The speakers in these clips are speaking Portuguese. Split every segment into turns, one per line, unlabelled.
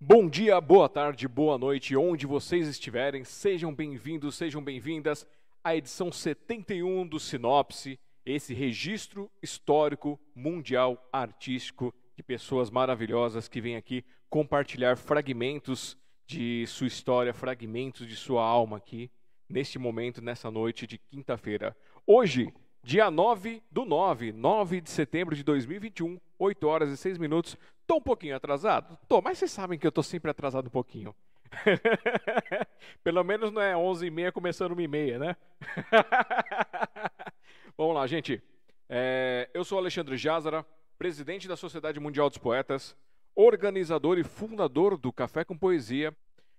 Bom dia, boa tarde, boa noite, onde vocês estiverem, sejam bem-vindos, sejam bem-vindas à edição 71 do Sinopse, esse registro histórico, mundial, artístico de pessoas maravilhosas que vêm aqui compartilhar fragmentos de sua história, fragmentos de sua alma aqui, neste momento, nessa noite de quinta-feira. Hoje, dia 9 do 9, 9 de setembro de 2021, 8 horas e 6 minutos. Tô um pouquinho atrasado? Tô, mas vocês sabem que eu tô sempre atrasado um pouquinho. Pelo menos não é 11 e meia começando 1 e meia, né? Vamos lá, gente. É, eu sou Alexandre Jazara, presidente da Sociedade Mundial dos Poetas, organizador e fundador do Café com Poesia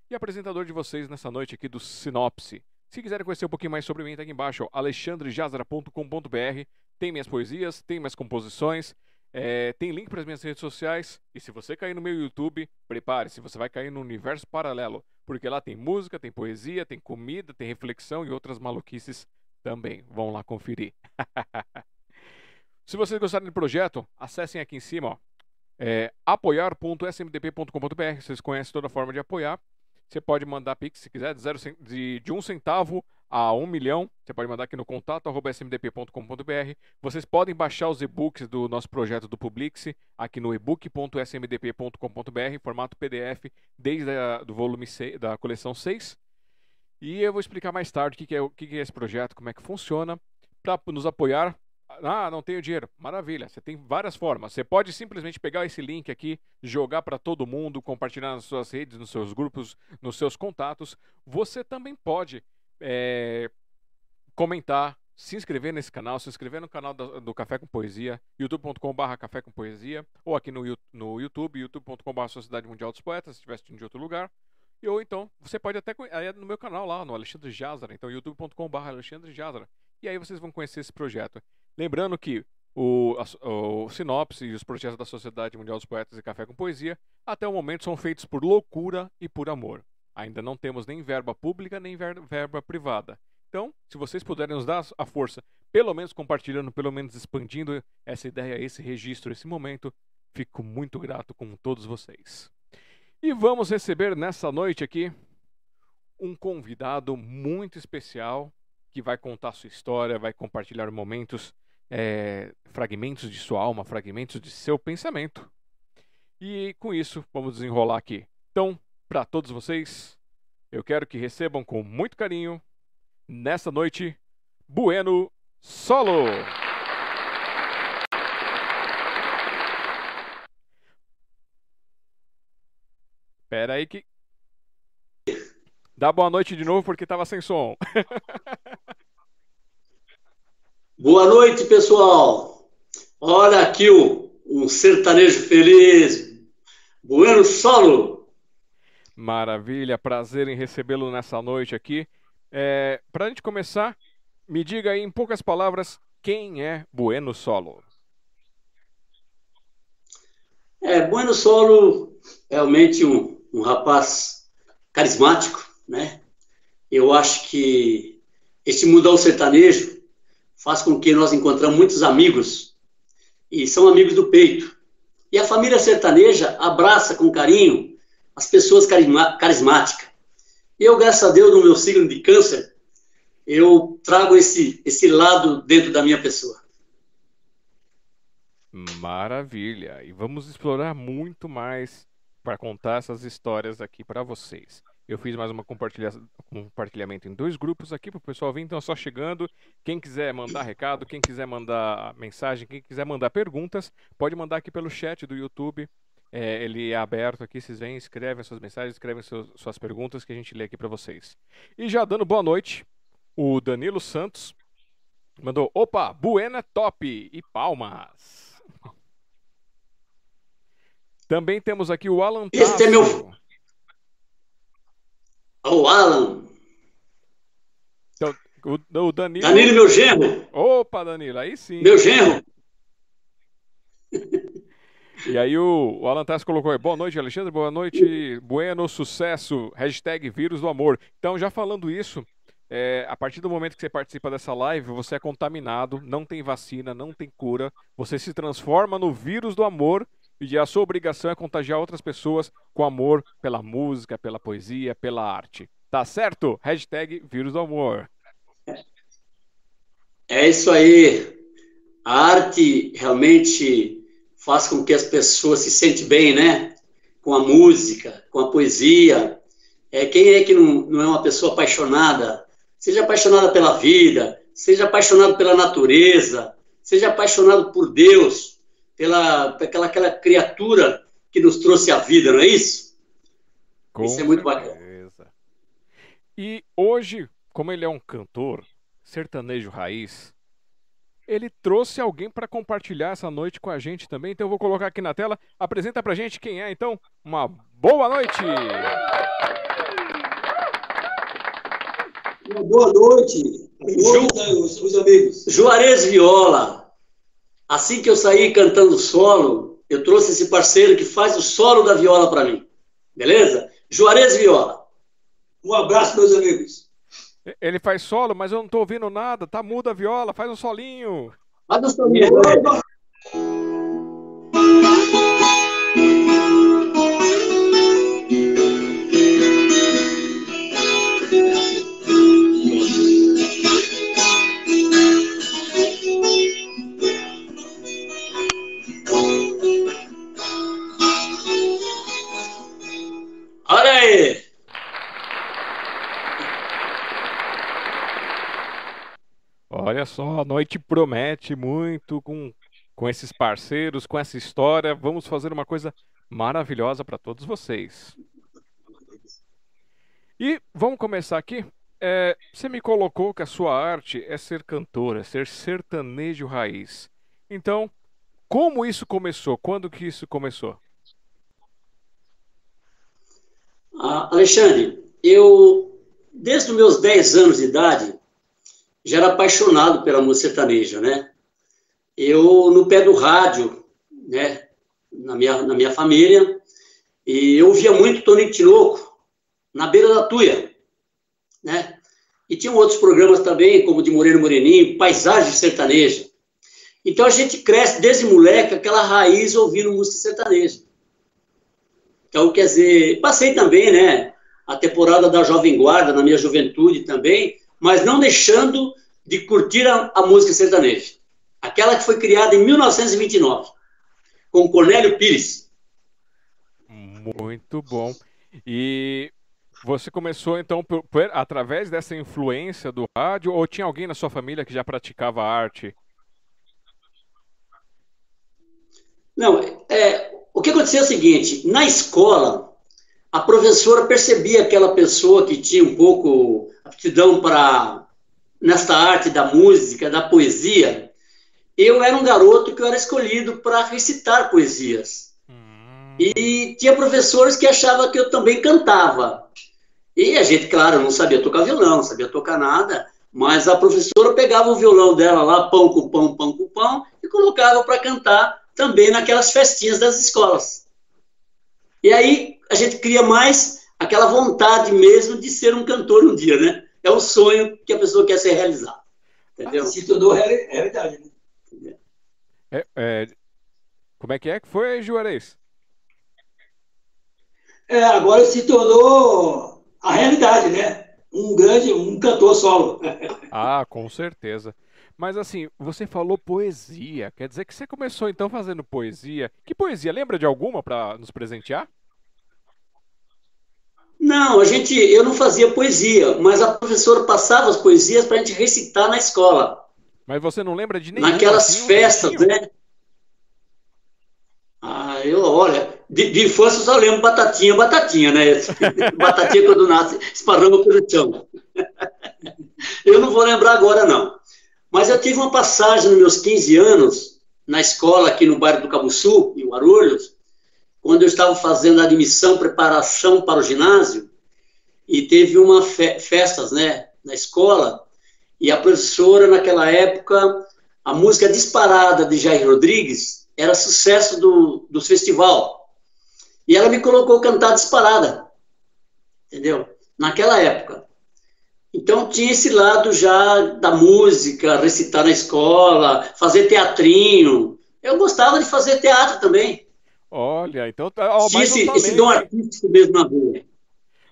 e apresentador de vocês nessa noite aqui do Sinopse. Se quiserem conhecer um pouquinho mais sobre mim, tá aqui embaixo, alexandrejazara.com.br. Tem minhas poesias, tem minhas composições, é, tem link para as minhas redes sociais. E se você cair no meu YouTube, prepare-se, você vai cair no universo paralelo. Porque lá tem música, tem poesia, tem comida, tem reflexão e outras maluquices também. Vão lá conferir. se vocês gostarem do projeto, acessem aqui em cima, ó, é, apoiar.smdp.com.br. Vocês conhecem toda a forma de apoiar. Você pode mandar Pix se quiser, de, zero, de, de um centavo a um milhão. Você pode mandar aqui no contato smdp.com.br. Vocês podem baixar os e-books do nosso projeto do Publix aqui no ebook.smdp.com.br, formato PDF, desde a, do volume 6, da coleção 6. E eu vou explicar mais tarde o que, que, é, o que, que é esse projeto, como é que funciona. Para nos apoiar, ah, não tenho dinheiro. Maravilha. Você tem várias formas. Você pode simplesmente pegar esse link aqui, jogar para todo mundo, compartilhar nas suas redes, nos seus grupos, nos seus contatos. Você também pode é, comentar, se inscrever nesse canal, se inscrever no canal do, do Café com Poesia, youtube.com.br Café com Poesia, ou aqui no, no YouTube, youtube.com.br Sociedade Mundial dos Poetas, se estiver assistindo de outro lugar. E, ou então, você pode até é no meu canal lá, no Alexandre Jazara, então youtube.com.br Alexandre Jazara. E aí vocês vão conhecer esse projeto. Lembrando que o, a, o Sinopse e os projetos da Sociedade Mundial dos Poetas e Café com Poesia, até o momento, são feitos por loucura e por amor. Ainda não temos nem verba pública nem ver, verba privada. Então, se vocês puderem nos dar a força, pelo menos compartilhando, pelo menos expandindo essa ideia, esse registro, esse momento, fico muito grato com todos vocês. E vamos receber nessa noite aqui um convidado muito especial que vai contar sua história, vai compartilhar momentos é, fragmentos de sua alma, fragmentos de seu pensamento. E com isso, vamos desenrolar aqui. Então, para todos vocês, eu quero que recebam com muito carinho, nessa noite, Bueno Solo! Pera aí que. Dá boa noite de novo porque tava sem som.
Boa noite, pessoal. Olha aqui o, um sertanejo feliz. Bueno solo.
Maravilha, prazer em recebê-lo nessa noite aqui. É, Para a gente começar, me diga aí em poucas palavras quem é Bueno Solo.
É, Bueno Solo realmente um, um rapaz carismático, né? Eu acho que esse mundão sertanejo faz com que nós encontramos muitos amigos e são amigos do peito. E a família sertaneja abraça com carinho as pessoas carismáticas. E eu, graças a Deus, no meu signo de câncer, eu trago esse, esse lado dentro da minha pessoa.
Maravilha! E vamos explorar muito mais para contar essas histórias aqui para vocês. Eu fiz mais uma compartilha... compartilhamento em dois grupos aqui para o pessoal vir, então é só chegando. Quem quiser mandar recado, quem quiser mandar mensagem, quem quiser mandar perguntas, pode mandar aqui pelo chat do YouTube. É, ele é aberto aqui, vocês vêm, escrevem suas mensagens, escrevem seus, suas perguntas que a gente lê aqui para vocês. E já dando boa noite, o Danilo Santos mandou: opa, Buena top e palmas. Também temos aqui o Alan Tasso.
Esse é meu o Alan.
Então, o, o Danilo.
Danilo, meu genro.
Opa, Danilo, aí sim.
Meu genro.
E aí o, o Alan Tass colocou aí, boa noite, Alexandre, boa noite, bueno, sucesso, hashtag vírus do amor. Então, já falando isso, é, a partir do momento que você participa dessa live, você é contaminado, não tem vacina, não tem cura, você se transforma no vírus do amor e a sua obrigação é contagiar outras pessoas com amor pela música, pela poesia, pela arte. Tá certo? Hashtag vírus do amor.
É isso aí. A arte realmente faz com que as pessoas se sentem bem, né? Com a música, com a poesia. É, quem é que não, não é uma pessoa apaixonada seja apaixonado pela vida, seja apaixonado pela natureza, seja apaixonado por Deus, pela aquela, aquela criatura que nos trouxe a vida, não é isso?
Com isso é muito bacana. E hoje, como ele é um cantor sertanejo raiz, ele trouxe alguém para compartilhar essa noite com a gente também. Então eu vou colocar aqui na tela. Apresenta pra gente quem é, então. Uma boa noite!
Uma boa noite. Ju... os amigos. Juarez Viola. Assim que eu saí cantando solo, eu trouxe esse parceiro que faz o solo da viola para mim. Beleza? Juarez Viola. Um abraço, meus amigos.
Ele faz solo, mas eu não estou ouvindo nada. Tá muda a viola, faz um solinho.
Faz um solinho.
Só, a noite promete muito com, com esses parceiros, com essa história. Vamos fazer uma coisa maravilhosa para todos vocês. E vamos começar aqui. É, você me colocou que a sua arte é ser cantora, ser sertanejo raiz. Então, como isso começou? Quando que isso começou?
Ah, Alexandre, eu, desde os meus 10 anos de idade, já era apaixonado pela música sertaneja, né? Eu, no pé do rádio, né, na minha, na minha família, e eu ouvia muito Tony Tinoco, na beira da Tuia, né? E tinham outros programas também, como de Moreno Moreninho, Paisagem Sertaneja. Então a gente cresce desde moleque aquela raiz ouvindo música sertaneja. Então, quer dizer, passei também, né, a temporada da Jovem Guarda na minha juventude também, mas não deixando de curtir a, a música sertaneja. Aquela que foi criada em 1929, com Cornélio Pires.
Muito bom. E você começou então por, por, através dessa influência do rádio ou tinha alguém na sua família que já praticava arte?
Não, é, o que aconteceu é o seguinte: na escola, a professora percebia aquela pessoa que tinha um pouco aptidão para nesta arte da música, da poesia. Eu era um garoto que eu era escolhido para recitar poesias. Hum. E tinha professores que achavam que eu também cantava. E a gente, claro, não sabia tocar violão, não sabia tocar nada, mas a professora pegava o violão dela lá, pão com pão, pão com pão, e colocava para cantar também naquelas festinhas das escolas. E aí a gente cria mais aquela vontade mesmo de ser um cantor um dia, né? É o sonho que a pessoa quer ser realizado. Entendeu? Ah, se tornou realidade,
né? É, é, como é que é que foi, Juarez?
É, agora se tornou a realidade, né? Um grande, um cantor solo.
ah, com certeza. Mas assim, você falou poesia. Quer dizer que você começou então fazendo poesia. Que poesia? Lembra de alguma para nos presentear?
Não, a gente, eu não fazia poesia, mas a professora passava as poesias para a gente recitar na escola.
Mas você não lembra de nenhuma?
Naquelas assim, festas, um né? Ah, eu, olha, de, de infância eu só lembro batatinha, batatinha, né? batatinha quando nasce, esparrama pelo chão. eu não vou lembrar agora, não. Mas eu tive uma passagem nos meus 15 anos, na escola aqui no bairro do Cabuçu, em Guarulhos, quando eu estava fazendo a admissão, preparação para o ginásio, e teve uma fe festas, né, na escola, e a professora, naquela época, a música disparada de Jair Rodrigues era sucesso do, do festival. E ela me colocou cantar disparada, entendeu? Naquela época. Então tinha esse lado já da música, recitar na escola, fazer teatrinho. Eu gostava de fazer teatro também.
Olha, então tá. Ó, mais
esse,
um
esse dom artístico mesmo na rua.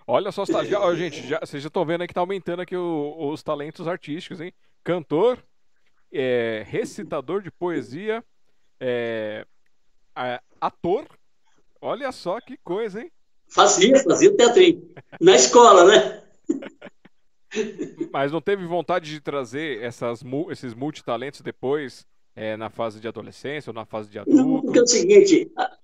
Olha só, tá, já, ó, gente, já, vocês já estão vendo aí que tá aumentando aqui o- os talentos artísticos, hein? Cantor, é, recitador de poesia, é, ator. Olha só que coisa, hein?
Fazia, fazia o teatrinho. Na escola, né?
Mas não teve vontade de trazer essas, esses multitalentos depois, é, na fase de adolescência ou na fase de
Não, porque é
adulto?
o seguinte, a,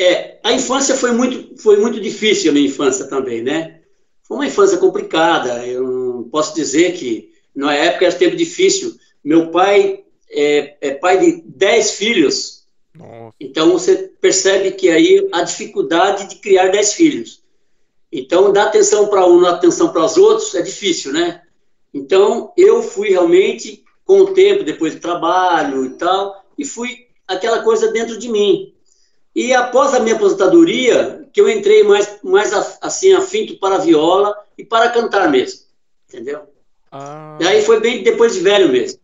é, a infância foi muito, foi muito difícil, a minha infância também, né? Foi uma infância complicada. Eu posso dizer que na época era tempo difícil. Meu pai é, é pai de dez filhos,
Nossa.
então você percebe que aí a dificuldade de criar dez filhos. Então, dar atenção para um, dar atenção para os outros é difícil, né? Então, eu fui realmente, com o tempo, depois do trabalho e tal, e fui aquela coisa dentro de mim. E após a minha aposentadoria, que eu entrei mais, mais assim, afinto para a viola e para cantar mesmo, entendeu?
Ah,
E aí foi bem depois de velho mesmo.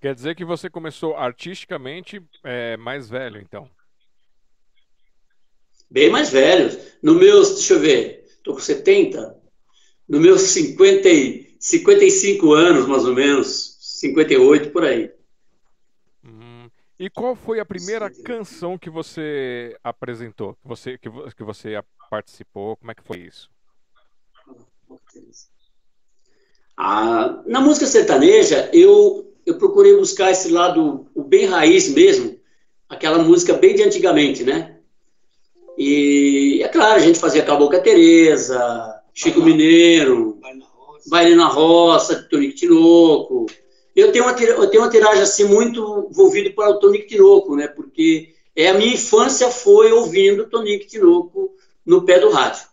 quer dizer que você começou artisticamente é, mais velho, então.
Bem mais velho. No meus, deixa eu ver, estou com 70, no meus 50, e- 55 anos, mais ou menos, 58, por aí.
E qual foi a primeira canção que você apresentou? Que você, que, que você participou? Como é que foi isso?
Ah, na música sertaneja, eu, eu procurei buscar esse lado, o bem raiz mesmo, aquela música bem de antigamente, né? E é claro, a gente fazia Cabocla Tereza, Chico Mineiro, Baile na Roça, Tonico Tinoco. Eu tenho uma, eu tenho uma tiragem assim muito envolvido para o Tonico Tinoco, né? Porque é, a minha infância foi ouvindo Tonico Tinoco no pé do rádio.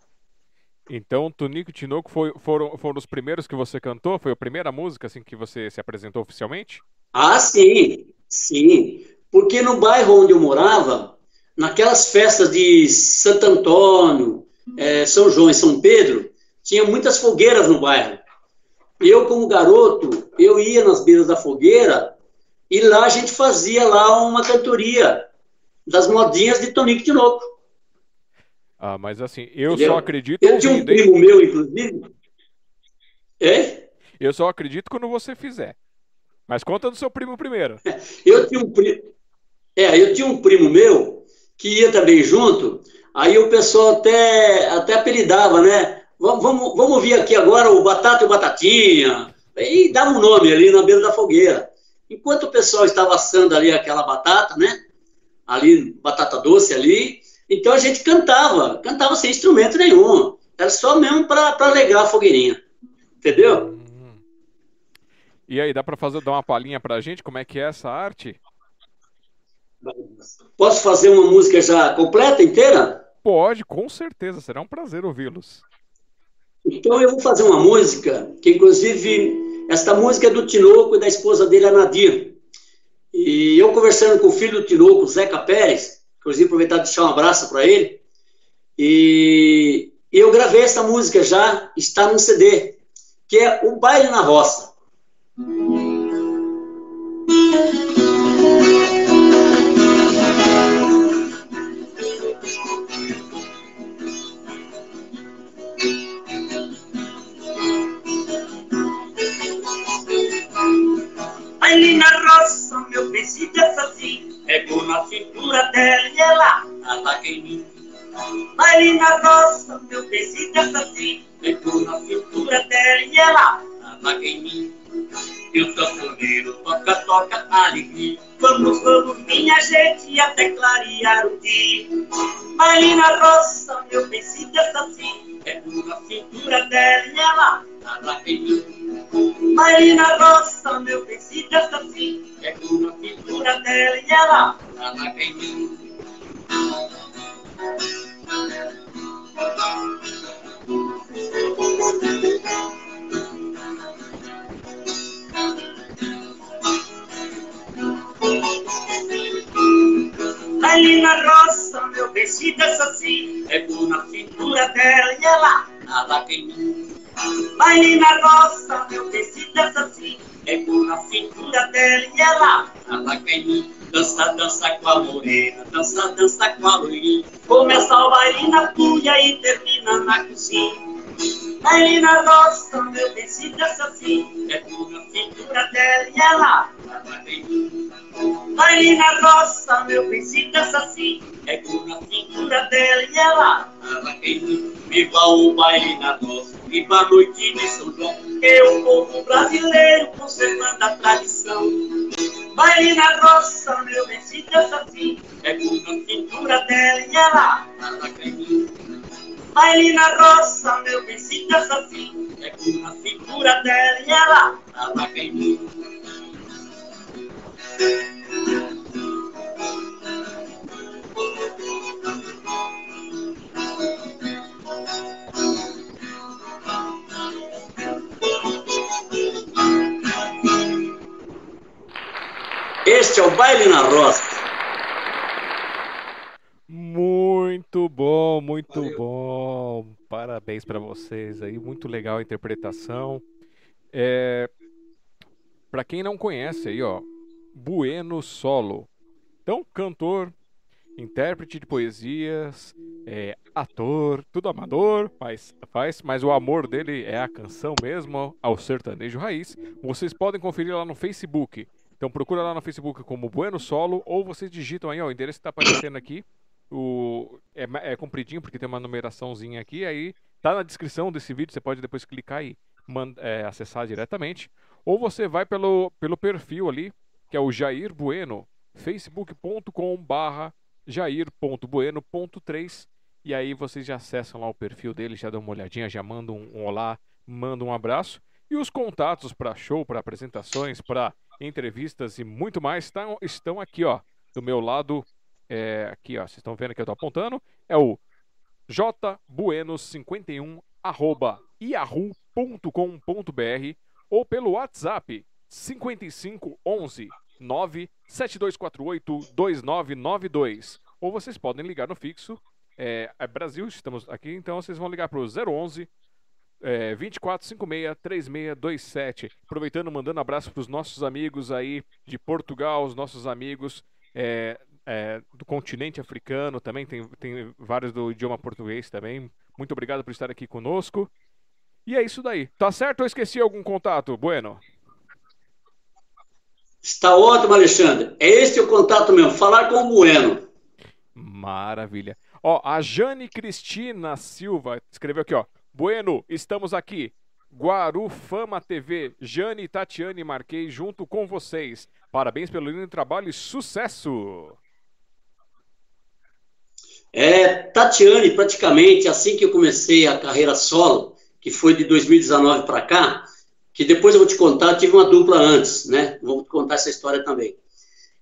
Então, Tonico Tinoco foi, foram, foram os primeiros que você cantou? Foi a primeira música assim que você se apresentou oficialmente?
Ah, sim, sim. Porque no bairro onde eu morava, naquelas festas de Santo Antônio, eh, São João e São Pedro, tinha muitas fogueiras no bairro. Eu, como garoto, eu ia nas beiras da fogueira e lá a gente fazia lá uma cantoria das modinhas de Tonico Tinoco.
Ah, mas assim, eu
Entendeu?
só acredito
Eu tinha um
ouvindo, hein?
primo meu, inclusive. É?
Eu só acredito quando você fizer. Mas conta do seu primo primeiro.
Eu tinha um primo, é, eu tinha um primo meu que ia também junto, aí o pessoal até, até apelidava, né? Vamos, vamos, ouvir aqui agora o Batata e o Batatinha. E dava um nome ali na beira da fogueira. Enquanto o pessoal estava assando ali aquela batata, né? Ali, batata doce ali. Então a gente cantava, cantava sem instrumento nenhum. Era só mesmo para alegrar a fogueirinha. Entendeu?
Hum. E aí, dá pra fazer, dar uma palhinha pra gente como é que é essa arte?
Posso fazer uma música já completa, inteira?
Pode, com certeza, será um prazer ouvi-los.
Então eu vou fazer uma música, que inclusive, esta música é do Tinoco e da esposa dele, a Nadir. E eu conversando com o filho do Tinoco, Zeca Pérez, inclusive aproveitar e deixar um abraço para ele, e eu gravei essa música já, está no CD, que é O Baile na Roça.
Cintura dela e ela ataca em mim. Ali na roça, meu vestido é assim, pegou na cintura dela e ela ataca em mim. E o sanfoneiro toca, toca alegria. Vamos, vamos, minha gente, até clarear o dia. Ali na roça, meu vestido é assim, pegou na cintura dela e ela ataca em mim. Ali na roça, meu vestido é assim, pego na cintura dela e ela em mim. Ali na roça, meu vestido é assim, pego na cintura dela e ela ataca em mim. Baile na roça, meu tecido é assim, pego na cintura dela e ela, quer em mim. Dança, dança com a morena, dança, dança com a loirinha. Começa o baile na cuia e termina na cozinha. Baile na roça, meu tecido é assim, pego na cintura dela e ela. Baile na roça, meu princípio assassino Pego na cintura dela e ela Viva o baile na roça Viva a noite de São João Que o povo brasileiro conservando a tradição. Baile na roça, meu princípio assassino Pego na cintura dela e ela Baile na roça, meu princípio assassino Pego na cintura dela e ela Ela quem
este é o Baile na Roça.
Muito bom, muito Valeu. bom. Parabéns para vocês aí, muito legal a interpretação. É... Para quem não conhece aí, ó, Bueno Solo. Então, cantor, intérprete de poesias, é, ator, tudo amador, mas faz, mas o amor dele é a canção mesmo, ao sertanejo raiz. Vocês podem conferir lá no Facebook. Então procura lá no Facebook como Bueno Solo ou vocês digitam aí, ó, o endereço que está aparecendo aqui. O, é, é compridinho porque tem uma numeraçãozinha aqui, aí tá na descrição desse vídeo, você pode depois clicar e manda, é, acessar diretamente. Ou você vai pelo, pelo perfil ali, que é o Jair Bueno, facebook.com barra jair.bueno.3 e aí vocês já acessam lá o perfil dele, já dão uma olhadinha, já mandam um, olá, mandam um abraço. E os contatos para show, para apresentações, para entrevistas e muito mais estão, estão aqui, ó, do meu lado. É, aqui, ó, vocês estão vendo que eu estou apontando. É o jbuenos51 arroba yahoo.com.br ou pelo WhatsApp 5511 97248 2992. Ou vocês podem ligar no fixo. É, é, Brasil, estamos aqui, então vocês vão ligar para o 011 é, 2456 3627. Aproveitando, mandando abraço para os nossos amigos aí de Portugal, os nossos amigos é, é, do continente africano também, tem, tem vários do idioma português também. Muito obrigado por estar aqui conosco. E é isso daí. Tá certo ou esqueci algum contato? Bueno.
Está ótimo, Alexandre. É este o contato mesmo, falar com o Bueno.
Maravilha. Ó, a Jane Cristina Silva escreveu aqui, ó. Bueno, estamos aqui. Guaru Fama TV, Jane, Tatiane Marquei junto com vocês. Parabéns pelo lindo trabalho e sucesso!
É, Tatiane, praticamente assim que eu comecei a carreira solo, que foi de 2019 para cá, que depois eu vou te contar, tive uma dupla antes, né? Vou te contar essa história também.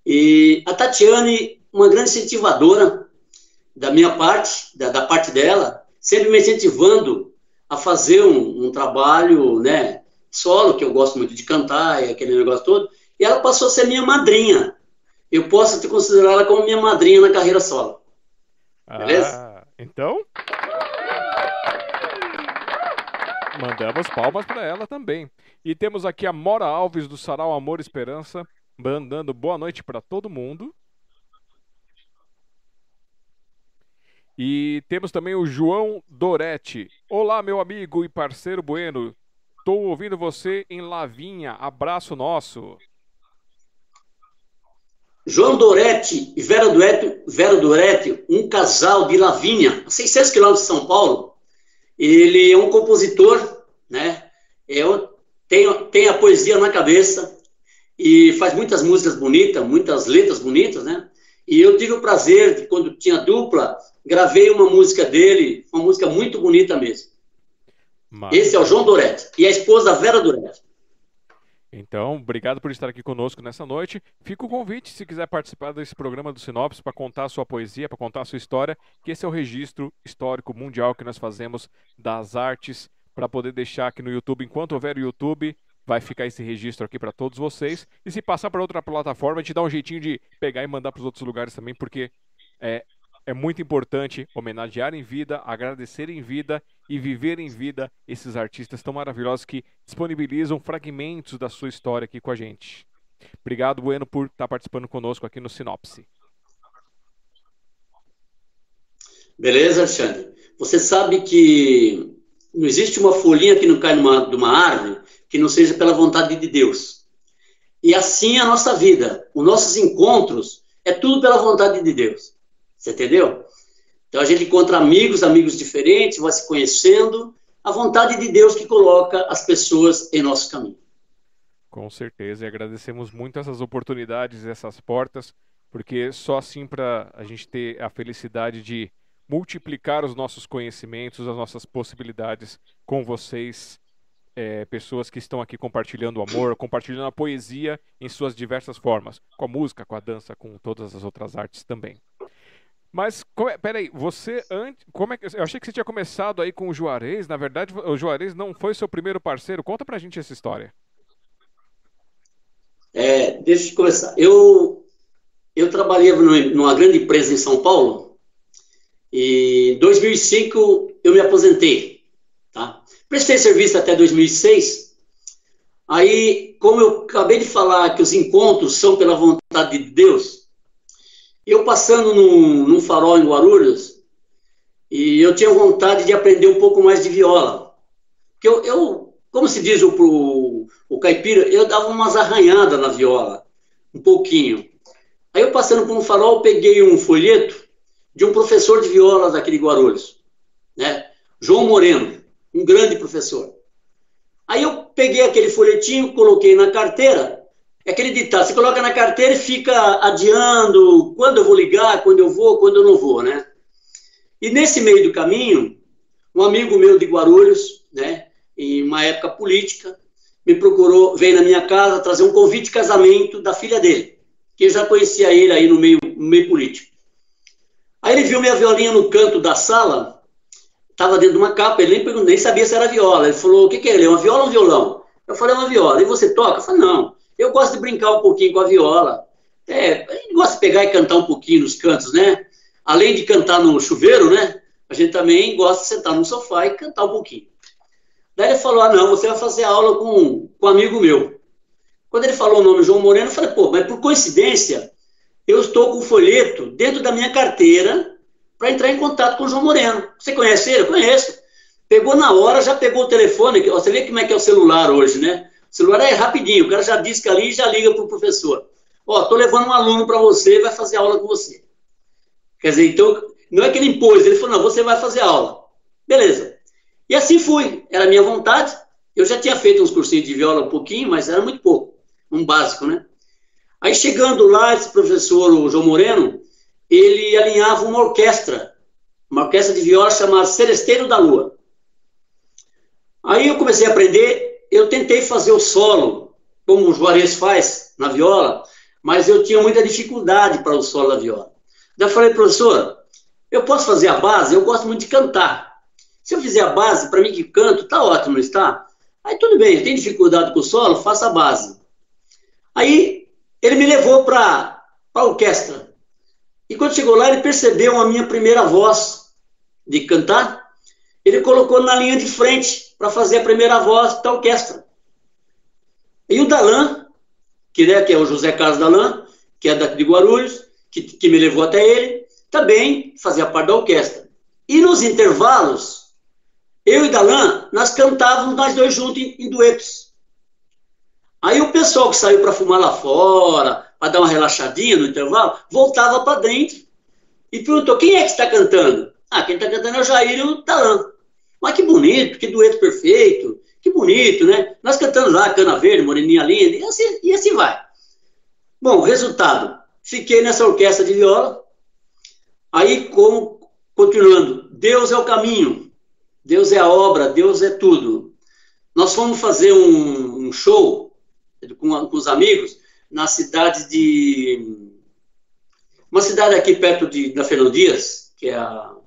E a Tatiane, uma grande incentivadora da minha parte, da, da parte dela, sempre me incentivando a fazer um, um, trabalho, né, solo, que eu gosto muito de cantar, e aquele negócio todo, e ela passou a ser minha madrinha. Eu posso te considerar ela como minha madrinha na carreira solo. Beleza?
Ah, então, Mandamos palmas para ela também. E temos aqui a Mora Alves do Sarau Amor e Esperança, mandando boa noite para todo mundo. E temos também o João Doretti. Olá, meu amigo e parceiro Bueno. Estou ouvindo você em Lavinha. Abraço nosso.
João Doretti e Vera Doretti, Vera Doretti um casal de Lavinha, a 600 quilômetros de São Paulo, ele é um compositor, né? Eu tenho, tenho a poesia na cabeça e faz muitas músicas bonitas, muitas letras bonitas, né? E eu tive o prazer, de, quando tinha dupla, gravei uma música dele, uma música muito bonita mesmo. Esse é o João Doretti e a esposa Vera Doretti.
Então, obrigado por estar aqui conosco nessa noite. Fica o convite, se quiser participar desse programa do Sinopse, para contar a sua poesia, para contar a sua história, que esse é o registro histórico mundial que nós fazemos das artes, para poder deixar aqui no YouTube, enquanto houver o YouTube, vai ficar esse registro aqui para todos vocês. E se passar para outra plataforma, gente dá um jeitinho de pegar e mandar para os outros lugares também, porque é, é muito importante homenagear em vida, agradecer em vida e viver em vida esses artistas tão maravilhosos que disponibilizam fragmentos da sua história aqui com a gente. Obrigado, Bueno, por estar participando conosco aqui no Sinopse.
Beleza, Alexandre? Você sabe que não existe uma folhinha que não cai numa, de uma árvore que não seja pela vontade de Deus. E assim é a nossa vida. Os nossos encontros é tudo pela vontade de Deus. Você entendeu? Então a gente encontra amigos, amigos diferentes, vai se conhecendo. A vontade de Deus que coloca as pessoas em nosso caminho.
Com certeza, e agradecemos muito essas oportunidades, essas portas, porque só assim para a gente ter a felicidade de multiplicar os nossos conhecimentos, as nossas possibilidades com vocês, é, pessoas que estão aqui compartilhando o amor, compartilhando a poesia em suas diversas formas, com a música, com a dança, com todas as outras artes também. Mas, é, peraí, você antes. Como é que, eu achei que você tinha começado aí com o Juarez. Na verdade, o Juarez não foi seu primeiro parceiro. Conta pra gente essa história.
É, deixa eu começar. Eu, eu trabalhei numa grande empresa em São Paulo e em 2005 eu me aposentei, tá? Prestei serviço até 2006. Aí, como eu acabei de falar que os encontros são pela vontade de Deus, eu passando num, num farol em Guarulhos, e eu tinha vontade de aprender um pouco mais de viola. Porque eu, eu como se diz o, o, o caipira, eu dava umas arranhadas na viola, um pouquinho. Aí eu passando por um farol, peguei um folheto de um professor de viola daqui de Guarulhos, né? João Moreno, um grande professor. Aí eu peguei aquele folhetinho, coloquei na carteira, é aquele ditado, você coloca na carteira e fica adiando quando eu vou ligar, quando eu vou, quando eu não vou, né? E nesse meio do caminho, um amigo meu de Guarulhos, né, em uma época política, me procurou, veio na minha casa trazer um convite de casamento da filha dele, que eu já conhecia ele aí no meio, no meio político. Aí ele viu minha violinha no canto da sala, estava dentro de uma capa, ele nem, nem sabia se era viola. Ele falou, o que, que é? Ele é uma viola ou um violão? Eu falei, é uma viola. E você toca? Eu falei, não, eu gosto de brincar um pouquinho com a viola. É, a gente gosta de pegar e cantar um pouquinho nos cantos, né? Além de cantar no chuveiro, né? A gente também gosta de sentar no sofá e cantar um pouquinho. Daí ele falou, ah, não, você vai fazer aula com, com um amigo meu. Quando ele falou o nome João Moreno, eu falei, pô, mas por coincidência, eu estou com o folheto dentro da minha carteira para entrar em contato com o João Moreno. Você conhece ele? Eu conheço. Pegou na hora, já pegou o telefone. Você vê como é que é o celular hoje, né? O celular é rapidinho, o cara já disca ali e já liga para o professor. Ó, estou levando um aluno para você, vai fazer aula com você. Quer dizer, então, não é que ele impôs, ele falou, não, você vai fazer aula. Beleza. E assim fui, era minha vontade. Eu já tinha feito uns cursinhos de viola um pouquinho, mas era muito pouco, um básico, né? Aí chegando lá, esse professor, o João Moreno, ele alinhava uma orquestra, uma orquestra de viola chamada Celesteiro da Lua. Aí eu comecei a aprender, eu tentei fazer o solo, como o Juarez faz na viola, mas eu tinha muita dificuldade para o solo da viola. Daí eu falei, professor, eu posso fazer a base? Eu gosto muito de cantar. Se eu fizer a base, para mim que canto, tá ótimo, está? Aí tudo bem, tem dificuldade com o solo, faça a base. Aí ele me levou para a orquestra. E quando chegou lá, ele percebeu a minha primeira voz de cantar. Ele colocou na linha de frente para fazer a primeira voz da orquestra. E o Dalan, que, né, que é o José Carlos Dalan, que é daqui de Guarulhos, que, que me levou até ele, também fazia parte da orquestra. E nos intervalos, eu e Dalan, nós cantávamos nós dois juntos em, em duetos. Aí o pessoal que saiu para fumar lá fora, para dar uma relaxadinha no intervalo, voltava para dentro e perguntou: quem é que está cantando? Ah, quem está cantando é o Jair e o Talan. Mas que bonito, que dueto perfeito, que bonito, né? Nós cantamos lá, Cana Verde, Moreninha Linda, e assim, e assim vai. Bom, resultado: fiquei nessa orquestra de viola. Aí, como, continuando, Deus é o caminho, Deus é a obra, Deus é tudo. Nós fomos fazer um, um show com, com os amigos na cidade de. Uma cidade aqui perto de, da Fernão Dias, que é a.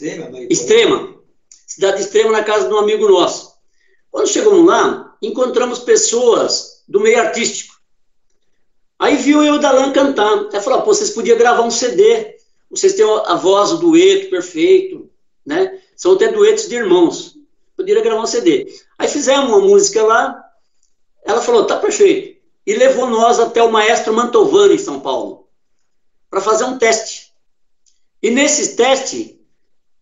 Extrema, Extrema. Cidade extrema na casa de um amigo nosso. Quando chegamos lá, encontramos pessoas do meio artístico. Aí viu eu e o Dalan cantar. Aí falou, pô, vocês podiam gravar um CD. Vocês têm a voz, o dueto perfeito, né? São até duetos de irmãos. Poderia gravar um CD. Aí fizemos uma música lá. Ela falou, tá perfeito. E levou nós até o maestro Mantovani, em São Paulo, para fazer um teste. E nesse teste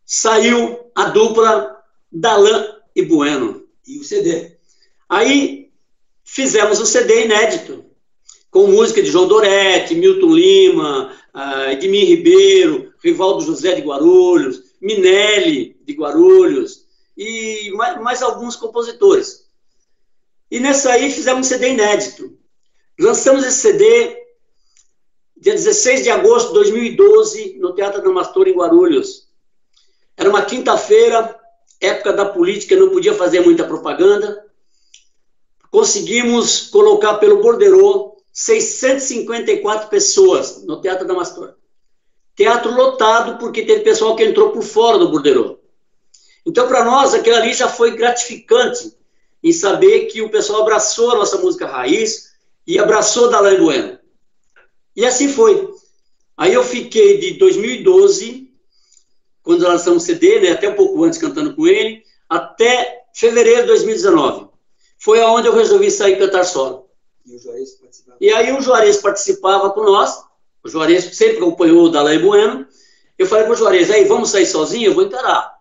saiu a dupla Dalan e Bueno.
E o CD.
Aí fizemos o um CD inédito, com música de João Doretti, Milton Lima, uh, Edmir Ribeiro, Rivaldo José de Guarulhos, Minelli de Guarulhos e mais, mais alguns compositores. E nessa aí fizemos um CD inédito. Lançamos esse CD dia 16 de agosto de 2012 no Teatro do Mastor em Guarulhos. Era uma quinta-feira, época da política, não podia fazer muita propaganda. Conseguimos colocar pelo borderô 654 pessoas no Teatro da Mastor. Teatro lotado, porque teve pessoal que entrou por fora do borderô. Então, para nós, aquilo ali já foi gratificante em saber que o pessoal abraçou a nossa música raiz e abraçou Dalai Bueno. E assim foi. Aí eu fiquei de 2012 quando lançamos o CD, né, até um pouco antes cantando com ele, até fevereiro de 2019. Foi aonde eu resolvi sair cantar solo.
E o Juarez participava?
E aí o Juarez participava com nós, o Juarez sempre acompanhou o Dalai Bueno. Eu falei para o Juarez, aí, vamos sair sozinho? Eu vou encarar.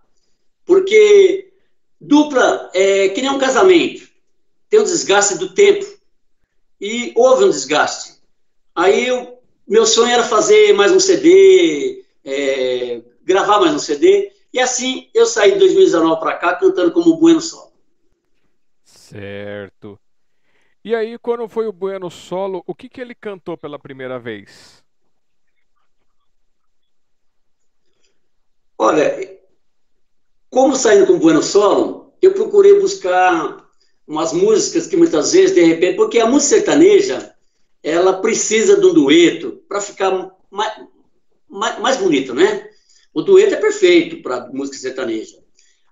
Porque dupla é que nem um casamento. Tem um desgaste do tempo. E houve um desgaste. Aí eu, meu sonho era fazer mais um CD, é, gravar mais um CD. E assim eu saí de 2019 para cá cantando como Bueno Solo.
Certo. E aí, quando foi o Bueno Solo, o que, que ele cantou pela primeira vez?
Olha, como saindo com o Bueno Solo, eu procurei buscar umas músicas que muitas vezes, de repente, porque a música sertaneja, ela precisa de um dueto para ficar mais, mais, mais bonito, né? O dueto é perfeito para música sertaneja.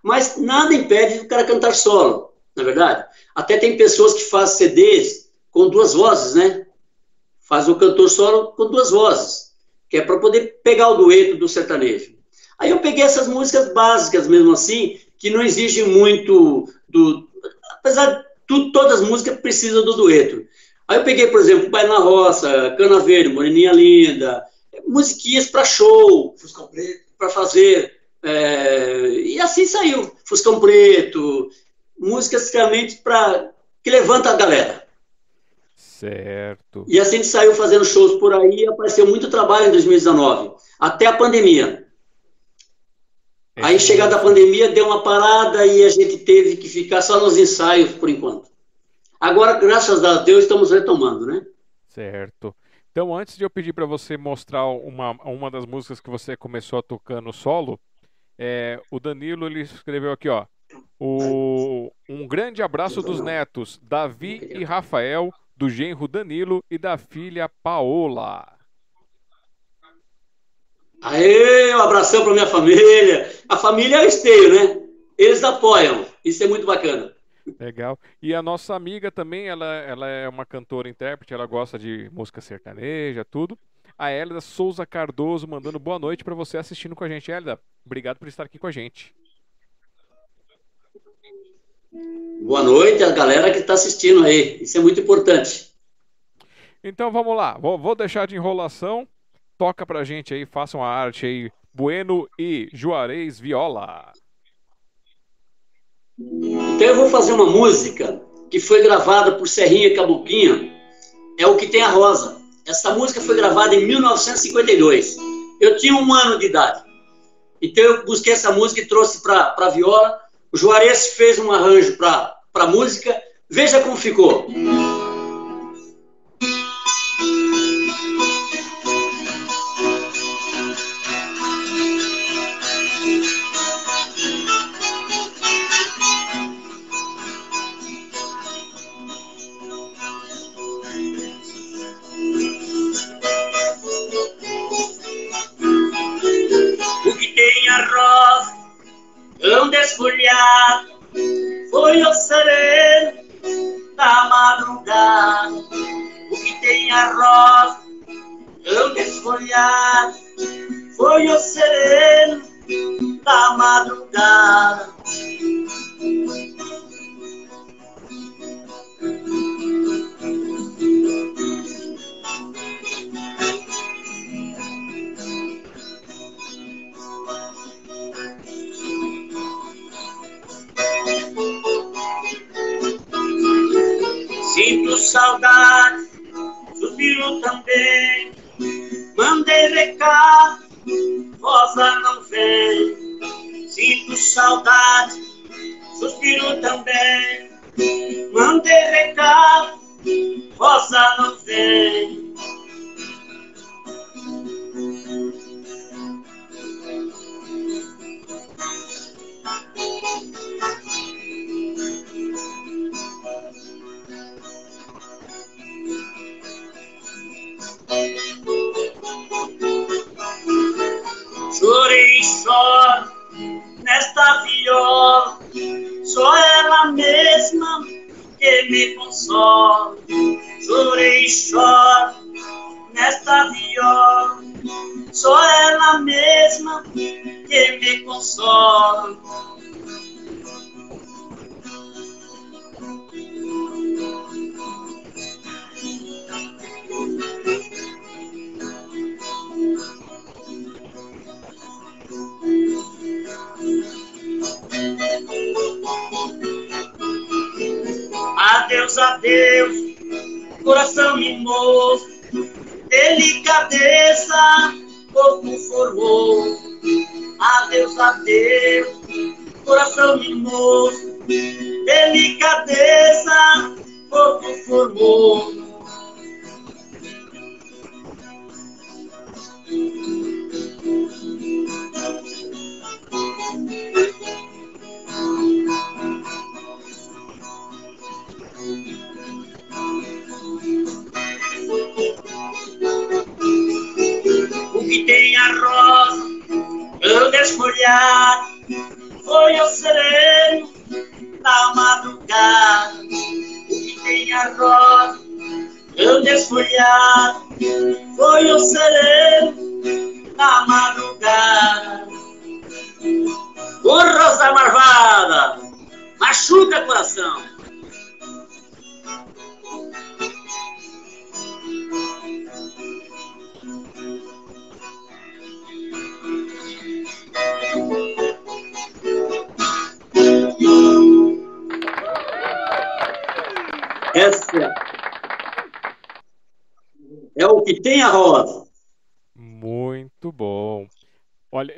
Mas nada impede o cara cantar solo, na é verdade. Até tem pessoas que fazem CDs com duas vozes, né? Faz o cantor solo com duas vozes, que é para poder pegar o dueto do sertanejo. Aí eu peguei essas músicas básicas mesmo assim, que não exigem muito do. Apesar de todas as músicas precisam do dueto. Aí eu peguei, por exemplo, Pai na Roça, Cana Verde, Moreninha Linda, musiquinhas para show.
Fuscão Preto
para fazer. É, e assim saiu. Fuscão Preto, músicas realmente para que levanta a galera.
Certo.
E assim saiu fazendo shows por aí, apareceu muito trabalho em 2019, até a pandemia. É aí, chegada a pandemia, deu uma parada e a gente teve que ficar só nos ensaios por enquanto. Agora, graças a Deus, estamos retomando, né?
Certo. Então, antes de eu pedir para você mostrar uma, uma das músicas que você começou a tocar no solo, é, o Danilo ele escreveu aqui, ó. O, um grande abraço dos netos, Davi e Rafael, do genro Danilo e da filha Paola.
Aê, um abração para minha família. A família é o esteio, né? Eles apoiam. Isso é muito bacana.
Legal. E a nossa amiga também, ela, ela é uma cantora intérprete, ela gosta de música sertaneja, tudo. A Hélida Souza Cardoso mandando boa noite para você assistindo com a gente. Hélida, obrigado por estar aqui com a gente.
Boa noite a galera que está assistindo aí. Isso é muito importante.
Então vamos lá. Vou, vou deixar de enrolação. Toca pra gente aí, façam a arte aí. Bueno e Juarez Viola.
Então eu vou fazer uma música que foi gravada por Serrinha Cabuquinha, é o que tem a rosa. Essa música foi gravada em 1952. Eu tinha um ano de idade. Então eu busquei essa música e trouxe para a viola. O Juarez fez um arranjo para a música. Veja como ficou.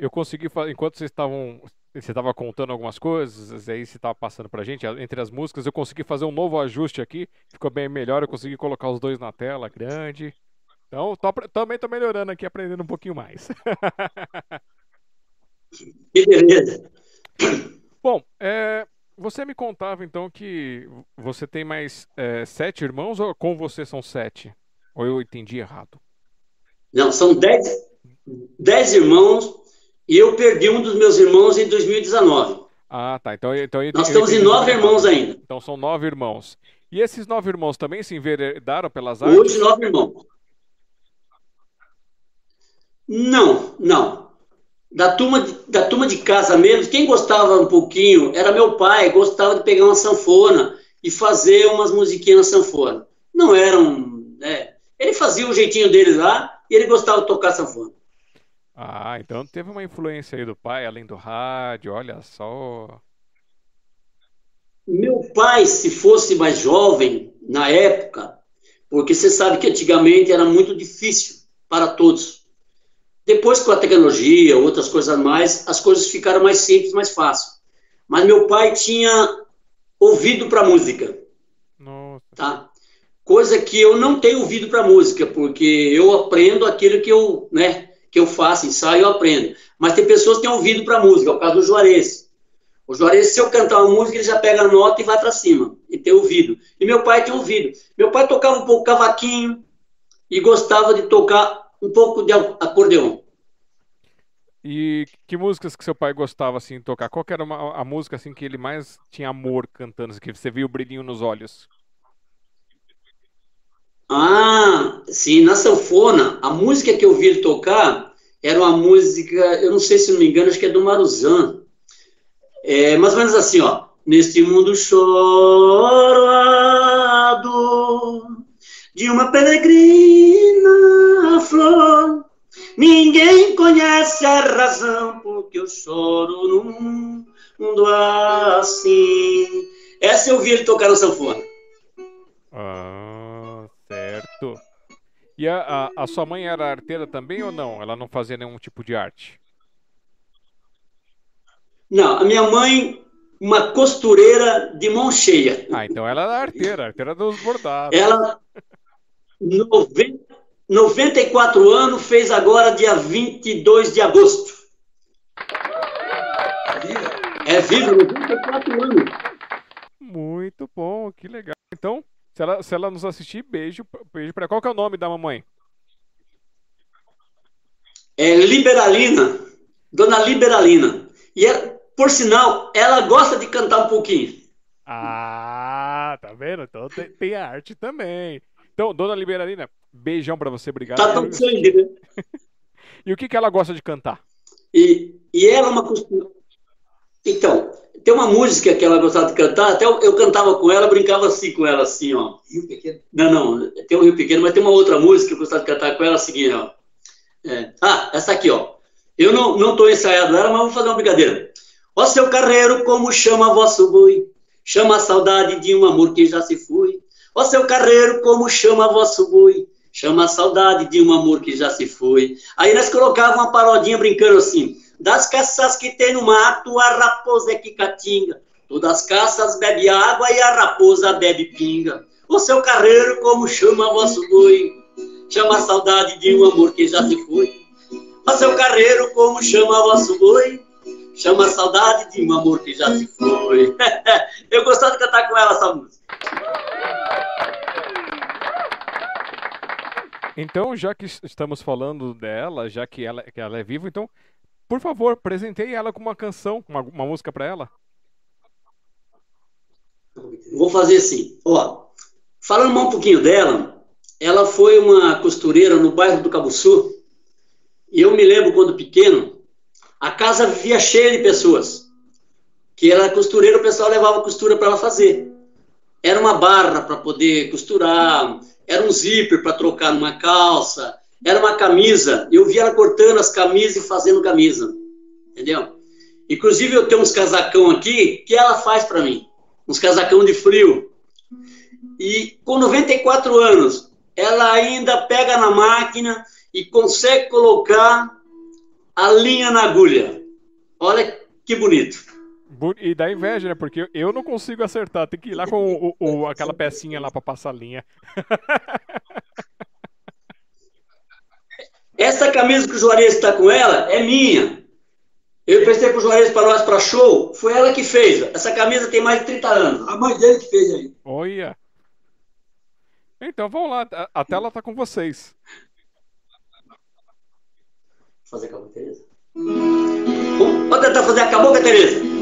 Eu consegui fazer, enquanto vocês estavam, você estava contando algumas coisas, aí você estava passando pra gente, entre as músicas, eu consegui fazer um novo ajuste aqui, ficou bem melhor, eu consegui colocar os dois na tela, grande. Então, tô também tô melhorando aqui, aprendendo um pouquinho mais.
Que beleza.
Bom, é, você me contava então que você tem mais é, sete irmãos ou com você são sete? Ou eu entendi errado?
Não, são dez, dez irmãos e eu perdi um dos meus irmãos em 2019.
Ah, tá. Então, então eu-
Nós
eu
estamos em
entendi
nove
errado.
irmãos ainda.
Então são nove irmãos. E esses nove irmãos também se enveredaram pelas artes?
Hoje, nove irmãos. Não, não. Da turma, de, da turma de casa mesmo, quem gostava um pouquinho era meu pai, gostava de pegar uma sanfona e fazer umas musiquinhas na sanfona. Não eram. né, ele fazia o jeitinho dele lá e ele gostava de tocar sanfona.
Ah, então teve uma influência aí do pai, além do rádio, olha só.
Meu pai, se fosse mais jovem na época, porque você sabe que antigamente era muito difícil para todos. Depois, com a tecnologia, outras coisas mais, as coisas ficaram mais simples, mais fácil. Mas meu pai tinha ouvido para música,
Nossa.
tá? Coisa que eu não tenho ouvido para música, porque eu aprendo aquilo que eu, né, que eu faço, ensaio, eu aprendo. Mas tem pessoas que têm ouvido para música, é o caso do Juarez. O Juarez, se eu cantar uma música, ele já pega a nota e vai para cima, e tem ouvido. E meu pai tem ouvido. Meu pai tocava um pouco cavaquinho e gostava de tocar um pouco de acordeon.
E que músicas que seu pai gostava assim de tocar? Qual era uma- a música assim que ele mais tinha amor cantando, assim, que você viu o brilhinho nos olhos?
Ah, sim, na sanfona, a música que eu vi ele tocar era uma música, eu não sei se não me engano, acho que é do Maruzan. É mais ou menos assim, ó. Neste mundo chorado de uma peregrina flor, ninguém conhece a razão porque eu choro num mundo assim. Essa eu vi ele tocar na sanfona.
Ah, certo. E a, a, a sua mãe era arteira também ou não? Ela não fazia nenhum tipo de arte?
Não, a minha mãe, uma costureira de mão cheia.
Ah, então ela era arteira, arteira dos bordados.
Ela, 90, 94 anos, fez agora dia 22 de agosto. É viva, 94 anos.
Muito bom, que legal. Então, se ela, se ela nos assistir, beijo, beijo para Qual que é o nome da mamãe?
É Liberalina, Dona Liberalina. E ela, por sinal, ela gosta de cantar um pouquinho.
Ah, tá vendo? Então tem, tem a arte também. Então, Dona Liberalina, beijão para você, obrigado.
Tá tão sangue, né?
e o que, que ela gosta de cantar?
E, e ela é uma costureira. Então, tem uma música que ela gostava de cantar, até eu, eu, cantava com ela, brincava assim com ela, assim, ó.
Rio Pequeno?
Não, não, tem o Rio Pequeno, mas tem uma outra música que eu gostava de cantar com ela, assim, ó. É, ah, essa aqui, ó. Eu não, não tô ensaiado ela, mas vamos fazer uma brincadeira. Ó seu carreiro, como chama vosso boi, chama a saudade de um amor que já se foi. Ó seu carreiro, como chama vosso boi, chama a saudade de um amor que já se foi. Aí nós colocávamos uma parodinha brincando assim, das caças que tem no mato, a raposa é que catinga. Todas as caças bebe água e a raposa bebe pinga. O seu carreiro, como chama vosso boi, chama a saudade de um amor que já se foi. O seu carreiro, como chama vosso boi, chama a saudade de um amor que já se foi. Eu gostava de cantar com ela essa música.
Então, já que estamos falando dela, já que ela, que ela é viva, então por favor, apresentei ela com uma canção, uma, uma música para ela.
Vou fazer assim. Ó, falando um pouquinho dela, ela foi uma costureira no bairro do Cabo Sul. E eu me lembro quando pequeno, a casa vivia cheia de pessoas. Que era costureira, o pessoal levava costura para ela fazer. Era uma barra para poder costurar, era um zíper para trocar numa calça, era uma camisa, eu vi ela cortando as camisas e fazendo camisa, entendeu? Inclusive eu tenho uns casacão aqui que ela faz para mim, uns casacão de frio. E com 94 anos, ela ainda pega na máquina e consegue colocar a linha na agulha. Olha que bonito.
E dá inveja, né? Porque eu não consigo acertar. Tem que ir lá com o, o, aquela pecinha lá para passar linha.
Essa camisa que o Juarez está com ela é minha. Eu prestei para o Juarez para nós para show, foi ela que fez. Essa camisa tem mais de 30 anos.
A mãe dele que fez aí.
Olha. Então vamos lá, a tela está com vocês.
Fazer a cabocla, Tereza? Vamos tentar fazer a cabocla, Tereza?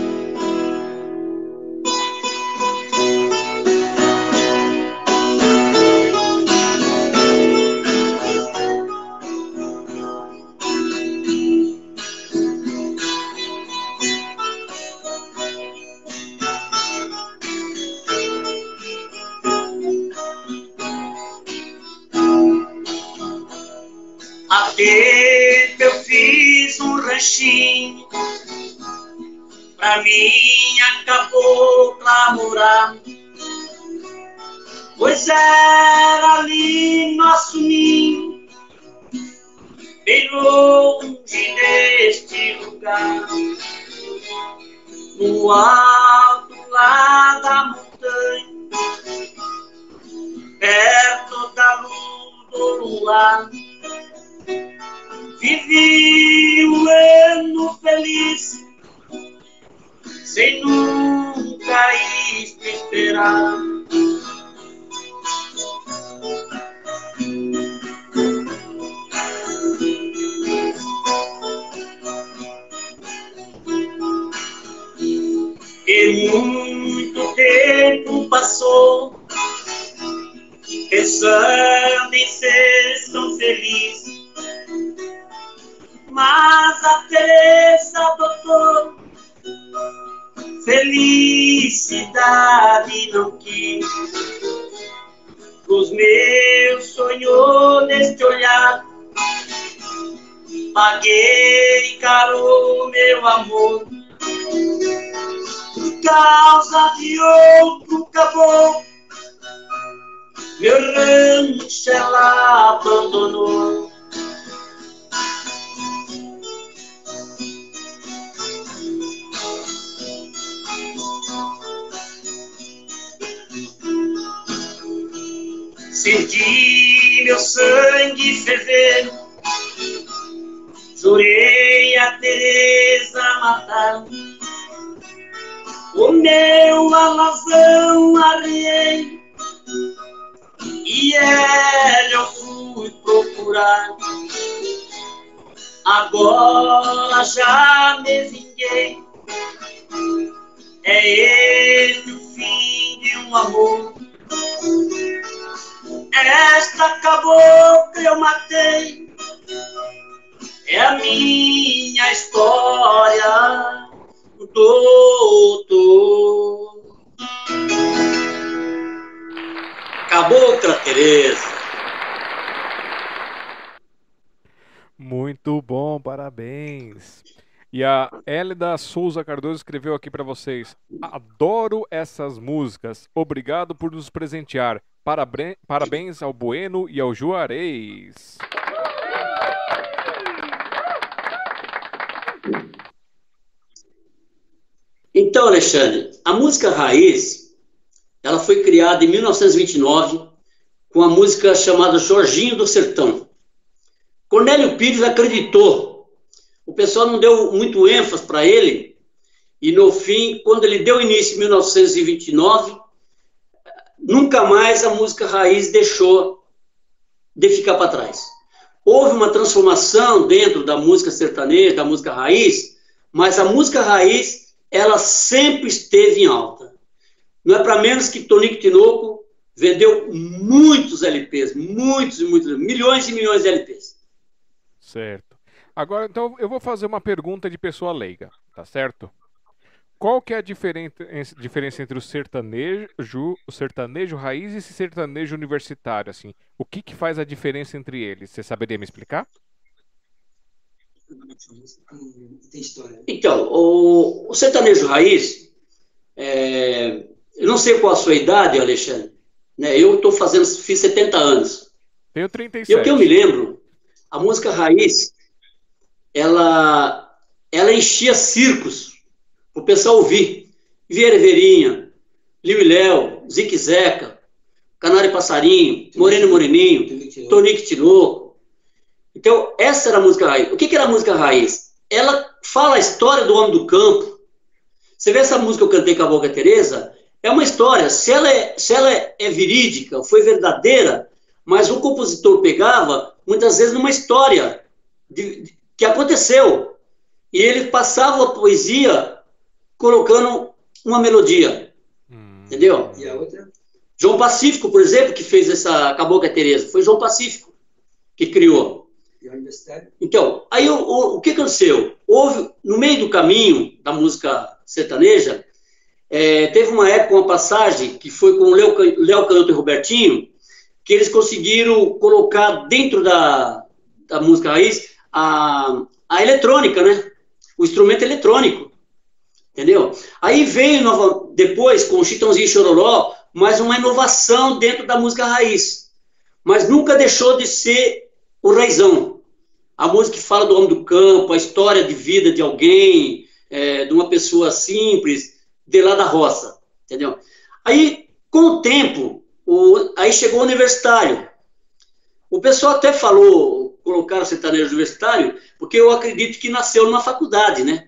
Tempo eu fiz um ranchinho pra minha cabocla morar. Pois era ali nosso ninho, bem longe deste lugar. No alto lá da montanha, perto da luz do luar Vivi um ano feliz, sem nunca esperar. E muito tempo passou, pensando em ser tão feliz. Mas a Teresa adotou felicidade não quis. Os meus sonhos neste olhar, paguei caro meu amor. Causa de outro acabou meu rancho ela abandonou. Senti meu sangue ferver, jurei a Teresa matar. O meu alazão arriei e ela eu fui procurar. Agora já me vinguei. É ele o fim de um amor. Esta cabocla eu matei. É a minha história, doutor. Cabocla Tereza.
Muito bom, parabéns. E a Hélida Souza Cardoso escreveu aqui para vocês: Adoro essas músicas. Obrigado por nos presentear. Parabéns ao Bueno e ao Juarez.
Então, Alexandre, a música raiz ela foi criada em 1929 com a música chamada Jorginho do Sertão. Cornélio Pires acreditou. O pessoal não deu muito ênfase para ele e no fim, quando ele deu início em 1929, nunca mais a música raiz deixou de ficar para trás. Houve uma transformação dentro da música sertaneja, da música raiz, mas a música raiz ela sempre esteve em alta. Não é para menos que Tonico Tinoco vendeu muitos LPs, muitos e muitos, milhões e milhões de LPs.
Certo. Agora, então, eu vou fazer uma pergunta de pessoa leiga, tá certo? Qual que é a diferença entre o sertanejo, o sertanejo raiz e esse sertanejo universitário, assim? O que que faz a diferença entre eles? Você saberia me explicar?
Então, o, o sertanejo raiz, é, eu não sei qual a sua idade, Alexandre. Né? Eu estou fazendo, fiz 70 anos.
Tenho 37.
E o que eu me lembro, a música raiz, ela, ela enchia circos para o pessoal ouvir. Vieira Verinha, Liu e Léo, Zique Zeca, Canário Passarinho, Moreno Moreninho, Tonique Tinoco. Então, essa era a música raiz. O que, que era a música raiz? Ela fala a história do homem do campo. Você vê essa música que eu cantei com a Boca Teresa, é uma história, se ela é, se ela é, verídica, foi verdadeira, mas o compositor pegava, muitas vezes, numa história de, que aconteceu. E ele passava a poesia colocando uma melodia. Hum. Entendeu? E a outra? João Pacífico, por exemplo, que fez essa Cabocla Teresa, foi João Pacífico que criou. E? Então, aí o, o, o que aconteceu? Houve, no meio do caminho da música sertaneja, é, teve uma época, uma passagem, que foi com o Léo, Léo Canhoto e Robertinho, que eles conseguiram colocar dentro da, da música raiz a, a eletrônica, né? O instrumento eletrônico. Entendeu? Aí veio nova, depois, com o Chitãozinho e Chororó, mais uma inovação dentro da música raiz. Mas nunca deixou de ser o raizão. A música que fala do homem do campo, a história de vida de alguém, é, de uma pessoa simples, de lá da roça, entendeu? Aí, com o tempo, o, aí chegou o universitário. O pessoal até falou, colocaram sertanejo universitário, porque eu acredito que nasceu numa faculdade, né?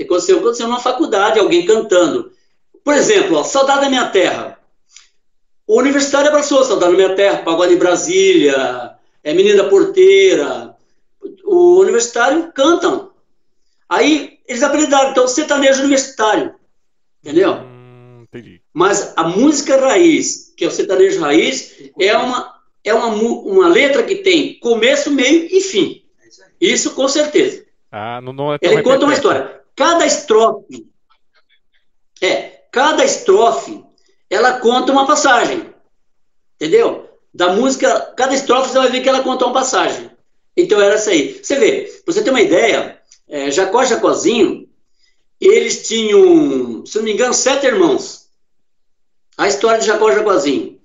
Aconteceu, aconteceu numa faculdade, alguém cantando. Por exemplo, ó, Saudade da Minha Terra. O universitário abraçou Saudade da Minha Terra, Pagode de Brasília, é Menina Porteira. O universitário cantam. Aí eles aprenderam, então, sertanejo universitário. Entendeu?
Hum, entendi.
Mas a música raiz, que é o sertanejo raiz, é uma, é uma, uma letra que tem começo, meio e fim. Isso com certeza.
Ah, não, não é
Ele conta uma história. Cada estrofe, é, cada estrofe, ela conta uma passagem. Entendeu? Da música, cada estrofe você vai ver que ela conta uma passagem. Então era essa aí. Você vê, pra você ter uma ideia, é, Jacó e Jacozinho, eles tinham, se não me engano, sete irmãos. A história de Jacó e Jacozinho.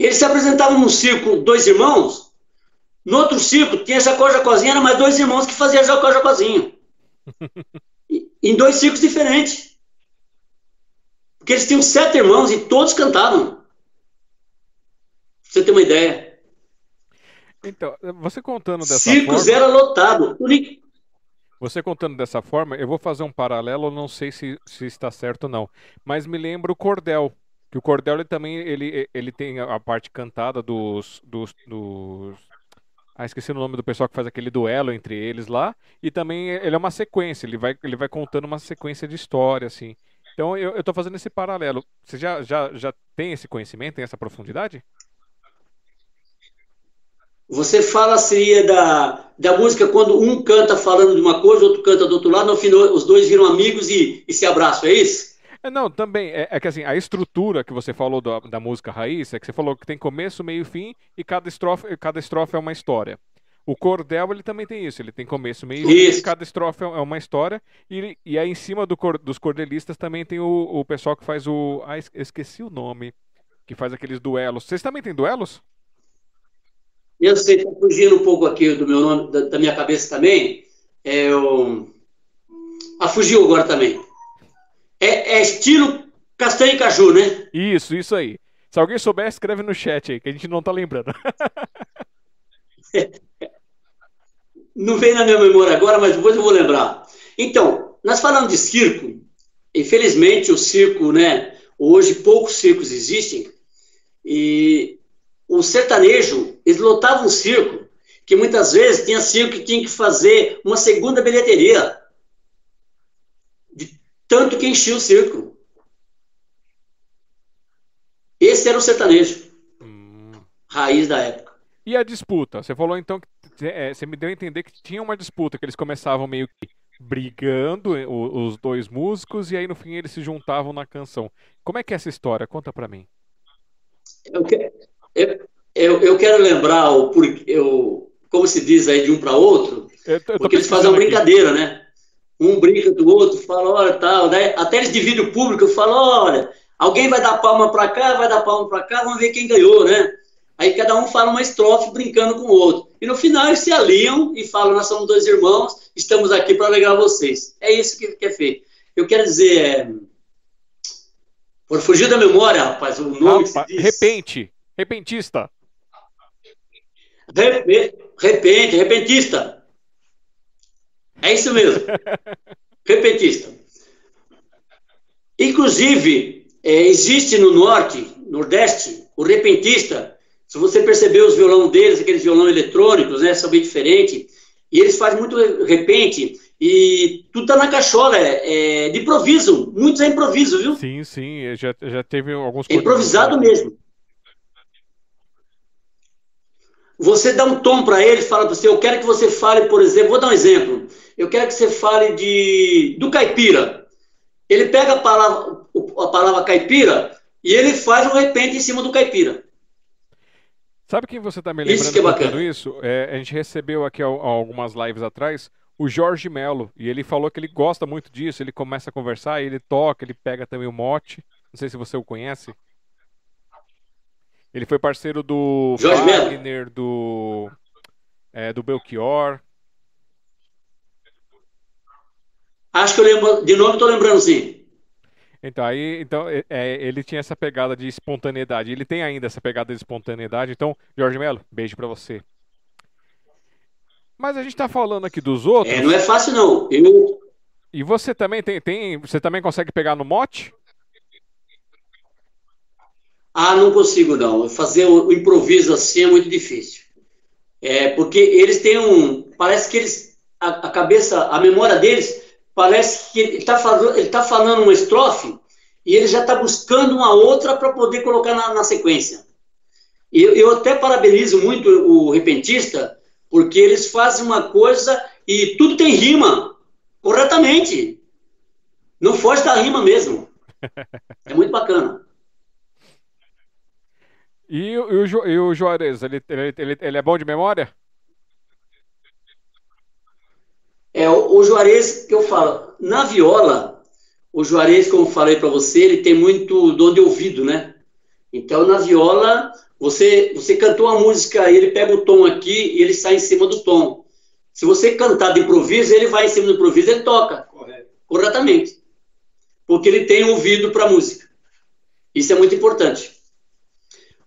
Eles se apresentavam num circo, dois irmãos. No outro circo, tinha Jacó Jacozinho, eram mais dois irmãos que faziam Jacó Jacozinho. em dois circos diferentes. Porque eles tinham sete irmãos e todos cantavam. Pra você ter uma ideia.
Então, você contando dessa
Circos
forma...
era lotado.
Você contando dessa forma, eu vou fazer um paralelo, não sei se, se está certo ou não, mas me lembra o cordel, que o cordel ele também ele, ele tem a parte cantada dos, dos, dos ah, esqueci o nome do pessoal que faz aquele duelo entre eles lá, e também ele é uma sequência, ele vai, ele vai contando uma sequência de história, assim. Então eu, eu tô fazendo esse paralelo. Você já, já, já tem esse conhecimento, tem essa profundidade?
Você fala seria da, da música quando um canta falando de uma coisa, outro canta do outro lado, no final os dois viram amigos e, e se abraçam, é isso?
É, não, também. É, é, que assim, a estrutura que você falou da, da música raiz é que você falou que tem começo, meio e fim, e cada estrofe, cada estrofe é uma história. O cordel, ele também tem isso, ele tem começo, meio e fim, cada estrofe é uma história, e, e aí em cima do, dos cordelistas também tem o, o pessoal que faz o... Ah, esqueci o nome, que faz aqueles duelos. Vocês também têm duelos?
Eu sei, está fugindo um pouco aqui do meu nome, da, da minha cabeça também. É. Ah, fugiu agora também. É, é, estilo castanha e caju, né?
Isso, isso aí. Se alguém souber, escreve no chat aí, que a gente não tá lembrando.
não vem na minha memória agora, mas depois eu vou lembrar. Então, nós falamos de circo. Infelizmente, o circo, né? Hoje poucos circos existem. E o sertanejo, eles lotavam um circo, que muitas vezes tinha circo que tinha que fazer uma segunda bilheteria. Tanto que enchia o circo. Esse era o sertanejo. Hum. Raiz da época.
E a disputa? Você falou então que é, você me deu a entender que tinha uma disputa, que eles começavam meio que brigando, os dois músicos, e aí no fim eles se juntavam na canção. Como é que é essa história? Conta pra mim.
Eu, eu, eu, eu quero lembrar o eu, como se diz aí de um para outro, porque eles fazem uma brincadeira, aqui. né? Um brinca do outro, fala, olha, tal, né? até eles dividem o público, falam, olha, alguém vai dar palma para cá, vai dar palma para cá, vamos ver quem ganhou, né? Aí cada um fala uma estrofe brincando com o outro. E no final eles se aliam e falam, nós somos dois irmãos, estamos aqui para alegrar vocês. É isso que, que é feito. Eu quero dizer, é... por fugir da memória, rapaz, o nome
que se diz... Repente. Repentista.
Rep, repente, repentista. É isso mesmo. repentista. Inclusive, é, existe no norte, nordeste, o repentista. Se você perceber os violão deles, aqueles violão eletrônicos, né, são bem diferentes. E eles fazem muito repente. E tudo tá na cachola, é, é de improviso. Muitos é improviso, viu?
Sim, sim. Já, já teve alguns.
É improvisado mesmo. Você dá um tom para ele, fala para você, eu quero que você fale, por exemplo, vou dar um exemplo. Eu quero que você fale de do caipira. Ele pega a palavra, a palavra caipira e ele faz um repente em cima do caipira.
Sabe quem você está me lembrando isso que é bacana. isso? É, a gente recebeu aqui algumas lives atrás o Jorge Melo e ele falou que ele gosta muito disso. Ele começa a conversar, ele toca, ele pega também o mote. Não sei se você o conhece. Ele foi parceiro do
Jorge
Wagner, do, é, do Belchior.
Acho que eu lembro, de novo estou lembrando sim.
Então, aí, então é, é, ele tinha essa pegada de espontaneidade. Ele tem ainda essa pegada de espontaneidade. Então, Jorge Melo, beijo para você. Mas a gente está falando aqui dos outros.
É, não é fácil não. Eu...
E você também tem, tem, você também consegue pegar no mote?
Ah, não consigo não. Fazer o improviso assim é muito difícil. É, porque eles têm um. Parece que eles. A, a cabeça, a memória deles, parece que ele está tá falando uma estrofe, e ele já está buscando uma outra para poder colocar na, na sequência. E eu, eu até parabenizo muito o repentista, porque eles fazem uma coisa e tudo tem rima, corretamente. Não foge da rima mesmo. É muito bacana.
E, o, e o Juarez, ele, ele, ele, ele é bom de memória?
É, o, Juarez, que eu falo, na viola, o Juarez, como falei para você, ele tem muito dom de ouvido, né? Então, na viola, você, você cantou a música, ele pega o tom aqui e ele sai em cima do tom. Se você cantar de improviso, ele vai em cima do improviso, ele toca. Correto. Corretamente. Porque ele tem ouvido para música. Isso é muito importante.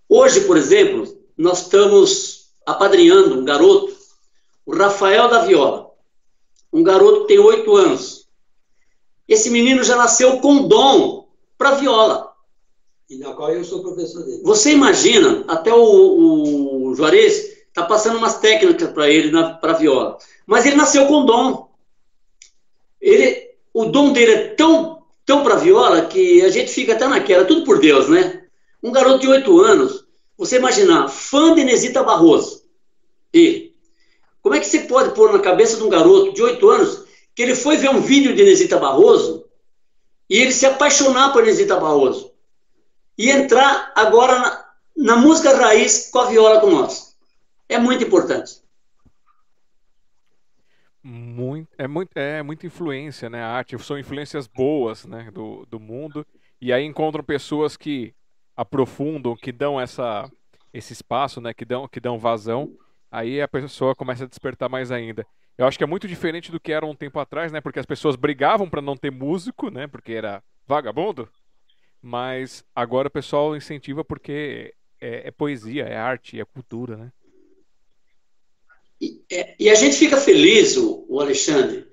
Hoje, por exemplo, nós estamos apadrinhando um garoto, o Rafael da Viola. Um garoto que tem oito anos. Esse menino já nasceu com dom para viola.
E na qual eu sou professor dele.
Você imagina, até o, o Juarez está passando umas técnicas para ele para viola. Mas ele nasceu com dom. Ele, o dom dele é tão, tão para viola que a gente fica até naquela, tudo por Deus, né? Um garoto de oito anos, você imaginar, fã de Inesita Barroso, ele. Como é que você pode pôr na cabeça de um garoto de oito anos que ele foi ver um vídeo de Inesita Barroso e ele se apaixonar por Inesita Barroso? e entrar agora na, na música raiz com a viola com nós. É muito importante.
Muito, é, muito, é muita influência, né? A arte são influências boas né? do, do mundo. E aí encontram pessoas que aprofundam, que dão essa, esse espaço, né? Que dão, que dão vazão. Aí a pessoa começa a despertar mais ainda. Eu acho que é muito diferente do que era um tempo atrás, né? Porque as pessoas brigavam para não ter músico, né? Porque era vagabundo. Mas agora o pessoal incentiva porque é, é poesia, é arte, é cultura, né?
E, é, e, a gente fica feliz, o, o, Alexandre,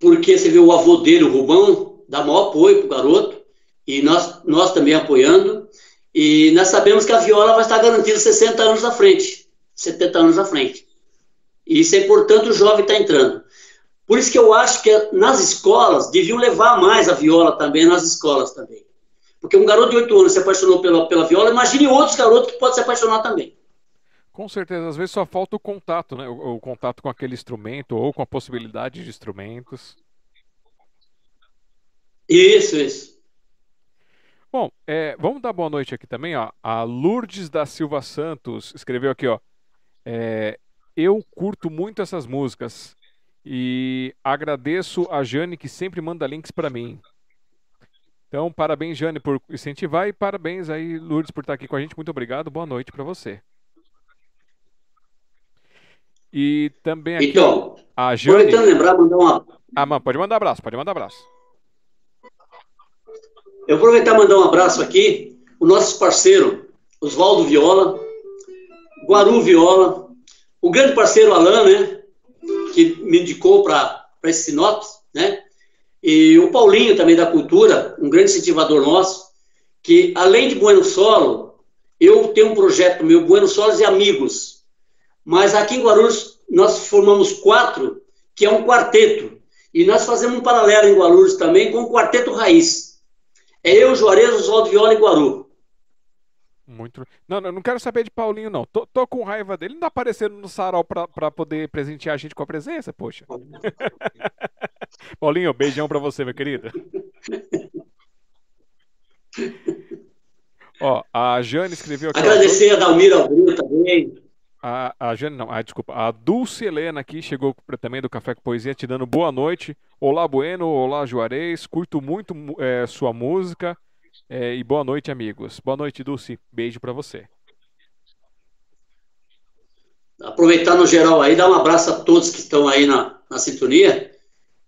porque você vê o avô dele, o Rubão, dá maior apoio para o garoto, e nós, nós também apoiando, e nós sabemos que a viola vai estar garantida 60 anos à frente, 70 anos à frente. E isso é importante, o jovem está entrando. Por isso que eu acho que nas escolas deviam levar mais a viola também, nas escolas também. Porque um garoto de 8 anos se apaixonou pela, pela viola, imagine outros garotos que podem se apaixonar também.
Com certeza, às vezes só falta o contato, né? O, o contato com aquele instrumento ou com a possibilidade de instrumentos.
Isso, isso.
Bom, é, vamos dar boa noite aqui também, ó. A Lourdes da Silva Santos escreveu aqui, ó. É, eu curto muito essas músicas e agradeço a Jane que sempre manda links para mim. Então, parabéns, Jane, por incentivar e parabéns aí, Lourdes, por estar aqui com a gente. Muito obrigado. Boa noite para você. E também aqui
então,
a Jane.
Aproveitando lembrar, mandar uma.
Ah, mano, pode mandar abraço, pode mandar abraço.
Eu aproveitar e mandar um abraço aqui, o nosso parceiro, Oswaldo Viola, Guaru Viola, o grande parceiro Alain, né, que me indicou para esse Sinopes, né, e o Paulinho, também da Cultura, um grande incentivador nosso, que além de Bueno Solo, eu tenho um projeto meu, Bueno Solos e Amigos. Mas aqui em Guarulhos, nós formamos quatro, que é um quarteto. E nós fazemos um paralelo em Guarulhos também com o Quarteto Raiz. É eu, Juarez, Oswaldo Viola e Guaru.
Muito. Não, não, não quero saber de Paulinho, não. Tô, tô com raiva dele. Não tá aparecendo no sarau pra, pra poder presentear a gente com a presença, poxa. Paulinho, beijão pra você, meu querido. Ó, a Jane escreveu aqui.
Agradecer a Dalmira também.
A, a Jane, não, ah, desculpa. A Dulce Helena aqui chegou também do Café com Poesia, te dando boa noite. Olá, Bueno. Olá, Juarez. Curto muito é, sua música. É, e boa noite, amigos. Boa noite, Dulce. Beijo para você.
Aproveitar no geral aí, dar um abraço a todos que estão aí na, na sintonia,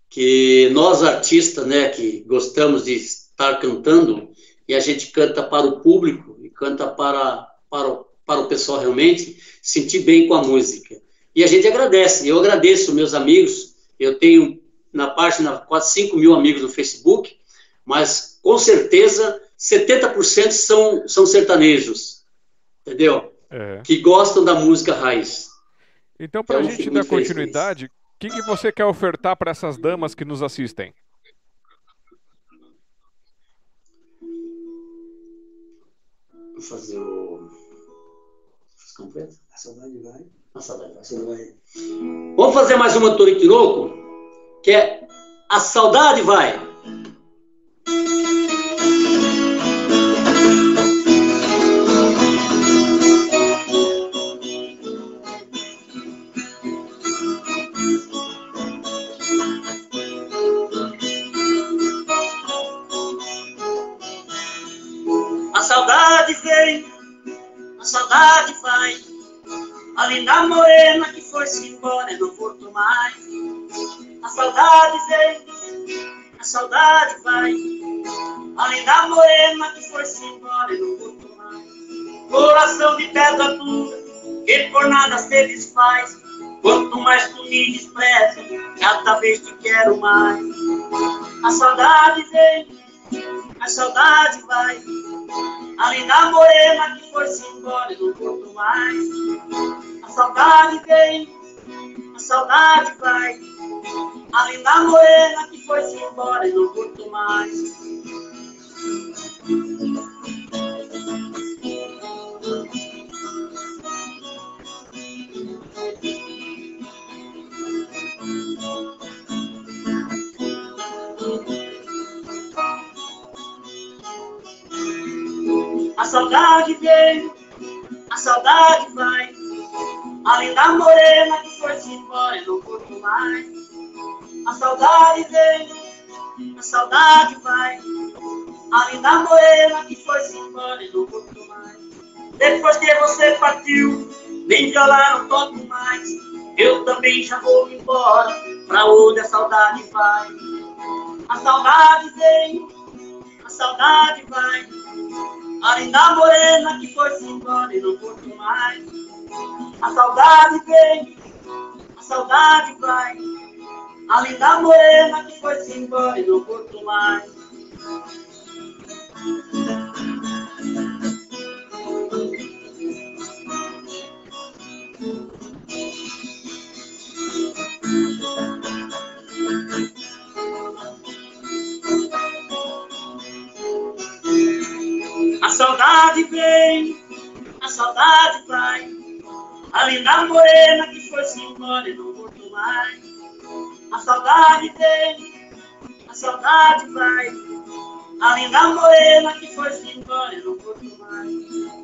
que nós artistas, né, que gostamos de estar cantando, e a gente canta para o público e canta para, para, para o pessoal realmente sentir bem com a música. E a gente agradece, eu agradeço meus amigos, eu tenho na página quase 5 mil amigos no Facebook, mas com certeza 70% são, são sertanejos, entendeu? É. Que gostam da música raiz.
Então, para a então, gente dar continuidade, o que, que você quer ofertar para essas damas que nos assistem?
Vou fazer o. Completo?
A saudade vai.
A saudade vai.
A saudade vai.
Vamos fazer mais uma Toriquiroco, que é A Saudade Vai.
A linda morena que foi-se embora e não voltou mais. A saudade vem, a saudade vai. A linda morena que foi-se embora e não voltou mais. Coração de pedra dura, que por nada se desfaz. Quanto mais tu me despreza, cada vez te quero mais. A saudade vem, a saudade vai. A linda morena que foi-se embora e não voltou mais. A saudade vem, a saudade vai. A linda morena que foi-se embora e não voltou mais. A saudade veio, a saudade vai. A linda morena que foi-se embora e não voltou mais. A saudade veio, a saudade vai. A linda morena que foi-se embora e não voltou mais. Depois que você partiu, nem violar não toco mais. Eu também já vou embora, pra onde a saudade vai. A saudade veio, a saudade vai. A linda morena que foi-se embora e não voltou mais. A saudade vem, a saudade vai. A linda morena que foi-se embora e não voltou mais. A saudade vem, a saudade vai. A linda morena que foi-se embora e não voltou mais. A saudade vem, a saudade vai. A linda morena que foi-se embora e não voltou mais.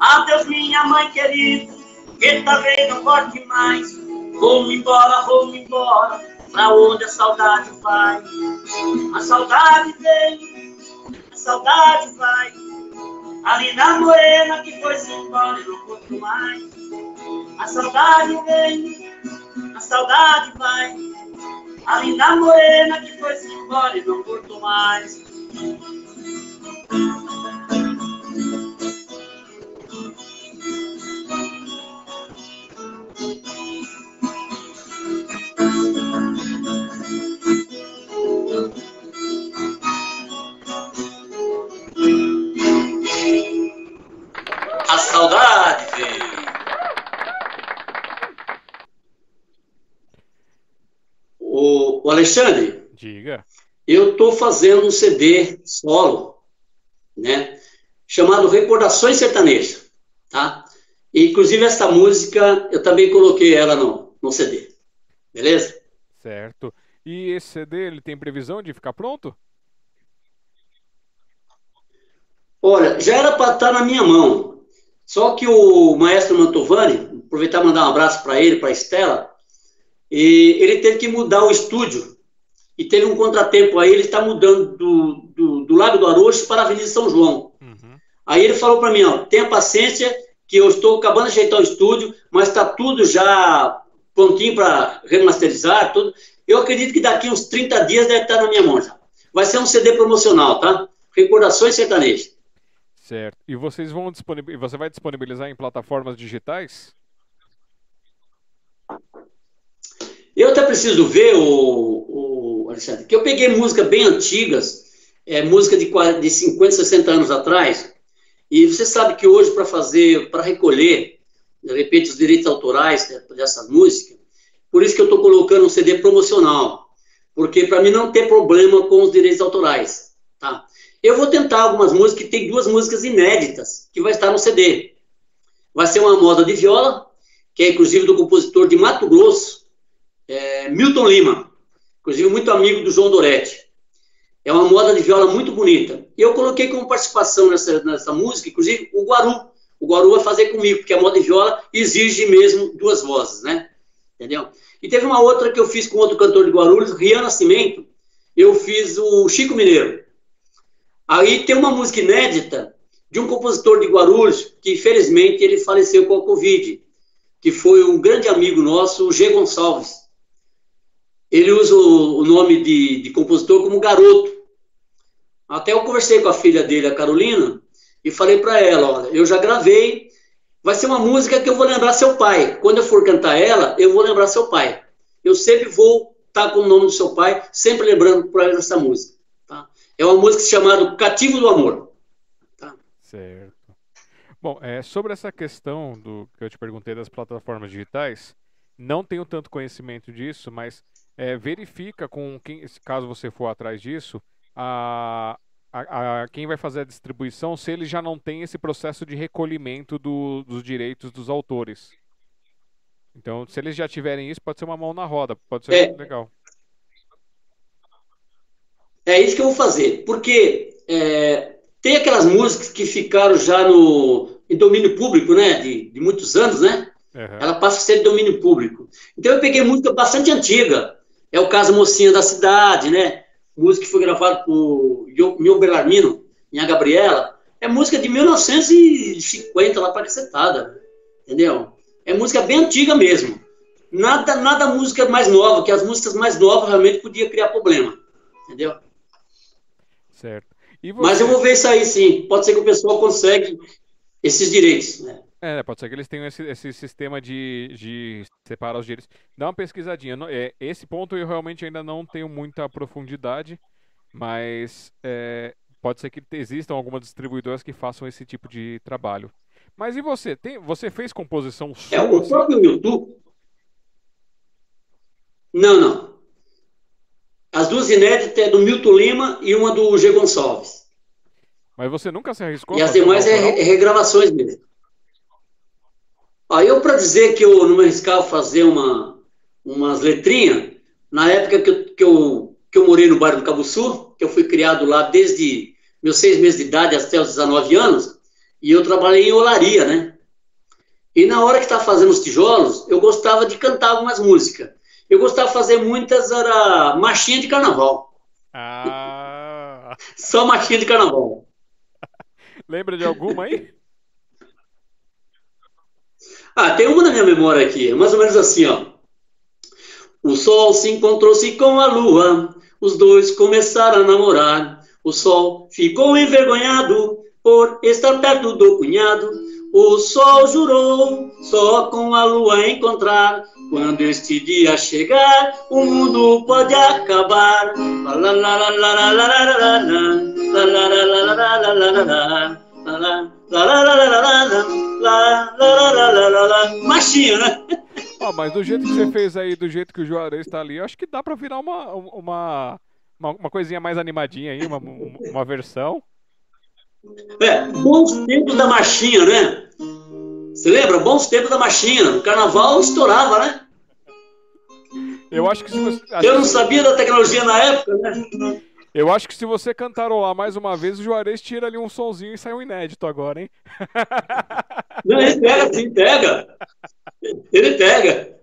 Adeus, minha mãe querida, que talvez não volte mais. Vou-me embora, vou-me embora, pra onde a saudade vai. A saudade vem, a saudade vai. A linda morena que foi-se embora e não voltou mais. A saudade vem, a saudade vai. A linda morena que foi-se embora e não voltou mais.
Saudade. O, o Alexandre,
Diga.
eu estou fazendo um CD solo, né? Chamado Recordações Sertanejas, tá? E, inclusive, essa música, eu também coloquei ela no, no CD. Beleza?
Certo. E esse CD, ele tem previsão de ficar pronto?
Olha, já era para estar na minha mão. Só que o maestro Mantovani, aproveitar e mandar um abraço para ele, para a Estela, e ele teve que mudar o estúdio. E teve um contratempo aí, ele está mudando do, do, do Lago do Arocho para a Avenida São João.
Uhum.
Aí ele falou para mim, ó, tenha paciência, que eu estou acabando de ajeitar o estúdio, mas está tudo já prontinho para remasterizar, tudo. Eu acredito que daqui uns 30 dias deve estar na minha mão já. Vai ser um CD promocional, tá? Recordações sertanejas.
Certo. E vocês vão disponibilizar, você vai disponibilizar em plataformas digitais?
Eu até preciso ver, o, o Alexandre, que eu peguei músicas bem antigas, é, música de, 40, de 50, 60 anos atrás, e você sabe que hoje, para fazer, para recolher, de repente, os direitos autorais dessa música, por isso que eu estou colocando um CD promocional, porque para mim não ter problema com os direitos autorais, tá?
Eu vou tentar algumas músicas, tem duas músicas inéditas, que vai estar no CD. Vai ser uma moda de viola, que é inclusive do compositor de Mato Grosso, é, Milton Lima, inclusive muito amigo do João Doretti. É uma moda de viola muito bonita. E eu coloquei como participação nessa, nessa música, inclusive, o Guaru. O Guaru vai fazer comigo, porque a moda de viola exige mesmo duas vozes, né? Entendeu? E teve uma outra que eu fiz com outro cantor de Guarulhos, Rian Nascimento. Eu fiz o Chico Mineiro. Aí tem uma música inédita de um compositor de Guarulhos, que infelizmente ele faleceu com a Covid, que foi um grande amigo nosso, o G. Gonçalves. Ele usa o nome de, de compositor como Garoto. Até eu conversei com a filha dele, a Carolina, e falei para ela, olha, eu já gravei, vai ser uma música que eu vou lembrar seu pai. Quando eu for cantar ela, eu vou lembrar seu pai. Eu sempre vou estar com o nome do seu pai, sempre lembrando para ela essa música. É uma música chamada Cativo do Amor. Tá?
Certo. Bom, é, sobre essa questão do que eu te perguntei das plataformas digitais, não tenho tanto conhecimento disso, mas é, verifica com quem, caso você for atrás disso, a, a, a, quem vai fazer a distribuição, se ele já não tem esse processo de recolhimento do, dos direitos dos autores. Então, se eles já tiverem isso, pode ser uma mão na roda, pode ser é, legal.
É isso que eu vou fazer, porque é, tem aquelas músicas que ficaram já no em domínio público, né, de, de muitos anos, né? Uhum. Ela passa a ser de domínio público. Então eu peguei música bastante antiga. É o caso Mocinha da Cidade, né? Música que foi gravada por Mil Belarmino, minha Gabriela. É música de 1950 lá para entendeu? É música bem antiga mesmo. Nada, nada música mais nova, que as músicas mais novas realmente podia criar problema, entendeu?
Certo.
Mas eu vou ver isso aí sim. Pode ser que o pessoal consegue esses direitos, né?
É, pode ser que eles tenham esse, esse sistema de, de separar os direitos. Dá uma pesquisadinha. É, esse ponto eu realmente ainda não tenho muita profundidade, mas é, pode ser que existam algumas distribuidoras que façam esse tipo de trabalho. Mas e você? Tem, você fez composição
sua? É o próprio YouTube. Não, não. As duas inéditas é do Milton Lima e uma do G. Gonçalves.
Mas você nunca se arriscou?
E as demais é, é regravações mesmo. Aí eu, para dizer que eu não me arriscava fazer uma, umas letrinhas, na época que eu, que, eu, que eu morei no bairro do Cabo Sul, que eu fui criado lá desde meus seis meses de idade até os 19 anos, e eu trabalhei em olaria, né? E na hora que estava fazendo os tijolos, eu gostava de cantar algumas músicas. Eu gostava de fazer muitas, era marchinha de carnaval. Ah. Só marchinha de carnaval.
Lembra de alguma aí?
Ah, tem uma na minha memória aqui, é mais ou menos assim, ó. O sol se encontrou-se com a lua, os dois começaram a namorar. O sol ficou envergonhado por estar perto do cunhado. O sol jurou só com a lua encontrar. Quando este dia chegar, o mundo pode acabar. Machinho, né?
Oh, mas do jeito que você fez aí, do jeito que o Juarez está ali, acho que dá para virar uma, uma, uma, uma, coisinha mais animadinha aí, uma, uma versão.
É, bons tempos da machinha, né? Você lembra? Bons tempos da machinha. O carnaval estourava, né?
Eu acho que se você.
Eu não sabia da tecnologia na época, né?
Eu acho que se você cantarolar mais uma vez, o Juarez tira ali um sonzinho e sai um inédito agora, hein?
Não, ele pega sim, pega. Ele pega.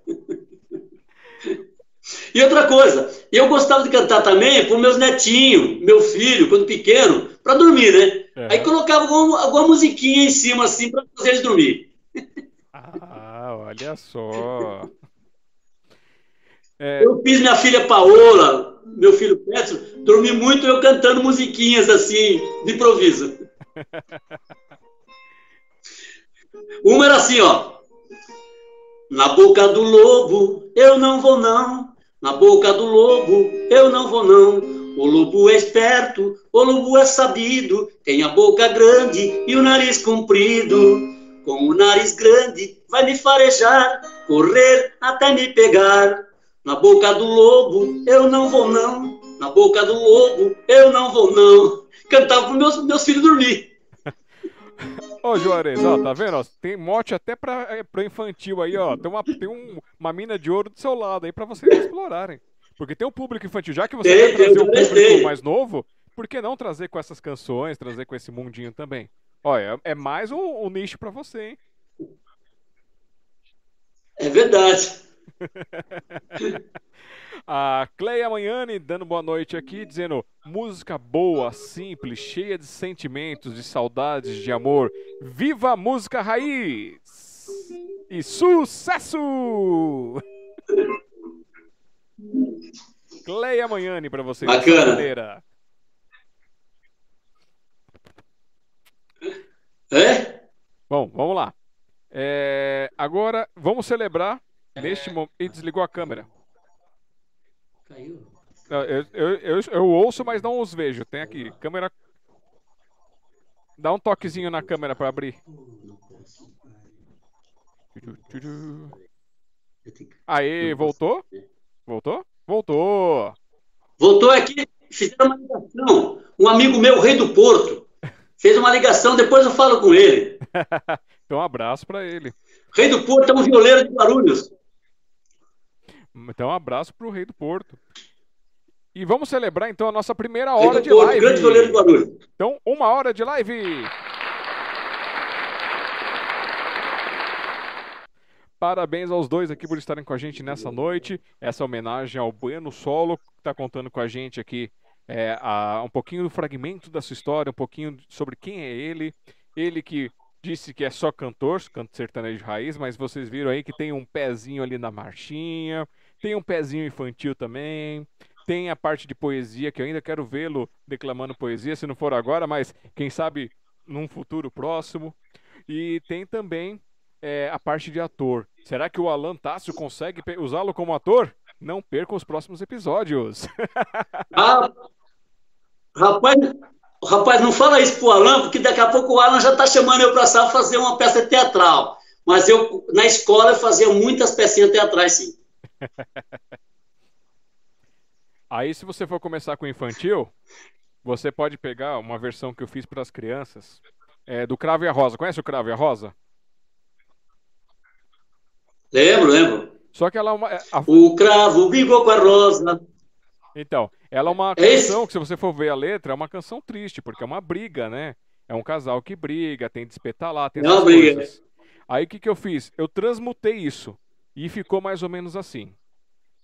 E outra coisa, eu gostava de cantar também para meus netinhos, meu filho, quando pequeno, para dormir, né? É. Aí colocava alguma, alguma, musiquinha em cima, assim, para fazer eles dormir.
Ah, olha só.
É... Eu fiz minha filha Paola, meu filho Petro, dormi muito eu cantando musiquinhas assim, de improviso. Uma era assim, ó. Na boca do lobo eu não vou não. Na boca do lobo eu não vou não. O lobo é esperto, o lobo é sabido, tem a boca grande e o nariz comprido. Com o nariz grande vai me farejar, correr até me pegar. Na boca do lobo eu não vou não, na boca do lobo, eu não vou não. Cantava para meus, meus filhos dormir.
Ô, Juarez, ó, tá vendo? Ó, tem mote até pra, é, pra infantil aí, ó. Tem, uma, tem um, uma mina de ouro do seu lado aí pra vocês explorarem. Porque tem um público infantil. Já que você
Tem,
vai trazer
tem,
um
tem.
público mais novo, por que não trazer com essas canções, trazer com esse mundinho também? Olha, é mais um, um nicho pra você, hein?
É verdade.
A Cleia Manhani dando boa noite aqui, dizendo música boa, simples, cheia de sentimentos, de saudades, de amor. Viva a música raiz! E sucesso! Cleia Manhani pra vocês.
Bacana. É?
Bom, vamos lá. É, agora vamos celebrar neste momento. E desligou a câmera.
Caiu.
Eu, eu, eu, eu ouço, mas não os vejo. Tem aqui, câmera. Dá um toquezinho na câmera pra abrir. Aê, voltou? Voltou? Voltou!
Voltou aqui, fizeram uma ligação. Um amigo meu, rei do Porto, fez uma ligação, depois eu falo com ele.
Então, um abraço pra ele.
Rei do Porto é um violeiro de Guarulhos.
Então, um abraço pro Rei do Porto. E vamos celebrar então a nossa primeira hora
do
de
Porto,
live.
grande de Guarulhos.
Então, uma hora de live. Parabéns aos dois aqui por estarem com a gente nessa noite. Essa homenagem ao Bueno Solo, que está contando com a gente aqui é, a- um pouquinho do fragmento da sua história, um pouquinho sobre quem é ele. Ele que disse que é só cantor, canto sertanejo raiz, mas vocês viram aí que tem um pezinho ali na marchinha, tem um pezinho infantil também, tem a parte de poesia que eu ainda quero vê-lo declamando poesia, se não for agora, mas quem sabe num futuro próximo. E tem também é, a parte de ator. Será que o Alan Tássio consegue usá-lo como ator? Não perca os próximos episódios.
Ah, rapaz, rapaz, não fala isso pro Alan, porque daqui a pouco o Alan já está chamando eu para fazer uma peça teatral. Mas eu, na escola, eu fazia muitas pecinhas teatrais, sim.
Aí, se você for começar com infantil, você pode pegar uma versão que eu fiz para as crianças é, do Cravo e a Rosa. Conhece o Cravo e a Rosa?
Lembro, lembro.
Só que ela é uma. é, a-
O cravo brigou com a rosa.
Então, ela é uma
É esse?
canção que, se você for ver a letra, é uma canção triste, porque é uma briga, né? É um casal que briga, tem de espetar lá, tem essas
briga.
coisas. Aí o que, que eu fiz? Eu transmutei isso e ficou mais ou menos assim.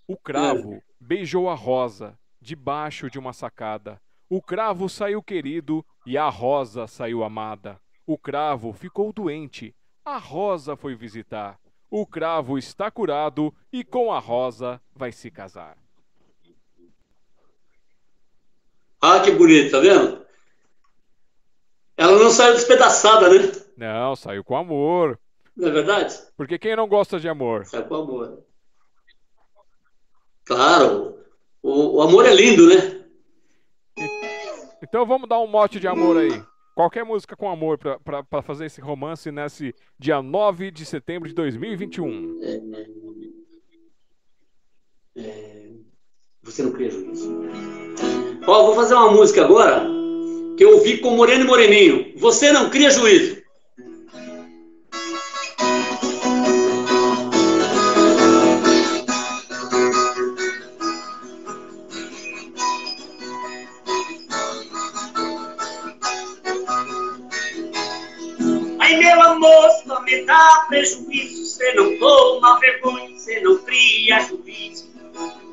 O cravo beijou a rosa debaixo de uma sacada. O cravo saiu querido e a rosa saiu amada. O cravo ficou doente. A rosa foi visitar. O cravo está curado e com a rosa vai se casar.
Ah, que bonito, tá vendo? Ela não saiu despedaçada, né?
Não, saiu com amor.
Não é verdade?
Porque quem não gosta de amor?
Saiu com amor. Claro, o, o amor é lindo, né?
Então vamos dar um mote de amor aí. Qualquer música com amor pra fazer esse romance nesse dia 9 de setembro de 2021.
Você não cria juízo. Ó, vou fazer uma música agora que eu ouvi com Moreno e Moreninho. Você não cria juízo.
Dá prejuízo. Você não toma vergonha, você não cria juízo.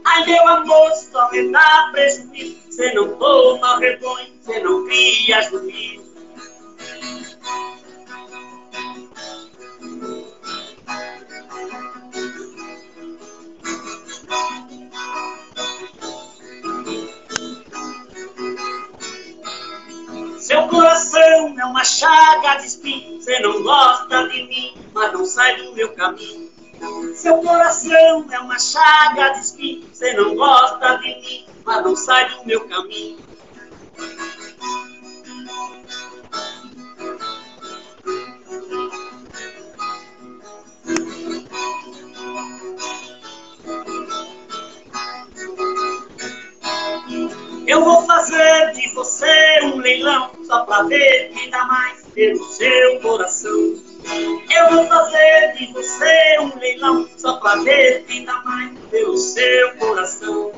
Ai, meu amor, só me dá prejuízo. Você não toma vergonha, você não cria juízo. Seu coração é uma chaga de espinho. Você não gosta de mim, mas não sai do meu caminho. Seu coração é uma chaga de espinho. Você não gosta de mim, mas não sai do meu caminho. Eu vou fazer de você um leilão só pra ver quem dá mais pelo seu coração. Eu vou fazer de você um leilão só pra ver quem dá mais pelo seu coração.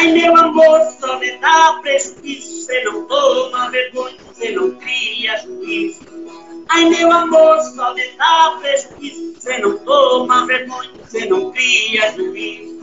Ai meu amor, só me dá prejuízo, você não toma vergonha, você não cria juízo. Ai meu amor, só me dá prejuízo, você não toma vergonha, você não cria juízo.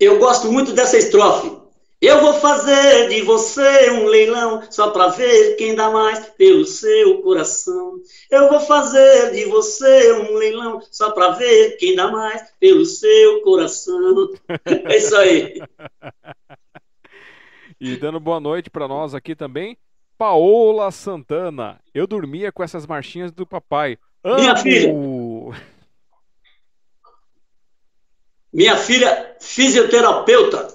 Eu gosto muito dessa estrofe. Eu vou fazer de você um leilão só para ver quem dá mais pelo seu coração. Eu vou fazer de você um leilão só para ver quem dá mais pelo seu coração. É isso aí.
E dando boa noite para nós aqui também, Paola Santana. Eu dormia com essas marchinhas do papai.
Minha
Amo!
filha. Minha filha, fisioterapeuta.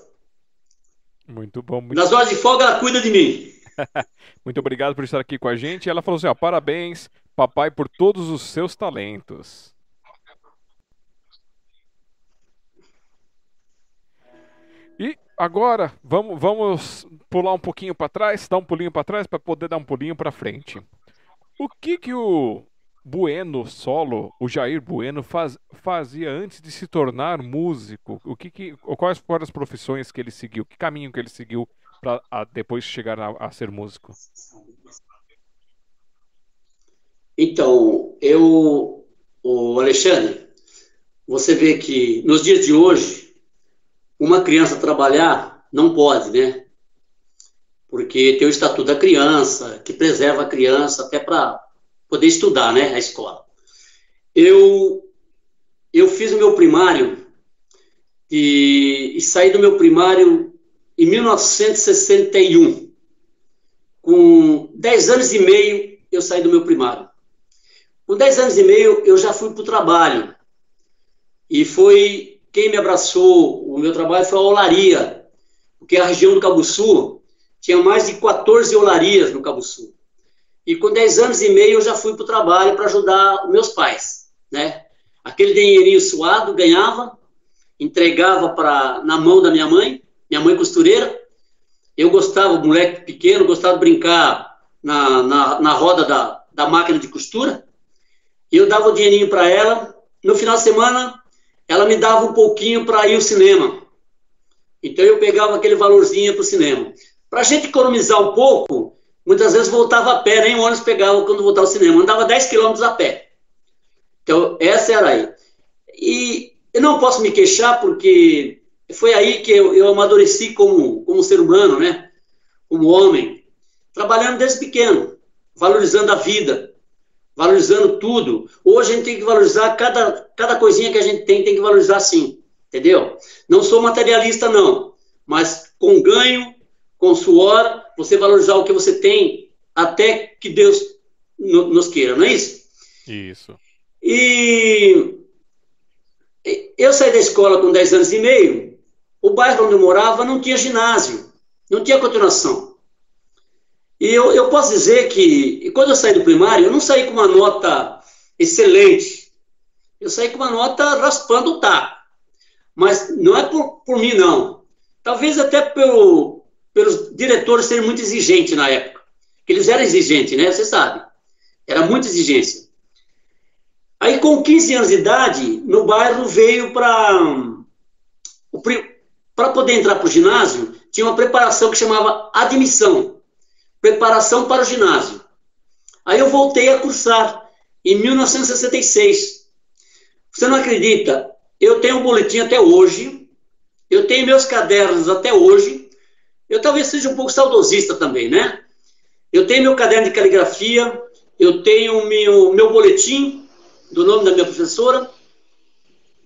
Muito bom, muito,
Nas horas de folga, ela cuida de mim.
muito obrigado por estar aqui com a gente. Ela falou assim: ó, parabéns, papai, por todos os seus talentos. E agora, vamos, vamos pular um pouquinho para trás, dar um pulinho para trás para poder dar um pulinho para frente. O que que o Bueno solo, o Jair Bueno faz- fazia antes de se tornar músico? O que que, quais foram as profissões que ele seguiu? Que caminho que ele seguiu para depois chegar a, a ser músico?
Então, eu, o Alexandre, você vê que nos dias de hoje, uma criança trabalhar não pode, né? Porque tem o Estatuto da Criança, que preserva a criança até para poder estudar, né? A escola. Eu, eu fiz o meu primário e, e saí do meu primário em 1961. Com 10 anos e meio, eu saí do meu primário. Com 10 anos e meio, eu já fui para o trabalho. E foi quem me abraçou, o meu trabalho foi a olaria, porque a região do Cabo Sul tinha mais de 14 olarias no Cabo Sul. E com 10 anos e meio, eu já fui para o trabalho para ajudar os meus pais, né? Aquele dinheirinho suado, ganhava, entregava pra, na mão da minha mãe, minha mãe costureira. Eu gostava, moleque pequeno, gostava de brincar na, na, na roda da, da máquina de costura. Eu dava o dinheirinho para ela. No final de semana, ela me dava um pouquinho para ir ao cinema. Então eu pegava aquele valorzinho para o cinema. Para a gente economizar um pouco, muitas vezes voltava a pé, nem o ônibus pegava quando voltava ao cinema. Andava 10 quilômetros a pé. Então, essa era aí. E eu não posso me queixar porque foi aí que eu, eu amadureci como, como ser humano, né? Como homem. Trabalhando desde pequeno, valorizando a vida, valorizando tudo. Hoje a gente tem que valorizar cada, cada coisinha que a gente tem, tem que valorizar sim, entendeu? Não sou materialista, não, mas com ganho, com suor, você valorizar o que você tem até que Deus no, nos queira, não é isso?
Isso.
E eu saí da escola com 10 anos e meio, o bairro onde eu morava não tinha ginásio, não tinha continuação. E eu, eu posso dizer que, quando eu saí do primário, eu não saí com uma nota excelente. Eu saí com uma nota raspando o taco. Mas não é por, por mim, não. Talvez até pelo, pelos diretores serem muito exigentes na época. Que eles eram exigentes, né? Você sabe. Era muita exigência. Aí, com 15 anos de idade, no bairro veio para. Para poder entrar para o ginásio, tinha uma preparação que chamava admissão preparação para o ginásio. Aí eu voltei a cursar em 1966. Você não acredita? Eu tenho um boletim até hoje, eu tenho meus cadernos até hoje. Eu talvez seja um pouco saudosista também, né? Eu tenho meu caderno de caligrafia, eu tenho meu, meu boletim do nome da minha professora,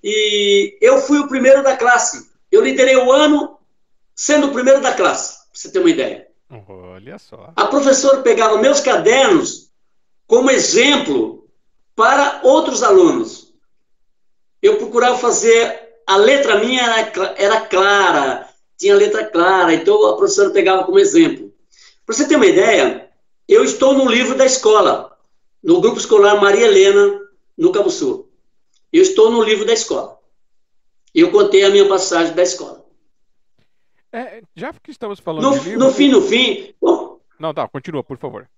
e eu fui o primeiro da classe eu liderei o ano sendo o primeiro da classe, para você ter uma ideia.
Olha só.
A professora pegava meus cadernos como exemplo para outros alunos. Eu procurava fazer. A letra minha era, era clara, tinha letra clara, então a professora pegava como exemplo. Para você ter uma ideia, eu estou no livro da escola, no grupo escolar Maria Helena, no Cabo Sul. Eu estou no livro da escola. Eu contei a minha passagem da escola.
É, já que estamos falando
No,
livro...
no fim, no fim, bom,
Não, tá, continua, por favor.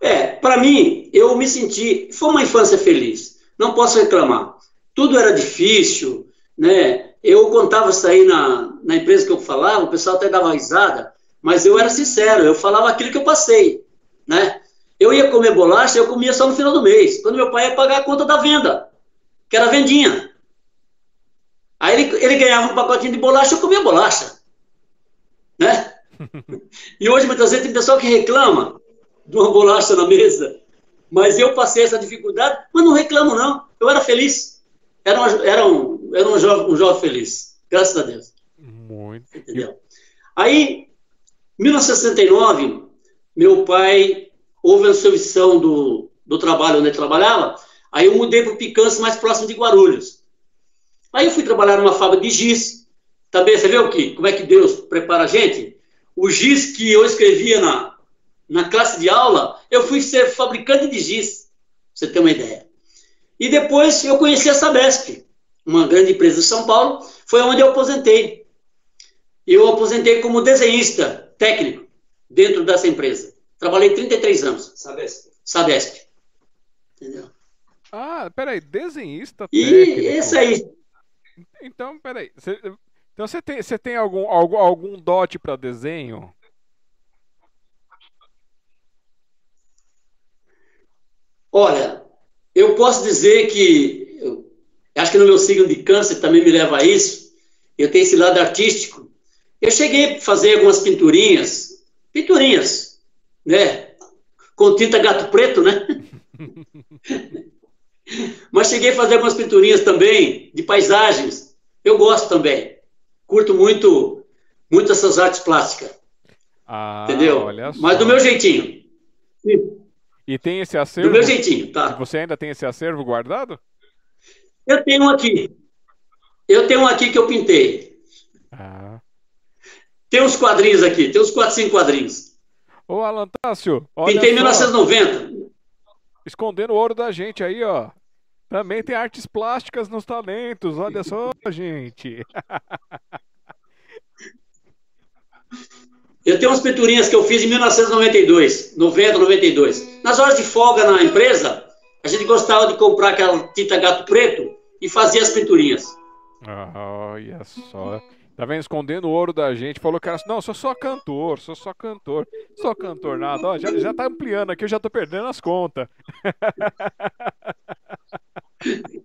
É, para mim, eu me senti. Foi uma infância feliz. Não posso reclamar. Tudo era difícil, né? Eu contava isso aí na, na empresa que eu falava, o pessoal até dava risada, mas eu era sincero, eu falava aquilo que eu passei, né? Eu ia comer bolacha, eu comia só no final do mês, quando meu pai ia pagar a conta da venda, que era a vendinha. Aí ele, ele ganhava um pacotinho de bolacha, eu comia bolacha, né? E hoje, muitas vezes, tem pessoal que reclama de uma bolacha na mesa. Mas eu passei essa dificuldade, mas não reclamo, não. Eu era feliz. Era, uma, era, um, era um, jovem, um jovem feliz. Graças a Deus.
Muito.
Entendeu? Aí, em 1969, meu pai houve a substituição do, do trabalho onde ele trabalhava. Aí eu mudei para o Picanço, mais próximo de Guarulhos. Aí eu fui trabalhar numa fábrica de giz. Também, você vê o que? Como é que Deus prepara a gente? O giz que eu escrevia na, na classe de aula, eu fui ser fabricante de giz, pra você ter uma ideia. E depois eu conheci a Sabesp, uma grande empresa de São Paulo, foi onde eu aposentei. Eu aposentei como desenhista técnico dentro dessa empresa. Trabalhei 33 anos,
Sabesp.
Sabesp. Entendeu?
Ah, peraí, desenhista
E
técnico.
esse aí,
Então, peraí. Você, então você tem, você tem algum, algum, algum dote para desenho?
olha, eu posso dizer que, acho que no meu signo de câncer também me leva a isso, eu tenho esse lado artístico. Eu cheguei a fazer algumas pinturinhas, pinturinhas, né? Com tinta gato preto, né? Mas cheguei a fazer algumas pinturinhas também de paisagens. Eu gosto também. Curto muito, muito essas artes plásticas,
Ah,
entendeu?
olha só.
Mas do meu jeitinho.
E tem esse
Do
acervo?
meu jeitinho, tá?
Você ainda tem esse acervo guardado?
Eu tenho um aqui. Eu tenho um aqui que eu pintei.
Ah.
Tem uns quadrinhos aqui, tem uns 4, 5 quadrinhos.
Ô, Alan Tássio, olha
Pintei em
só,
1990.
escondendo o ouro da gente aí, ó. Também tem artes plásticas nos talentos, olha só, gente.
Eu tenho umas pinturinhas que eu fiz em 1992, 90, 92. Nas horas de folga na empresa, a gente gostava de comprar aquela tinta gato preto e fazia as pinturinhas.
Ah, Olha só. Tá vendo? Escondendo o ouro da gente. Falou que era. Não, sou só cantor, sou só cantor. Sou cantor nada. Ó, já, já tá ampliando aqui, eu já tô perdendo as contas.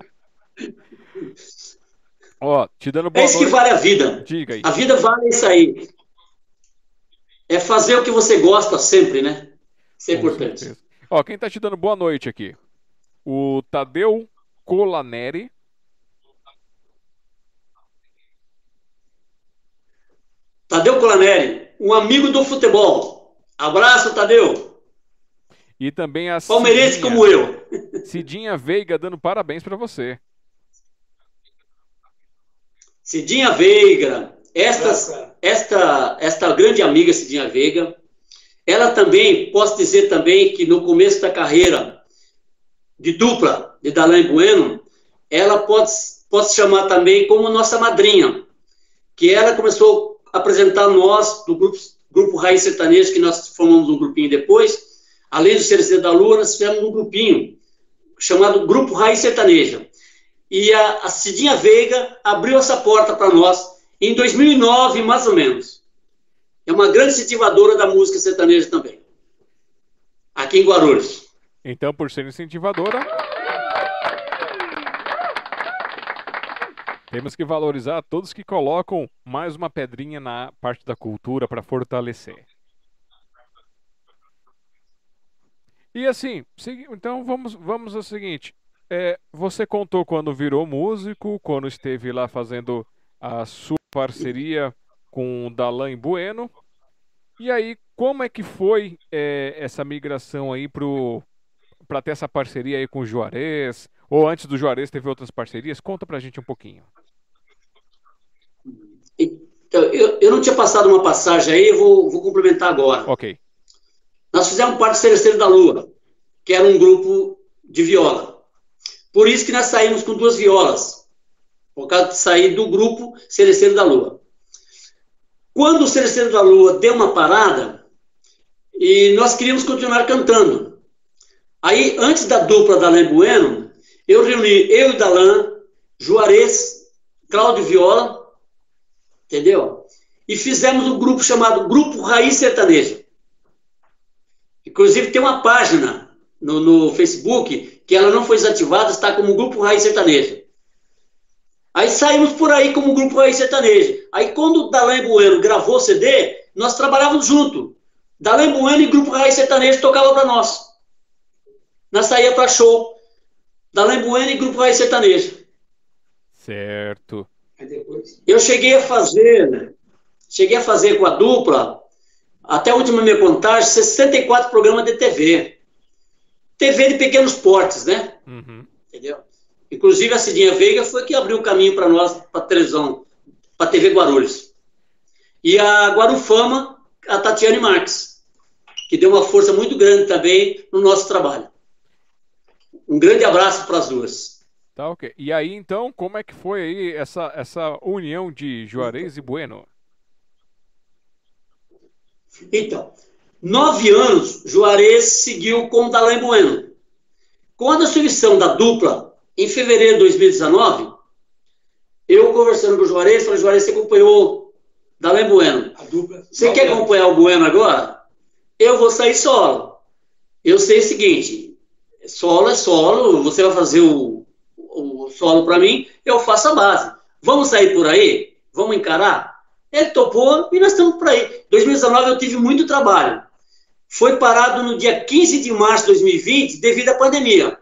Ó, te dando
É
boa
isso que
noite.
vale a vida.
Diga aí.
A vida vale isso aí. É fazer o que você gosta sempre, né? Isso é
Com
importante.
certeza. Ó, quem tá te dando boa noite aqui? O Tadeu Colaneri.
Tadeu Colaneri, um amigo do futebol. Abraço, Tadeu.
E também a
Palmeirense
Cidinha.
como eu.
Cidinha Veiga dando parabéns pra você.
Cidinha Veiga, esta, esta, esta grande amiga Cidinha Veiga, ela também, posso dizer também que no começo da carreira de dupla de Dalain Bueno, ela pode, pode se chamar também como nossa madrinha, que ela começou a apresentar nós, do grupo, grupo Raiz Sertanejo, que nós formamos um grupinho depois, além do Cereceiro da Lua, nós fizemos um grupinho chamado Grupo Raiz Sertaneja. E a, a Cidinha Veiga abriu essa porta para nós em 2009, mais ou menos. É uma grande incentivadora da música sertaneja também. Aqui em Guarulhos.
Então, por ser incentivadora, temos que valorizar todos que colocam mais uma pedrinha na parte da cultura para fortalecer. E assim, então vamos, vamos ao seguinte. é, você contou quando virou músico, quando esteve lá fazendo a sua parceria com o Dalan Bueno. E aí, como é que foi é, essa migração aí para ter essa parceria aí com o Juarez? Ou antes do Juarez teve outras parcerias? Conta pra gente um pouquinho.
Então, eu, eu não tinha passado uma passagem aí, vou, vou complementar agora.
Ok.
Nós fizemos parte do Celesteiro da Lua, que era um grupo de viola. Por isso que nós saímos com duas violas, por causa de sair do grupo Celesteiro da Lua. Quando o Celesteiro da Lua deu uma parada, e nós queríamos continuar cantando. Aí, antes da dupla da Alain Bueno, eu reuni eu e Dalan, Juarez, Cláudio Viola, entendeu? E fizemos um grupo chamado Grupo Raiz Sertaneja. Inclusive tem uma página no, no Facebook que ela não foi desativada, está como Grupo Raiz Sertaneja. Aí saímos por aí como Grupo Raiz Sertaneja. Aí quando o Dalan Bueno gravou o CD, nós trabalhávamos junto. Dalan Bueno e Grupo Raiz Sertaneja tocava para nós. Nós saía para show. Dalan Bueno e Grupo Raiz Sertaneja.
Certo.
Eu cheguei a fazer, né? cheguei a fazer com a dupla, até a última minha contagem, 64 programas de TV. TV de pequenos portes, né?
Uhum.
Entendeu? Inclusive a Cidinha Veiga foi que abriu o caminho para nós, para televisão, para TV Guarulhos. E a Guarufama, a Tatiane Marques, que deu uma força muito grande também no nosso trabalho. Um grande abraço para as duas.
Tá ok. E aí então, como é que foi aí essa, essa união de Juarez e Bueno?
Então, nove anos, Juarez seguiu com o Dalan Bueno. Com a dissolução da dupla, em fevereiro de 2019, eu conversando com o Juarez, falei, Juarez, você acompanhou Dalan Bueno. Você quer acompanhar o Bueno agora? Eu vou sair solo. Eu sei o seguinte, solo é solo, você vai fazer o, o solo para mim, eu faço a base. Vamos sair por aí? Vamos encarar? Ele topou e nós estamos por aí. 2019 eu tive muito trabalho. Foi parado no dia 15 de março de 2020 devido à pandemia.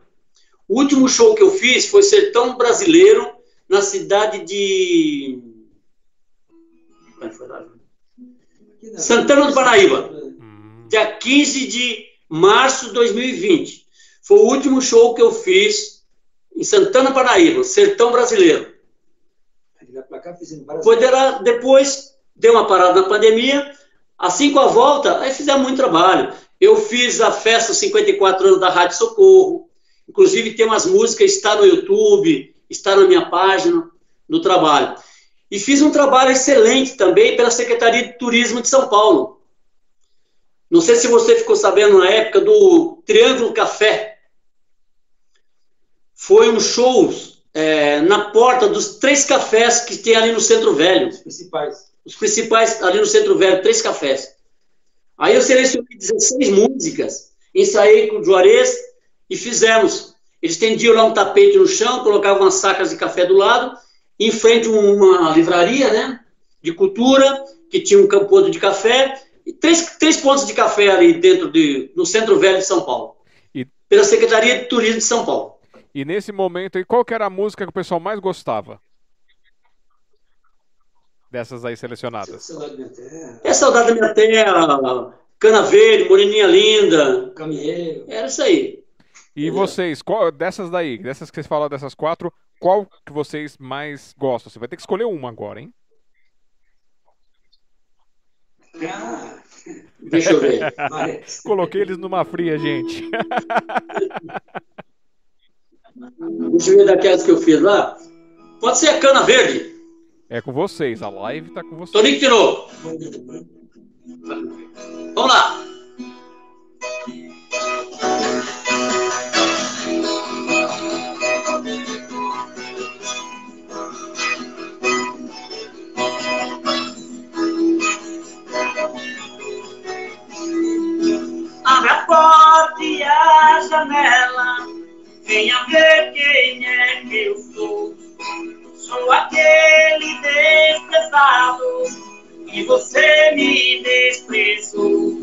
O último show que eu fiz foi Sertão Brasileiro, na cidade de. Santana do Paraíba. Dia 15 de março de 2020. Foi o último show que eu fiz em Santana, Paraíba, Sertão Brasileiro. Foi depois, deu uma parada na pandemia, assim com a volta, aí fizemos muito trabalho. Eu fiz a festa 54 anos da Rádio Socorro, inclusive tem umas músicas, está no YouTube, está na minha página, no trabalho. E fiz um trabalho excelente também pela Secretaria de Turismo de São Paulo. Não sei se você ficou sabendo na época do Triângulo Café. Foi um show é, na porta dos três cafés que tem ali no Centro Velho.
Os principais.
Os principais ali no Centro Velho, três cafés. Aí eu selecionei 16 músicas, ensaiei com o Juarez e fizemos. Eles tendiam lá um tapete no chão, colocavam umas sacas de café do lado, em frente uma livraria, né, de cultura, que tinha um campo de café, e três, três pontos de café ali dentro de, no Centro Velho de São Paulo,
e...
pela Secretaria de Turismo de São Paulo.
E nesse momento aí, qual que era a música que o pessoal mais gostava? Dessas aí selecionadas.
Saudade da minha terra.
É Saudade da Minha Terra, Cana Verde, Moreninha Linda.
Caminheiro.
Era isso aí.
E vocês, qual, dessas daí, dessas que vocês falaram, dessas quatro, qual que vocês mais gostam? Você vai ter que escolher uma agora, hein?
Ah,
Deixa eu ver.
Coloquei eles numa fria, gente.
Deixa eu ver daquelas que eu fiz lá. Pode ser a Cana Verde.
É com vocês, a live tá com vocês.
Tonico tirou. Vamos lá.
Abre a porta e a janela, venha ver quem é que eu sou. Sou aquele desprezado e você me desprezou.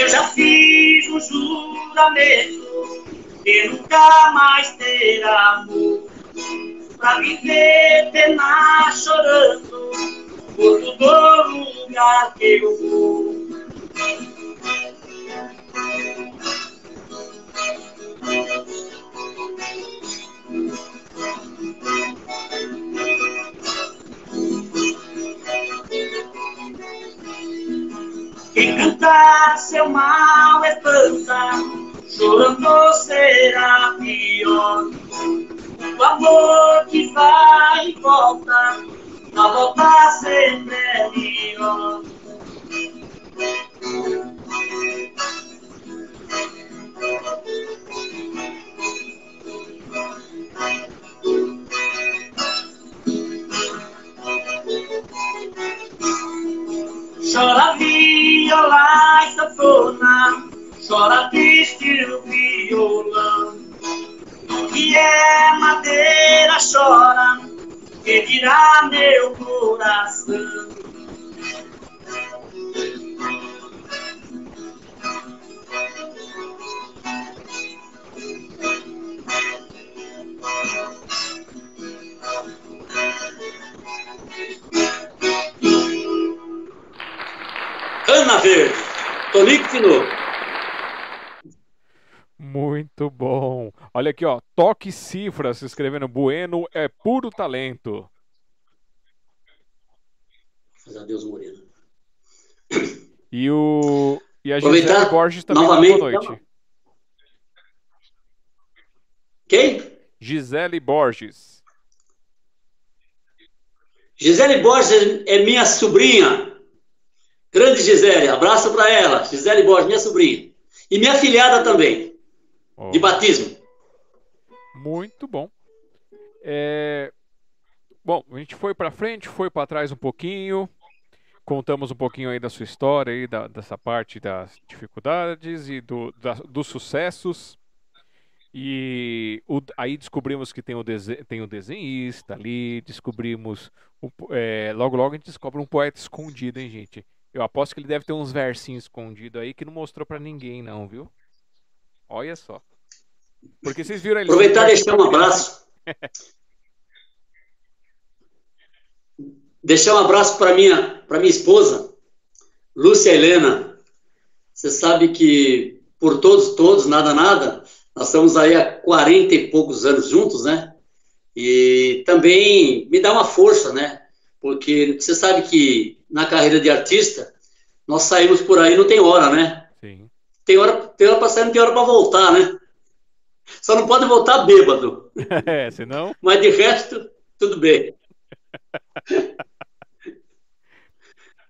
Eu já fiz um juramento de nunca mais ter amor. Pra viver pena chorando por todo lugar que eu vou. Quem cantar seu mal espanta, chorando será pior. O amor que vai e volta, na volta sempre é melhor. Chora viola e sanfona, chora triste o violão. Que é madeira chora, que dirá meu coração.
Ana Verde, Tonico Tinoco.
Muito bom. Olha aqui, ó. Toque Cifra se escrevendo Bueno é puro talento.
Graças a Deus, Moreno.
E o e a
Aproveitar
Gisele Borges também
novamente,
boa noite.
Quem?
Gisele Borges.
Gisele Borges é minha sobrinha. Grande Gisele, abraço para ela. Gisele Borges, minha sobrinha. E minha filhada também,
Ó,
de batismo.
muito bom. É, Bom, a gente foi pra frente, foi pra trás um pouquinho. Contamos um pouquinho aí da sua história aí, da- dessa parte das dificuldades e do, da- dos sucessos. E o- aí descobrimos que tem o, dese- tem o desenhista ali, descobrimos. o é, logo, logo a gente descobre um poeta escondido, hein, gente? Eu aposto que ele deve ter uns versinhos escondidos aí que não mostrou pra ninguém, não, viu? Olha só. Porque vocês viram ele.
Aproveitar e
versinho
deixar um abraço. Deixar um abraço para minha, para minha esposa, Lúcia Helena. Você sabe que por todos, todos, nada, nada, nós estamos aí há 40 e poucos anos juntos, né? E também me dá uma força, né? Porque você sabe que na carreira de artista, nós saímos por aí, não tem hora, né?
Sim.
Tem hora, tem hora para sair, não tem hora para voltar, né? Só não pode voltar bêbado.
É, senão.
Mas de resto, tudo bem.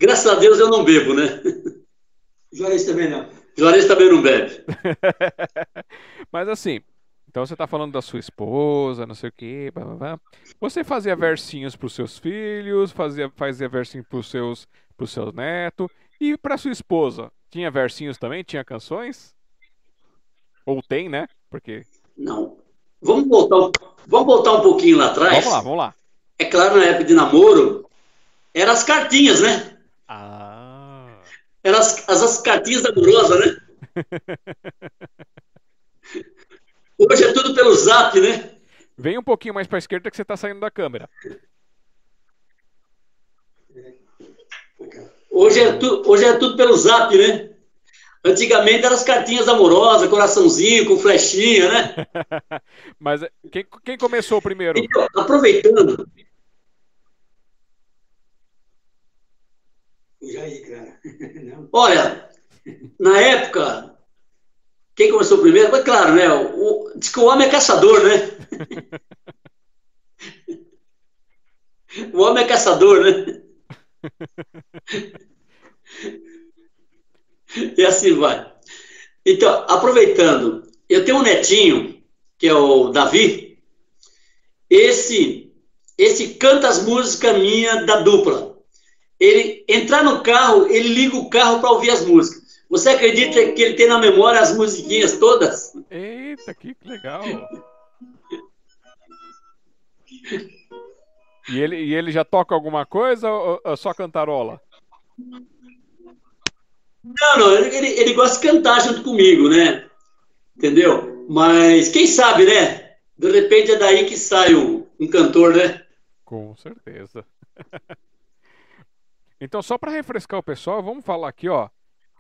Graças a Deus eu não bebo, né?
Juarez também não.
Juarez também não bebe.
Mas assim, então você tá falando da sua esposa, não sei o quê. blá, blá, blá. Você fazia versinhos pros seus filhos, fazia, fazia versinho pros seus, pros seus netos. E pra sua esposa, tinha versinhos também? Tinha canções? Ou tem, né? Porque.
Não. Vamos voltar, um- vamos voltar um pouquinho lá atrás.
Vamos lá, vamos lá.
É claro, na época de namoro, eram as cartinhas, né?
Ah.
Eram as, as, as cartinhas amorosas, né? Hoje é tudo pelo zap, né?
Vem um pouquinho mais pra esquerda que você tá saindo da câmera.
Hoje é, tu, hoje é tudo pelo zap, né? Antigamente eram as cartinhas amorosas, coraçãozinho, com flechinha, né?
Mas quem, quem começou primeiro?
Então, aproveitando,
Jair, cara.
Olha, na época, quem começou primeiro, foi claro, né? O, diz que o homem é caçador, né? O homem é caçador, né? E assim vai. Então, aproveitando, eu tenho um netinho, que é o Davi. Esse, esse canta as músicas minhas da dupla. Ele entrar no carro, ele liga o carro para ouvir as músicas. Você acredita que ele tem na memória as musiquinhas todas?
Eita, que legal. E ele, e ele já toca alguma coisa ou, ou só cantarola?
Não, não, ele, ele gosta de cantar junto comigo, né? Entendeu? Mas quem sabe, né? De repente é daí que sai um, um cantor, né?
Com certeza. então, só para refrescar o pessoal, vamos falar aqui, ó.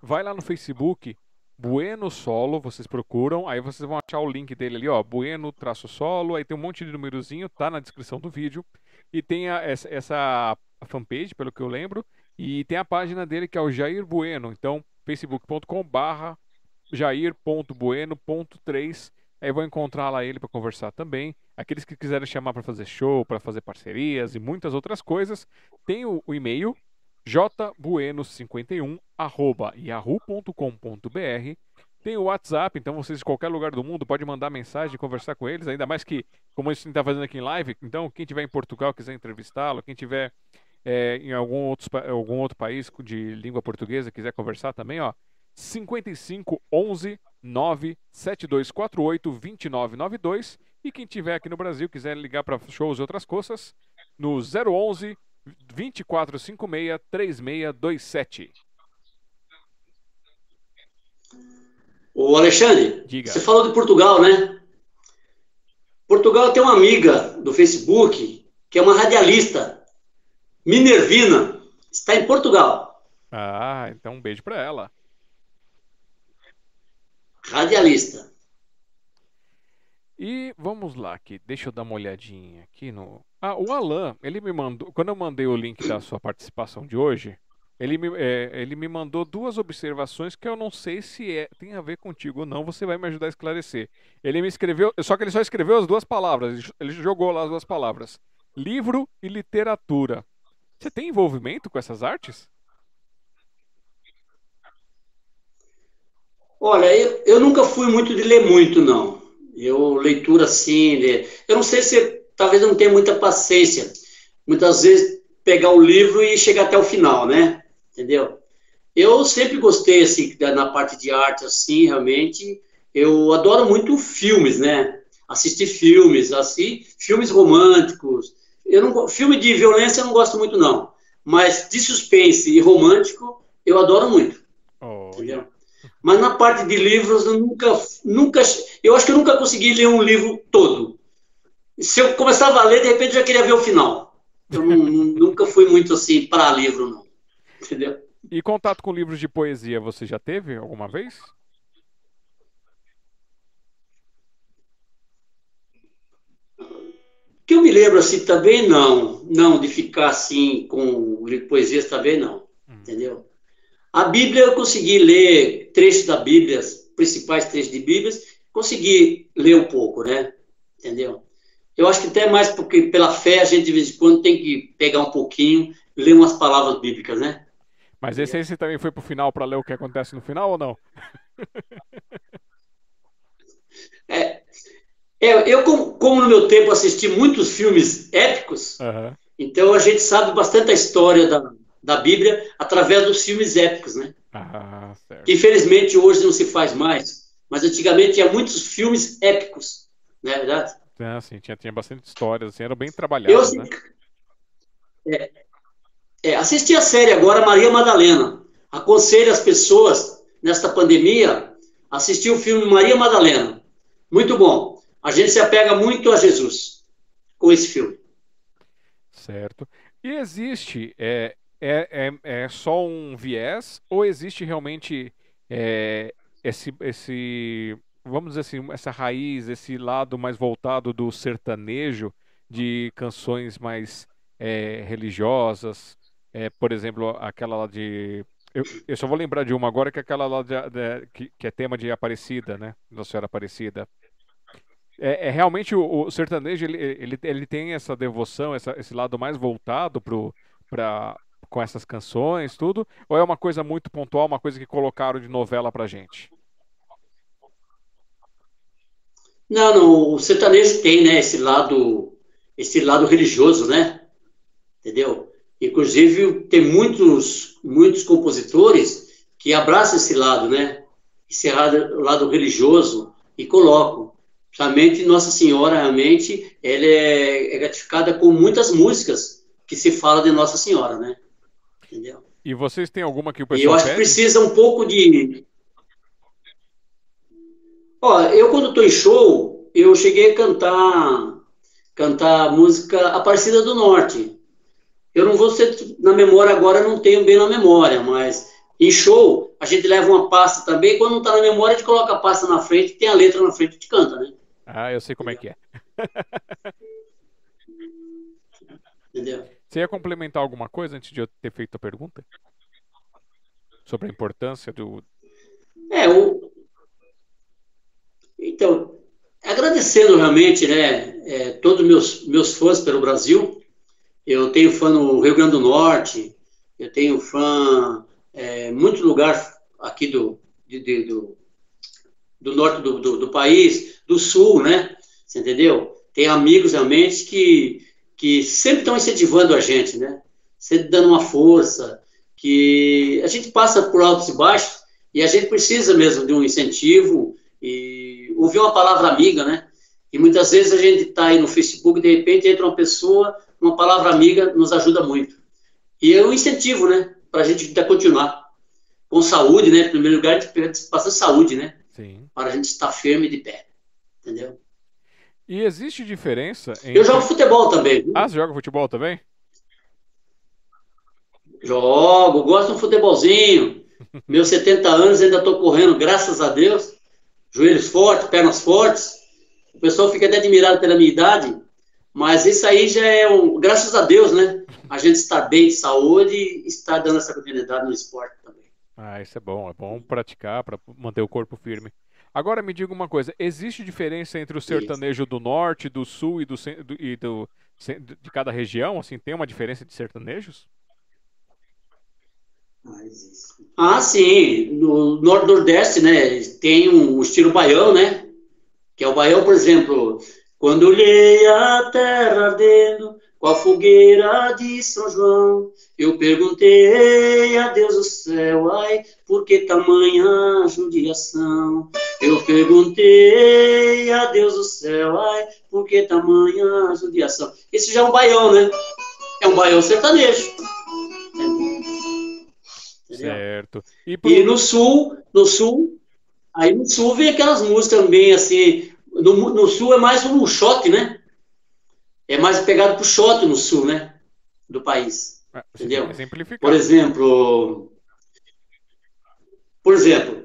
Vai lá no Facebook, Bueno Solo, vocês procuram, aí vocês vão achar o link dele ali, ó, Bueno traço solo, aí tem um monte de númerozinho, tá na descrição do vídeo, e tem a, essa, essa fanpage, pelo que eu lembro, e tem a página dele que é o Jair Bueno, então facebook.com barra jair.bueno.3, aí vão encontrar lá ele para conversar também, aqueles que quiserem chamar para fazer show, para fazer parcerias e muitas outras coisas, tem o, o e-mail jbueno51 arroba yahoo.com.br tem o WhatsApp, então vocês de qualquer lugar do mundo pode mandar mensagem, conversar com eles, ainda mais que, como a gente está fazendo aqui em live, então quem tiver em Portugal quiser entrevistá-lo, quem tiver é, em algum outro, algum outro país de língua portuguesa quiser conversar também, ó, 55 11 9 7248 2992 e quem tiver aqui no Brasil quiser ligar para shows e outras coisas, no 011 2456 3627.
Ô Alexandre,
Diga.
você falou de Portugal, né? Portugal tem uma amiga do Facebook que é uma radialista, Minervina, está em Portugal.
Ah, então um beijo para ela.
Radialista.
E vamos lá aqui, deixa eu dar uma olhadinha aqui no. Ah, o Alan, ele me mandou. Quando eu mandei o link da sua participação de hoje, ele me, é, ele me mandou duas observações que eu não sei se é, tem a ver contigo ou não. Você vai me ajudar a esclarecer. Ele me escreveu, só que ele só escreveu as duas palavras. Ele jogou lá as duas palavras: livro e literatura. Você tem envolvimento com essas artes?
Olha, eu, eu nunca fui muito de ler muito, não. Eu, leitura assim, de... eu não sei se talvez eu não tenha muita paciência. Muitas vezes pegar o livro e chegar até o final, né? Entendeu? Eu sempre gostei, assim, na parte de arte, assim, realmente. Eu adoro muito filmes, né? Assistir filmes, assim, filmes românticos. Eu não, filme de violência eu não gosto muito, não. Mas de suspense e romântico, eu adoro muito.
Oh,
Entendeu? Mas na parte de livros, eu nunca, nunca, eu acho que eu nunca consegui ler um livro todo. Se eu começava a ler, de repente eu já queria ver o final. Eu não, nunca fui muito assim para livro, não. Entendeu?
E contato com livros de poesia você já teve alguma vez?
Que eu me lembro assim também não, não de ficar assim com poesias também não, hum. entendeu? A Bíblia eu consegui ler trechos da Bíblia, principais trechos de Bíblia, consegui ler um pouco, né? Entendeu? Eu acho que até mais porque pela fé a gente de vez em quando tem que pegar um pouquinho, ler umas palavras bíblicas, né?
Mas esse aí você também foi pro final para ler o que acontece no final ou não?
é, é, eu, como, como, no meu tempo assisti muitos filmes épicos, uhum. então a gente sabe bastante a história da, da Bíblia através dos filmes épicos, né?
Ah,
que infelizmente hoje não se faz mais, mas antigamente tinha muitos filmes épicos, não é verdade?
É, sim, tinha, tinha bastante histórias, assim, eram bem trabalhadas,
eu,
né?
É, é, assisti a série agora Maria Madalena. Aconselho as pessoas nesta pandemia a assistir o filme Maria Madalena. Muito bom. A gente se apega muito a Jesus com esse filme.
Certo. E existe é, é, é, é só um viés ou existe realmente é, esse, esse, vamos dizer assim, essa raiz, esse lado mais voltado do sertanejo, de canções mais é, religiosas, é, por exemplo, aquela lá de. Eu, eu, só vou lembrar de uma agora, que é aquela lá de, de, que, que, é tema de Aparecida, né? Nossa Senhora Aparecida. É, é realmente o, o, sertanejo, ele, ele, ele tem essa devoção, essa, esse lado mais voltado pro, pra, com essas canções, tudo? Ou é uma coisa muito pontual, uma coisa que colocaram de novela pra gente?
Não, não, o sertanejo tem, né, esse lado, esse lado religioso, né? Entendeu? Inclusive, tem muitos, muitos compositores que abraçam esse lado, né? Esse lado, lado religioso e colocam. Realmente, Nossa Senhora, realmente, ela é, é gratificada com muitas músicas que se fala de Nossa Senhora, né? Entendeu?
E vocês têm alguma que o
E eu
pessoal
acho que
pede?
precisa um pouco de. Ó, eu quando estou em show, eu cheguei a cantar, cantar música Aparecida do Norte. Eu não vou ser na memória agora, não tenho bem na memória, mas em show a gente leva uma pasta também. Quando não está na memória, a gente coloca a pasta na frente, tem a letra na frente e canta, né?
Ah, eu sei como é que é.
Entendeu?
Você ia complementar alguma coisa antes de eu ter feito a pergunta? Sobre a importância do.
É, o... Então, agradecendo realmente, né, é, todos meus meus fãs pelo Brasil. Eu tenho fã no Rio Grande do Norte, eu tenho fã é, muito lugar aqui do, de- de- do, do norte do, do, do país, do sul, né? Você entendeu? Tem amigos realmente que, que sempre estão incentivando a gente, né? Sempre dando uma força, que a gente passa por altos e baixos e a gente precisa mesmo de um incentivo e ouvir uma palavra amiga, né? E muitas vezes a gente está aí no Facebook e de repente entra uma pessoa, uma palavra amiga nos ajuda muito. E é um incentivo, né? Para a gente ainda continuar. Com saúde, né? Em primeiro lugar, a gente passa saúde, né?
Sim.
Para a gente estar firme de pé. Entendeu?
E existe diferença entre.
Eu jogo futebol também. viu?
Ah, você joga futebol também?
Jogo, gosto de um futebolzinho. Meus 70 anos ainda estou correndo, graças a Deus. Joelhos fortes, pernas fortes. O pessoal fica até admirado pela minha idade, mas isso aí já é um. Graças a Deus, né? A gente está bem de saúde e está dando essa continuidade no esporte também.
Ah, isso é bom. É bom praticar para manter o corpo firme. Agora me diga uma coisa: existe diferença entre o sertanejo do norte, do sul e do, do- e do de cada região? Assim, tem uma diferença de sertanejos?
Ah.
Ah, sim. No Norte Nordeste, né? Tem um estilo baião, né? Que é o baião, por exemplo, quando olhei a terra ardendo com a fogueira de São João, eu perguntei a Deus do céu, ai, por que tamanha judiação? Eu perguntei a Deus do céu, ai, por que tamanha judiação? Esse já é um baião, né? É um baião sertanejo. Entendeu?
Certo. E pro-
E no sul, no sul, aí no sul vem aquelas músicas também assim. No, no sul é mais um shot, né? É mais pegado pro shot no sul, né? Do país.
Ah,
entendeu?
Exemplificar.
Por exemplo, por exemplo,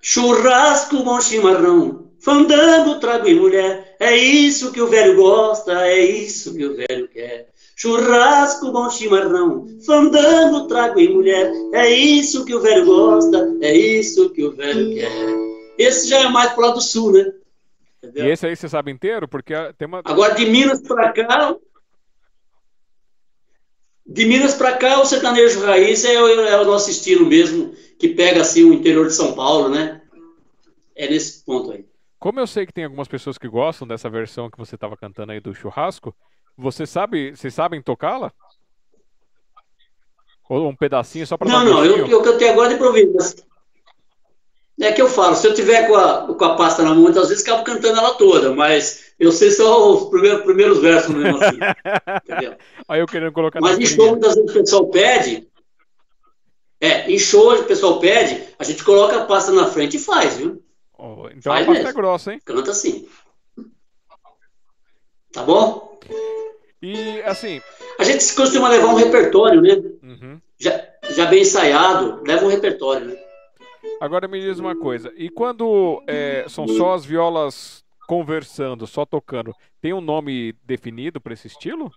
churrasco, bom chimarrão, fandango, trago e mulher, é isso que o velho gosta, é isso que o velho quer. Churrasco, bom chimarrão, fandango, trago e mulher, é isso que o velho gosta, é isso que o velho quer. Esse já é mais pro lado do sul, né?
E
Entendeu?
esse aí você sabe inteiro? Porque ah, tem uma.
Agora, de Minas para cá, de Minas para cá, o sertanejo raiz é, o- é o nosso estilo mesmo, que pega assim o interior de São Paulo, né? É nesse ponto aí.
Como eu sei que tem algumas pessoas que gostam dessa versão que você estava cantando aí do churrasco, você sabe, vocês sabem tocá-la? Ou um pedacinho só para
Não,
um
não, eu, eu cantei agora de improviso. É que eu falo, se eu tiver com a, com a pasta na mão, muitas vezes acabo cantando ela toda, mas eu sei só os primeiros, primeiros versos mesmo assim, entendeu?
Aí eu querendo colocar na
Mas em show, muitas vezes o pessoal pede. É, em show o pessoal pede, a gente coloca a pasta na frente e faz, viu?
Oh, então a
Faz
pasta é grossa, hein?
Canta assim. Tá bom?
E assim,
A gente costuma levar um repertório, né?
uhum.
Já, já bem ensaiado, leva um repertório, né?
Agora me diz uma coisa. E quando é, são só as violas conversando, só tocando, tem um nome definido para esse estilo?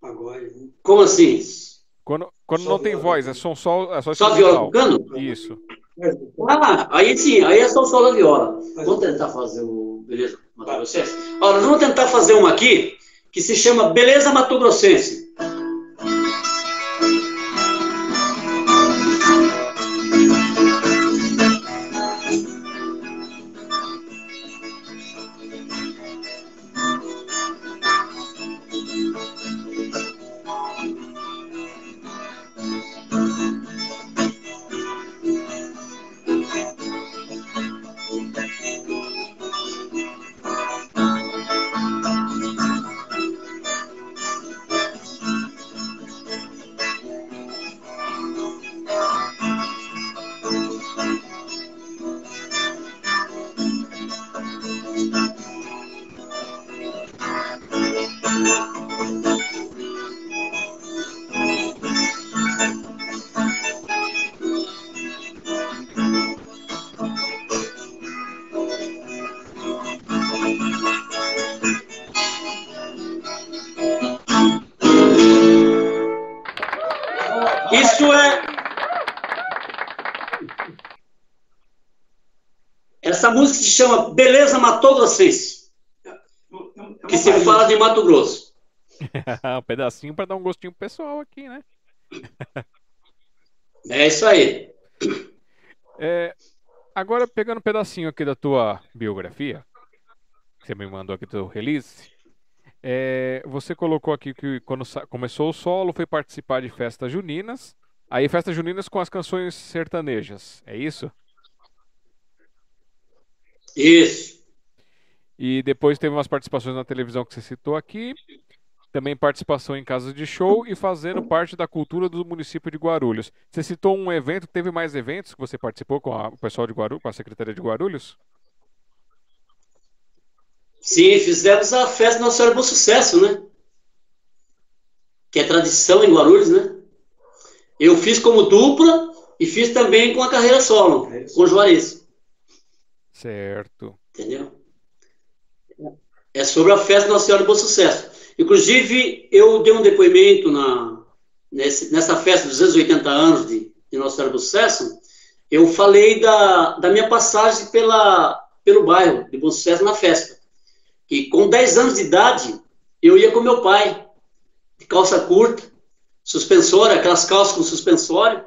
Agora, né?
Como assim?
Quando, quando
Só
não tem
viola.
voz, é só, só, é só
Só viola tocando?
Isso.
Ah, aí sim, aí é só o solo da viola. Vamos tentar fazer o. Beleza, Mato Grossense? Ó, nós vamos tentar fazer um aqui que se chama Beleza Mato Grossense.
um pedacinho para dar um gostinho pessoal aqui, né?
É isso aí.
É, agora, pegando um pedacinho aqui da tua biografia, que você me mandou aqui do release, é, você colocou aqui que quando começou o solo foi participar de festas juninas, aí festas juninas com as canções sertanejas, é isso?
Isso.
E depois teve umas participações na televisão que você citou aqui, também participação em casas de show e fazendo parte da cultura do município de Guarulhos. Você citou um evento, teve mais eventos que você participou com a, o pessoal de Guarulhos, com a Secretaria de Guarulhos?
Sim, fizemos a festa Nossa Senhora do Bom Sucesso, né? Que é tradição em Guarulhos, né? Eu fiz como dupla e fiz também com a carreira solo, com o Juarez.
Certo.
Entendeu? É sobre a festa Nossa Senhora do Bom Sucesso. Inclusive, eu dei um depoimento na, nessa festa dos 280 anos de, de Nossa Senhora do Sucesso. Eu falei da, da minha passagem pela, pelo bairro de Bom Sucesso na festa. E com 10 anos de idade, eu ia com meu pai, de calça curta, suspensório, aquelas calças com suspensório.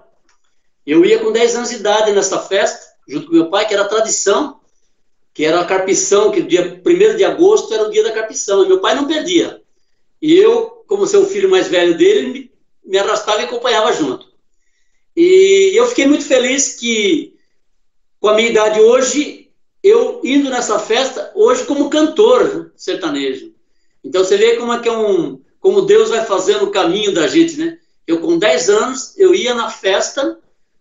Eu ia com 10 anos de idade nessa festa, junto com meu pai, que era tradição, que era a carpição, que o dia 1 de agosto era o dia da carpição, e meu pai não perdia. E eu, como seu filho mais velho dele, me, arrastava e acompanhava junto. E eu fiquei muito feliz que, com a minha idade hoje, eu indo nessa festa hoje como cantor sertanejo. Então você vê como é que é um, como Deus vai fazendo o caminho da gente, né? Eu com 10 anos eu ia na festa,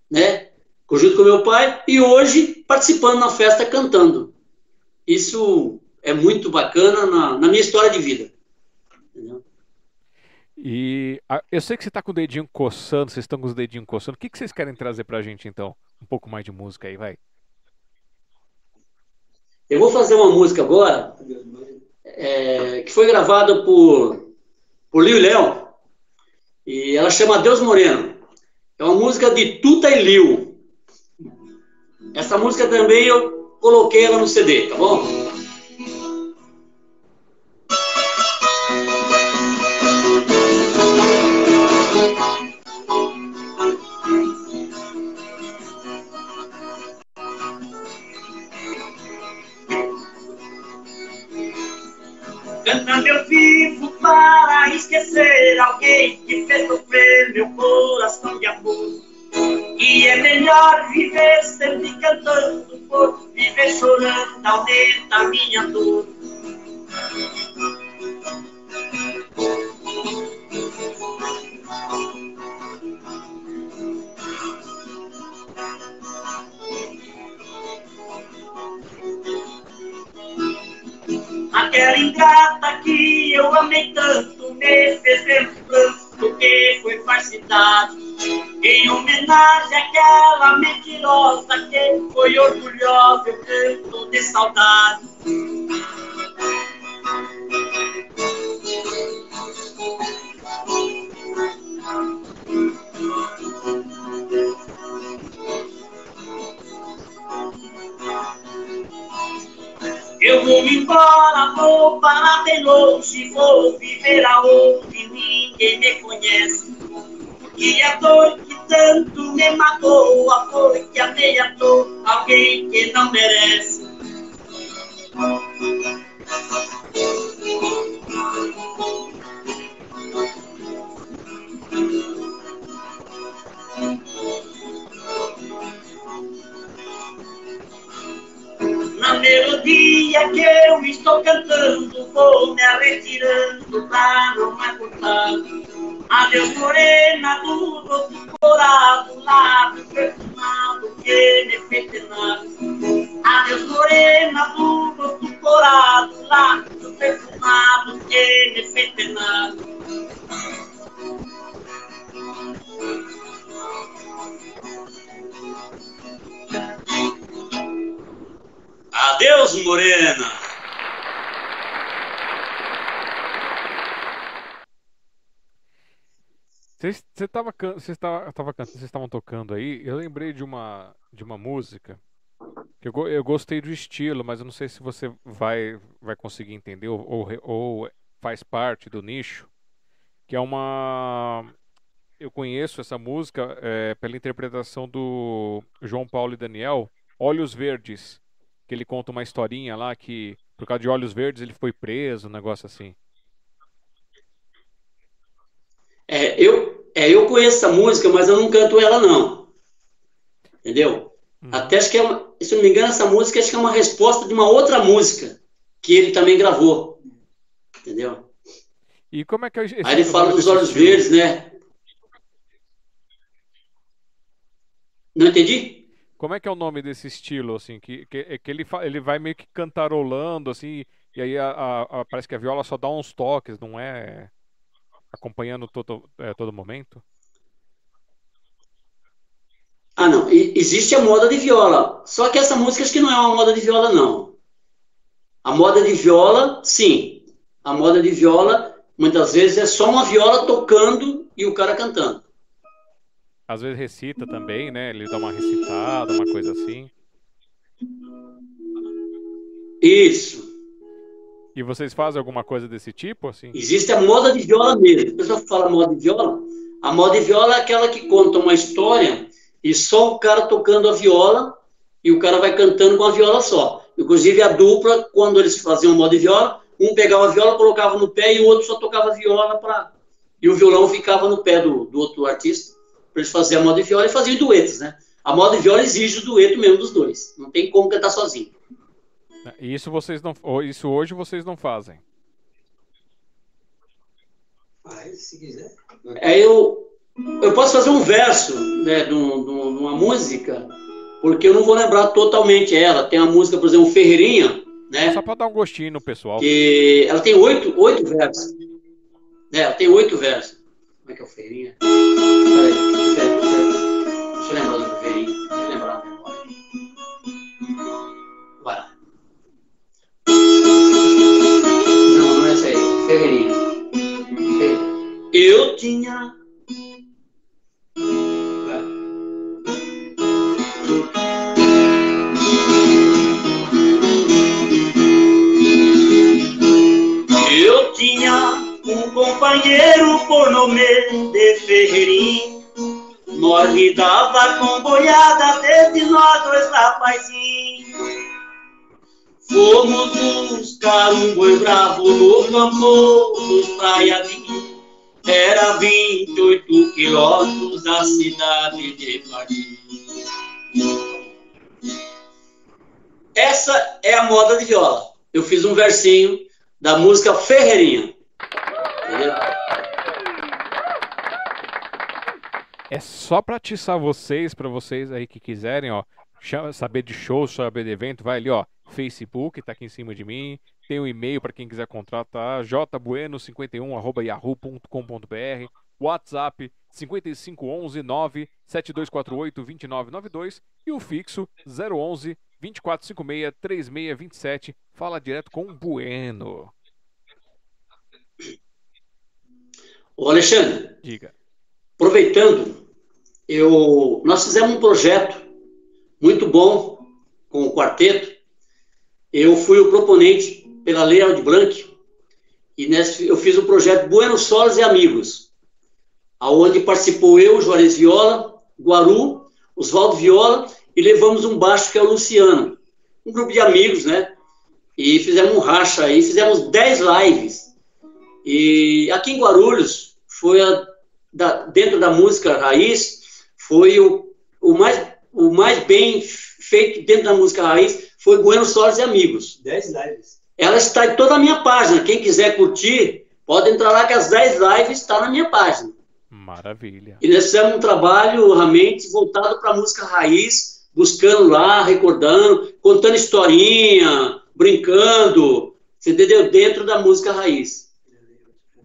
né, junto com meu pai e hoje participando na festa cantando. Isso é muito bacana na, na minha história de vida.
E a, eu sei que você está com o dedinho coçando, vocês estão com os dedinhos coçando. O que, que vocês querem trazer para a gente então? Um pouco mais de música aí, vai.
Eu vou fazer uma música agora, é, que foi gravada por, por Liu Léo, e ela chama Deus Moreno. É uma música de Tuta e Liu. Essa música também eu coloquei ela no CD, tá bom?
Sempre cantando, por viver chorando aumenta a minha dor. Aquela ingrata que eu amei tanto me fez ver pranto que foi falsidade. Em homenagem àquela mentirosa que foi orgulhosa, eu canto de saudade. Eu vou embora, vou para bem longe, vou viver aonde ninguém me conhece. Porque a dor que tanto me matou, a foi que amei a dor, alguém que não merece. Na melodia que eu estou cantando, vou me retirando pra não acordar. Adeus, morena do rosto corado, lábio perfumado que me penar. Adeus, morena do rosto corado, lábio perfumado que me penar.
Adeus, Morena!
Você tava, can- vocês tava, tava cantando, vocês estavam tocando aí, eu lembrei de uma, de uma música que eu, eu gostei do estilo, mas eu não sei se você vai, vai conseguir entender ou, ou, ou faz parte do nicho, que é uma... Eu conheço essa música é, pela interpretação do João Paulo e Daniel, Olhos Verdes, que ele conta uma historinha lá que, por causa de Olhos Verdes, ele foi preso, um negócio assim.
É, eu, é, eu conheço essa música, mas eu não canto ela, não. Entendeu?
Uhum.
Até acho que é uma, se eu não me engano, essa música acho que é uma resposta de uma outra música que ele também gravou. Entendeu?
E como é que é esse
Aí ele fala dos olhos verdes, né? Não entendi?
Como é que é o nome desse estilo, assim, que, que, é que ele, ele vai meio que cantarolando, assim, e aí a, a- a- parece que a viola só dá uns toques, não é acompanhando todo, é, todo momento?
Ah, não. E- existe a moda de viola. Só que essa música acho que não é uma moda de viola, não. A moda de viola, sim. A moda de viola, muitas vezes, é só uma viola tocando e o cara cantando.
Às vezes recita também, né? Ele dá uma recitada, uma coisa assim.
Isso.
E vocês fazem alguma coisa desse tipo, assim?
Existe a moda de viola mesmo. A pessoa fala moda de viola. A moda de viola é aquela que conta uma história e só o cara tocando a viola e o cara vai cantando com a viola só. Inclusive a dupla, quando eles faziam moda de viola, um pegava a viola, colocava no pé e o outro só tocava a viola para e o violão ficava no pé do, do outro artista para eles fazerem a moda de viola e faziam duetos, né? A moda de viola exige o dueto mesmo dos dois. Não tem como cantar sozinho.
E isso vocês não, isso hoje vocês não fazem.
Faz, se quiser.
Aí eu, eu posso fazer um verso né, de, um- um- uma música, porque eu não vou lembrar totalmente ela. Tem a música, por exemplo, Ferreirinha, né?
Só pra dar um gostinho no pessoal.
Que ela tem oito, oito versos. É, ela tem oito versos. Como é que é o Ferreirinha? Peraí, peraí, peraí. Deixa eu lembrar do Ferreirinha. Eu tinha. Eu tinha um companheiro por nome de Ferreirinho. Nós lidava com boiada desde nós dois rapazinhos. Fomos buscar um boi bravo no campo dos praiadinhos. Era 28 quilômetros da cidade de Paris. Essa é a moda de viola. Eu fiz um versinho da música Ferreirinha.
É só pra atiçar vocês, pra vocês aí que quiserem, ó, saber de show, saber de evento, vai ali, ó, Facebook, tá aqui em cima de mim. Tem um e-mail pra quem quiser contratar, jbueno51@yahoo.com.br, WhatsApp 5511 97248 2992 e o fixo 011 2456 3627. Fala direto com o Bueno.
Ô Alexandre,
Diga.
aproveitando, eu, nós fizemos um projeto muito bom com o quarteto. Eu fui o proponente pela Lei Aldir Blanc e nesse, eu fiz o projeto Buenos Solos e Amigos, aonde participou eu, Juarez Viola, Guaru, Oswaldo Viola e levamos um baixo que é o Luciano. Um grupo de amigos, né? E fizemos um racha aí, fizemos 10 lives. E aqui em Guarulhos, foi a, da- dentro da música raiz, foi o, o, mais, o mais bem feito dentro da música raiz, foi Buenos Solos e Amigos.
10 lives.
Ela está em toda a minha página. Quem quiser curtir, pode entrar lá que as 10 lives estão na minha página.
Maravilha.
E nós fizemos um trabalho realmente voltado para a música raiz, buscando lá, recordando, contando historinha, brincando, você entendeu? Dentro da música raiz.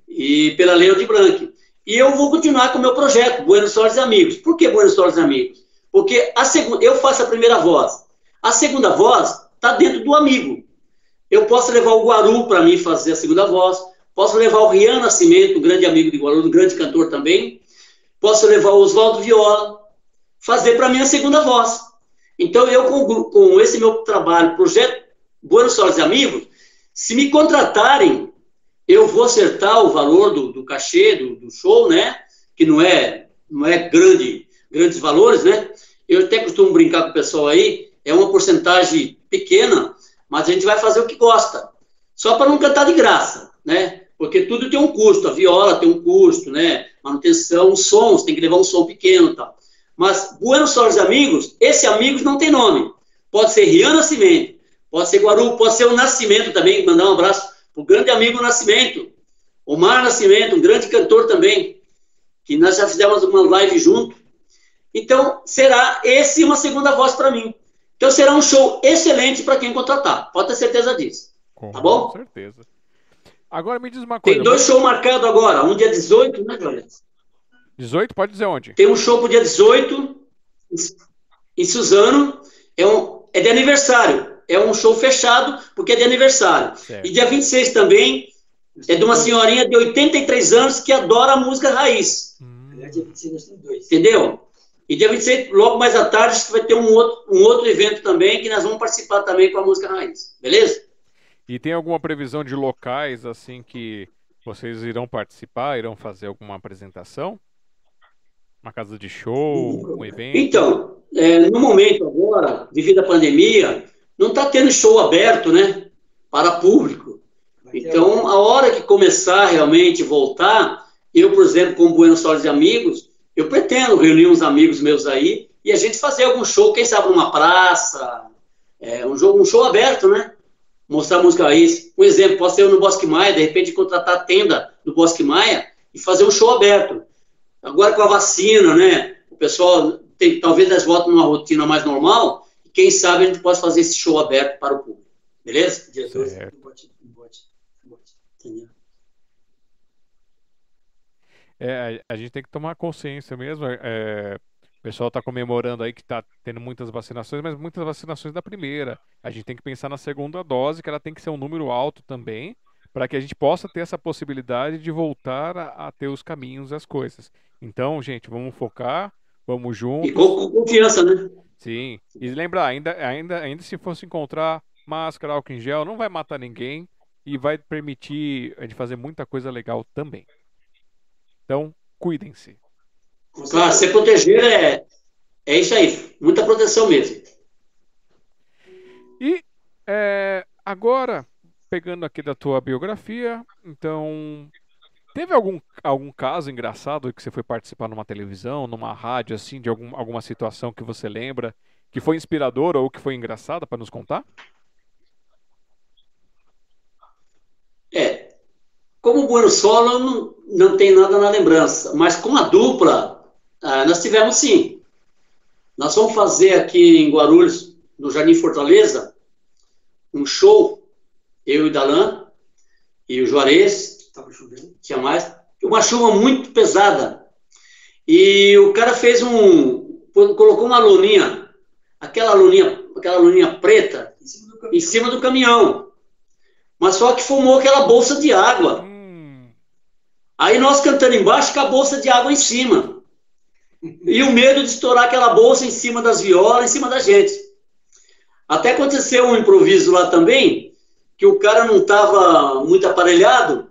E pela Lei de Blanc. E eu vou continuar com o meu projeto, Buenos Aires e Amigos. Por que Buenos Aires e Amigos? Porque a segunda, eu faço a primeira voz. A segunda voz está dentro do amigo. Eu posso levar o Guaru para mim fazer a segunda voz. Posso levar o Rian Nascimento, um grande amigo de Guaru, um grande cantor também. posso levar o Oswaldo Viola, fazer para mim a segunda voz. Então, eu, com, com esse meu trabalho, projeto Buenos Aires Amigos, se me contratarem, eu vou acertar o valor do, do cachê, do, do, show, né? Que não é, não é grande, grandes valores, né? Eu até costumo brincar com o pessoal aí, é uma porcentagem pequena, mas a gente vai fazer o que gosta. Só para não cantar de graça, né? Porque tudo tem um custo, a viola tem um custo, né? Manutenção, sons, tem que levar um som pequeno e tal. Mas Buenos Aires Amigos, esse Amigos não tem nome. Pode ser Rian Nascimento, pode ser Guaru, pode ser o Nascimento também, mandar um abraço para o grande amigo Nascimento. Omar Nascimento, um grande cantor também, que nós já fizemos uma live junto. Então, será esse uma segunda voz para mim. Então, será um show excelente para quem contratar. Pode ter certeza disso. Com tá bom?
Com certeza. Agora me diz uma coisa.
Tem dois shows marcados agora. Um dia 18, né, Jorge?
18, pode dizer onde?
Tem um show pro dia 18, em Suzano, é, um, é de aniversário. É um show fechado, porque é de aniversário. Certo. E dia 26 também, é de uma senhorinha de 83 anos que adora a música raiz. Hum. Entendeu? E dia 26, logo mais à tarde, vai ter um outro, um outro evento também, que nós vamos participar também com a música raiz. Beleza?
E tem alguma previsão de locais, assim, que vocês irão participar, irão fazer alguma apresentação? Uma casa de show, um evento?
Então, é, no momento agora, devido à pandemia, não está tendo show aberto, né? Para público. Então, a hora que começar realmente voltar, eu, por exemplo, como Buenos Aires de Amigos, eu pretendo reunir uns amigos meus aí e a gente fazer algum show, quem sabe numa praça, é, um, jogo, um show aberto, né? Mostrar música raiz. Um exemplo, posso ser no Bosque Maia, de repente contratar a tenda do Bosque Maia e fazer um show aberto. Agora com a vacina, né? O pessoal tem, talvez eles voltem numa rotina mais normal. E quem sabe a gente possa fazer esse show aberto para o público. Beleza? Dia 12,
Entendeu? É, a, gente tem que tomar consciência mesmo. É, o pessoal está comemorando aí que está tendo muitas vacinações, mas muitas vacinações da primeira. A gente tem que pensar na segunda dose, que ela tem que ser um número alto também, para que a gente possa ter essa possibilidade de voltar a, a ter os caminhos e as coisas. Então, gente, vamos focar, vamos juntos.
E com confiança, né?
Sim. E lembrar, ainda, ainda, ainda se fosse encontrar máscara, álcool em gel, não vai matar ninguém e vai permitir a gente fazer muita coisa legal também. Então, cuidem-se.
Claro, se proteger é, é isso aí. Muita proteção mesmo.
E é, agora, pegando aqui da tua biografia, então Teve algum, algum caso engraçado que você foi participar numa televisão, numa rádio, assim, de algum, alguma situação que você lembra, que foi inspiradora ou que foi engraçada para nos contar?
É. Como Bueno Solo, não, não tem nada na lembrança, mas com a dupla, ah, nós tivemos sim. Nós vamos fazer aqui em Guarulhos, no Jardim Fortaleza, um show, eu e Dalan, e o Juarez. Tinha mais. Uma chuva muito pesada. E o cara fez um. colocou uma luninha, aquela luninha, aquela luninha preta, em cima do caminhão. Cima do caminhão. Mas só que fumou aquela bolsa de água. Hum. Aí nós cantando embaixo com a bolsa de água em cima. E o medo de estourar aquela bolsa em cima das violas, em cima da gente. Até aconteceu um improviso lá também, que o cara não estava muito aparelhado,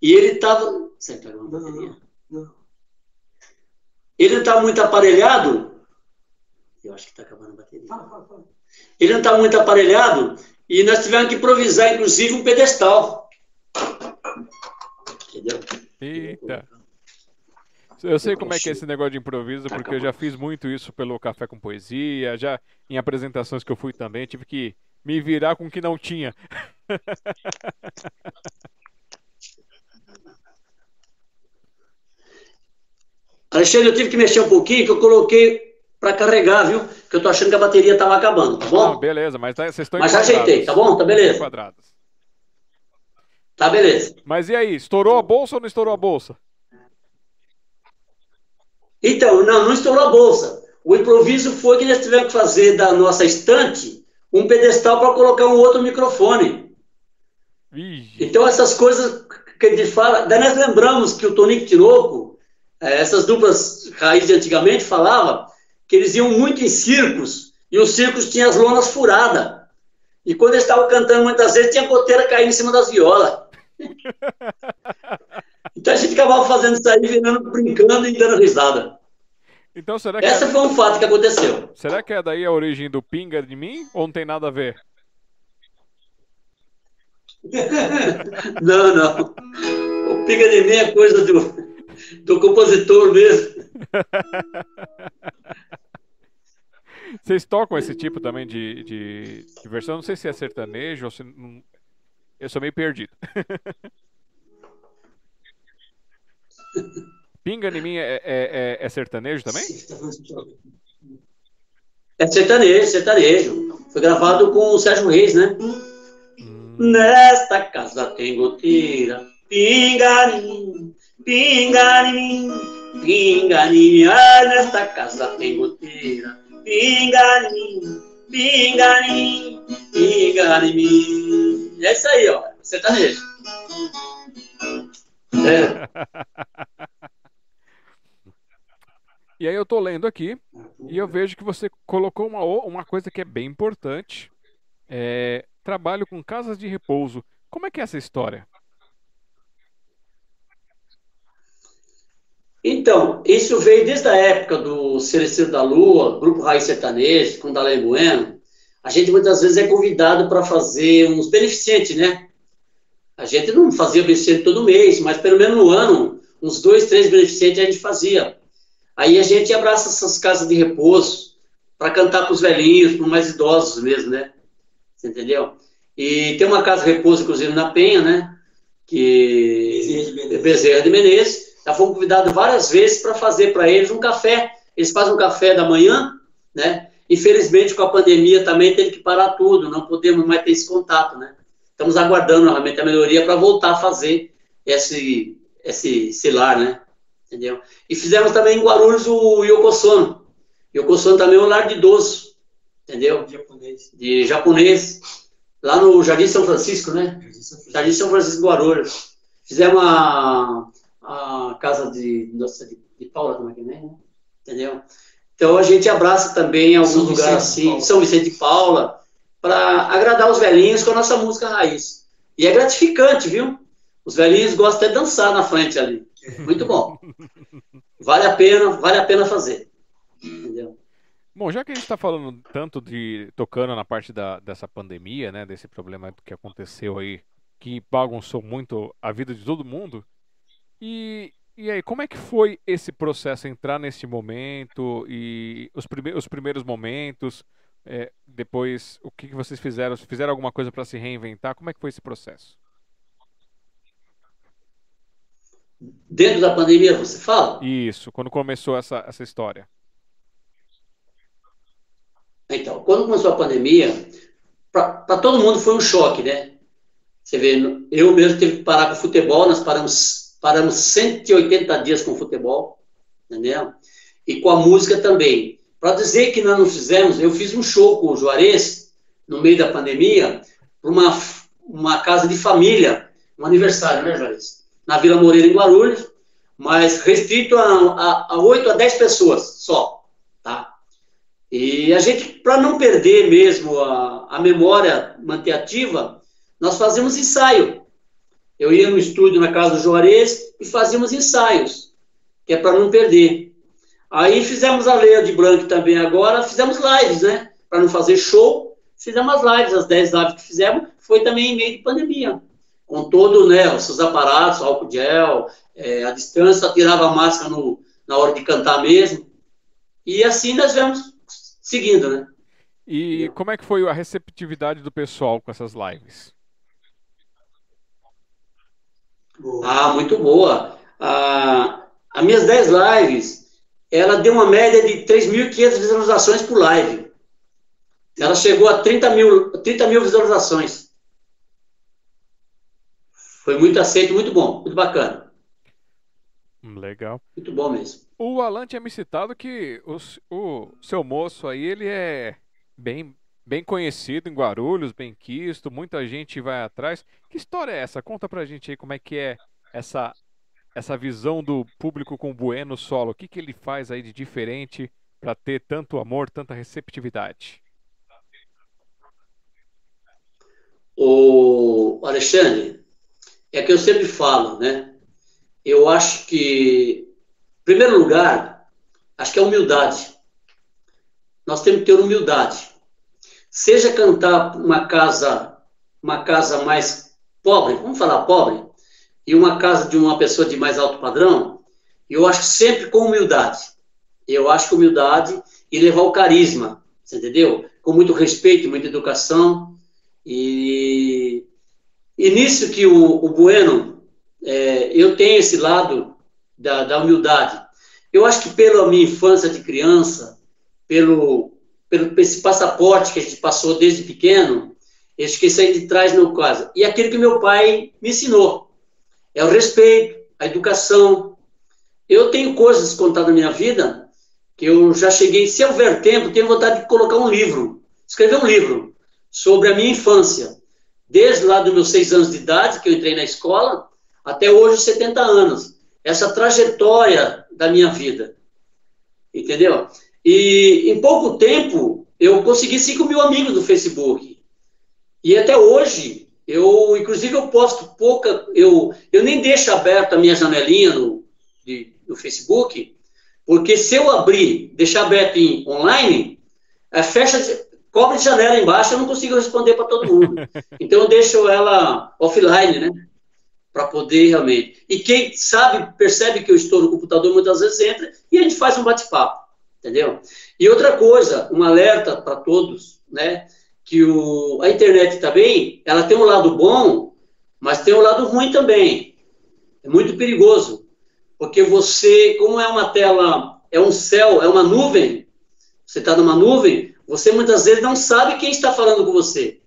e ele estava. Você pegou uma bateria? Não, não. Ele não estava muito aparelhado. Eu acho que está acabando a bateria. Ele não estava muito aparelhado e nós tivemos que improvisar, inclusive, um pedestal.
Entendeu? Eita. Eu sei como é que é esse negócio de improviso, porque eu já fiz muito isso pelo Café com Poesia, já em apresentações que eu fui também, tive que me virar com o que não tinha.
Alexandre, eu tive que mexer um pouquinho, que eu coloquei para carregar, viu? Que eu tô achando que a bateria estava acabando, tá bom?
Beleza, mas tá, vocês estão
Mas já ajeitei, tá bom? Tá beleza. Tá beleza.
Mas e aí, estourou a bolsa ou não estourou a bolsa?
Então, não, não estourou a bolsa. O improviso foi que nós tivemos que fazer da nossa estante um pedestal para colocar um outro microfone. Ixi. Então, essas coisas que a gente fala. Daí nós lembramos que o Tonico Tinoco é, essas duplas raiz de antigamente falavam que eles iam muito em circos e os circos tinham as lonas furadas. E quando eles estavam cantando, muitas vezes tinha goteira caindo em cima das violas. então a gente acabava fazendo isso aí, virando, brincando e dando risada.
Então, será que
Essa
é...
foi um fato que aconteceu.
Será que é daí a origem do pinga de mim ou não tem nada a ver?
não, não. O pinga de mim é coisa do, do compositor mesmo.
Vocês tocam esse tipo também de, de, de versão? Não sei se é sertanejo ou se. Eu sou meio perdido. Pinga em mim é, é, é, é sertanejo também?
É sertanejo, sertanejo. Foi gravado com o Sérgio Reis, né?
Hum,
Nesta casa tem goteira, pingarim, pingarim, pingarim. Ah, nesta casa tem goteira, pingarim, pingarim, pingarim. É isso aí, ó. Sertanejo. É.
E aí eu tô lendo aqui e eu vejo que você colocou uma, uma coisa que é bem importante. É, trabalho com casas de repouso. Como é que é essa história?
Então, isso veio desde a época do Celestino da Lua, Grupo Raiz Sertanejo, com Dalai Bueno. A gente muitas vezes é convidado para fazer uns beneficentes, né? A gente não fazia beneficente todo mês, mas pelo menos no ano, uns dois, três beneficentes a gente fazia. Aí a gente abraça essas casas de repouso para cantar para os velhinhos, para os mais idosos mesmo, né? Você entendeu? E tem uma casa de repouso, inclusive, na Penha, né? Que
Bezerra de Menezes.
Bezerra de Menezes. Já fomos convidados várias vezes para fazer para eles um café. Eles fazem um café da manhã, né? Infelizmente, com a pandemia também teve que parar tudo, não podemos mais ter esse contato, né? Estamos aguardando realmente a melhoria para voltar a fazer esse, esse, esse lar, né? Entendeu? E fizemos também em Guarulhos o Yokosono. Yokosono também é um lar de idoso, entendeu?
Japonês.
De japonês, lá no Jardim São Francisco, né?
Jardim São Francisco.
Jardim São Francisco de Guarulhos. Fizemos a, a casa de, nossa, de, de Paula também, né? Entendeu? Então a gente abraça também alguns
São de
assim. São Vicente de Paula, para agradar os velhinhos com a nossa música raiz. E é gratificante, viu? Os velhinhos gostam até de dançar na frente ali. Muito bom. Vale a pena, vale a pena fazer. Entendeu?
Bom, já que a gente está falando tanto de tocando na parte da, dessa pandemia, né, desse problema que aconteceu aí, que bagunçou muito a vida de todo mundo, e, e aí, como é que foi esse processo entrar nesse momento e os, prime os primeiros momentos, é, depois o que, que vocês fizeram? Fizeram alguma coisa para se reinventar? Como é que foi esse processo?
Dentro da pandemia, você fala?
Isso, quando começou essa, essa história.
Então, quando começou a pandemia, para todo mundo foi um choque, né? Você vê, eu mesmo tive que parar com o futebol, nós paramos, paramos 180 dias com futebol, entendeu? E com a música também. Para dizer que nós não fizemos, eu fiz um show com o Juarez, no meio da pandemia, para uma, uma casa de família, um aniversário, né, Juarez? Na Vila Moreira, em Guarulhos, mas restrito a, a, a 8 a 10 pessoas só, tá? E a gente, para não perder mesmo a, a memória, manter ativa, nós fazíamos ensaio. Eu ia no estúdio na casa do Juarez e fazíamos ensaios, que é para não perder. Aí fizemos a Leia de Branco também agora, fizemos lives, né? Para não fazer show, fizemos as lives, as 10 lives que fizemos, foi também em meio de pandemia. Com todo, né, os seus aparatos, álcool gel, é, a distância, tirava a máscara no, na hora de cantar mesmo. E assim nós vamos seguindo, né?
E como é que foi a receptividade do pessoal com essas lives?
Boa.
Ah, muito boa. Ah, as minhas 10 lives, ela deu uma média de 3.500 visualizações por live. Ela chegou a 30 mil, 30 mil visualizações. Foi muito aceito, muito bom, muito bacana.
Hum, Legal.
Muito bom mesmo.
O Alan tinha me citado que o, o seu moço aí, ele é bem, bem conhecido em Guarulhos, bem quisto, muita gente vai atrás. Que história é essa? Conta pra gente aí como é que é essa essa visão do público com Bueno solo? O que, que ele faz aí de diferente para ter tanto amor, tanta receptividade?
O Alexandre, é que eu sempre falo, né? Eu acho que, em primeiro lugar, acho que é humildade. Nós temos que ter humildade. Seja cantar uma casa, uma casa mais pobre, vamos falar pobre, e uma casa de uma pessoa de mais alto padrão, eu acho sempre com humildade. Eu acho que humildade e levar o carisma, você entendeu? Com muito respeito, muita educação. E, e nisso que o, o Bueno, é, eu tenho esse lado da, da humildade. Eu acho que pela minha infância de criança, pelo, pelo esse passaporte que a gente passou desde pequeno, eu isso aí de trás no caso. E aquilo que meu pai me ensinou. É o respeito, a educação. Eu tenho coisas contadas na minha vida que eu já cheguei, se houver tempo, tenho vontade de colocar um livro, escrever um livro sobre a minha infância, desde lá dos meus seis anos de idade, que eu entrei na escola, até hoje, 70 anos. Essa trajetória da minha vida. Entendeu? E em pouco tempo, eu consegui 5 mil amigos no Facebook. E até hoje, eu, inclusive, eu posto pouca, eu, eu nem deixo aberta a minha janelinha no, de, no Facebook, porque se eu abrir, deixar aberto em online, é, fecha, cobre de janela embaixo, eu não consigo responder para todo mundo. Então eu deixo ela offline, né? Para poder realmente. E quem sabe, percebe que eu estou no computador, muitas vezes entra e a gente faz um bate-papo, entendeu? E outra coisa, um alerta para todos, né? Que o, a internet também, ela tem um lado bom, mas tem um lado ruim também. É muito perigoso. Porque você, como é uma tela, é um céu, é uma nuvem, você está numa nuvem, você muitas vezes não sabe quem está falando com você.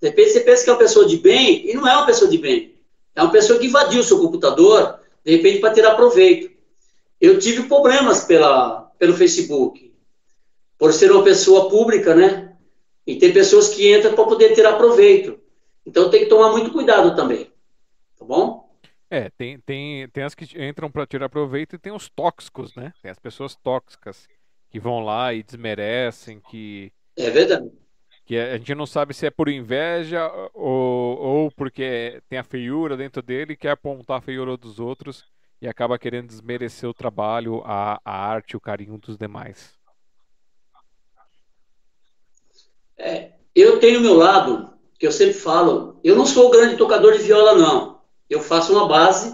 De repente você pensa que é uma pessoa de bem e não é uma pessoa de bem. É uma pessoa que invadiu o seu computador, de repente, para tirar proveito. Eu tive problemas pela, pelo Facebook, por ser uma pessoa pública, né? E tem pessoas que entram para poder tirar proveito. Então tem que tomar muito cuidado também. Tá bom?
É, tem, tem, tem as que entram para tirar proveito e tem os tóxicos, né? Tem as pessoas tóxicas que vão lá e desmerecem, que.
É verdade.
Que a gente não sabe se é por inveja ou, ou porque tem a feiura dentro dele e quer apontar a feiura dos outros e acaba querendo desmerecer o trabalho, a, a arte, o carinho dos demais.
É, eu tenho o meu lado, que eu sempre falo, eu não sou o grande tocador de viola, não. Eu faço uma base,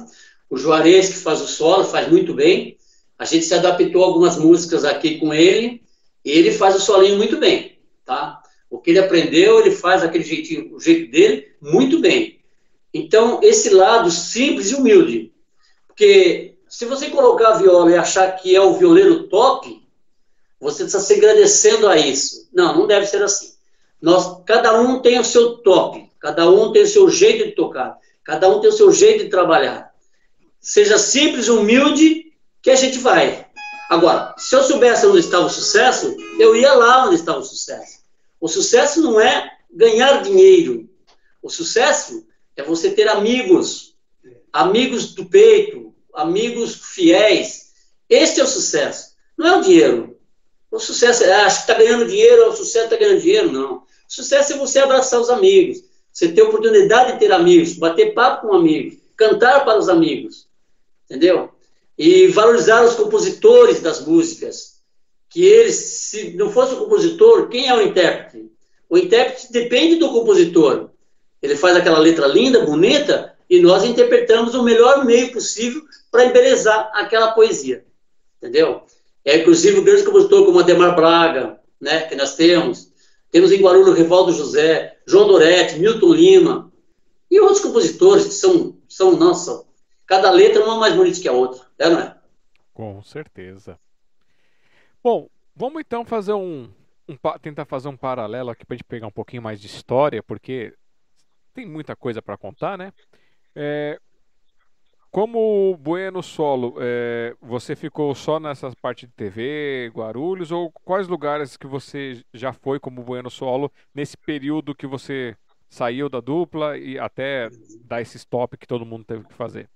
o Juarez, que faz o solo, faz muito bem, a gente se adaptou a algumas músicas aqui com ele, e ele faz o solinho muito bem, tá? O que ele aprendeu, ele faz aquele jeitinho, o jeito dele, muito bem. Então, esse lado simples e humilde. Porque se você colocar a viola e achar que é o violeiro top, você está se agradecendo a isso. Não, não deve ser assim. Nós, cada um tem o seu top, cada um tem o seu jeito de tocar, cada um tem o seu jeito de trabalhar. Seja simples, humilde que a gente vai. Agora, se eu soubesse onde estava o sucesso, eu ia lá onde estava o sucesso. O sucesso não é ganhar dinheiro. O sucesso é você ter amigos, amigos do peito, amigos fiéis. Este é o sucesso. Não é o dinheiro. O sucesso é, ah, acho que está ganhando dinheiro, o sucesso está ganhando dinheiro. Não. O sucesso é você abraçar os amigos, você ter oportunidade de ter amigos, bater papo com amigos, cantar para os amigos. Entendeu? e valorizar os compositores das músicas. Que eles, se não fosse o compositor, quem é o intérprete? O intérprete depende do compositor. Ele faz aquela letra linda, bonita, e nós interpretamos o melhor meio possível para embelezar aquela poesia. Entendeu? É, inclusive, o grande compositor como Ademar Braga, né, que nós temos. Temos em Guarulhos Rivaldo José, João Doretti, Milton Lima, e outros compositores que são, são nossa, cada letra uma mais bonita que a outra. É, não é?
Com certeza. Bom, vamos então fazer um, um tentar fazer um paralelo aqui para gente pegar um pouquinho mais de história, porque tem muita coisa para contar, né? É, como Bueno Solo, é, você ficou só nessa parte de TV, Guarulhos, ou quais lugares que você já foi como Bueno Solo nesse período que você saiu da dupla e até dar esse stop que todo mundo teve que fazer?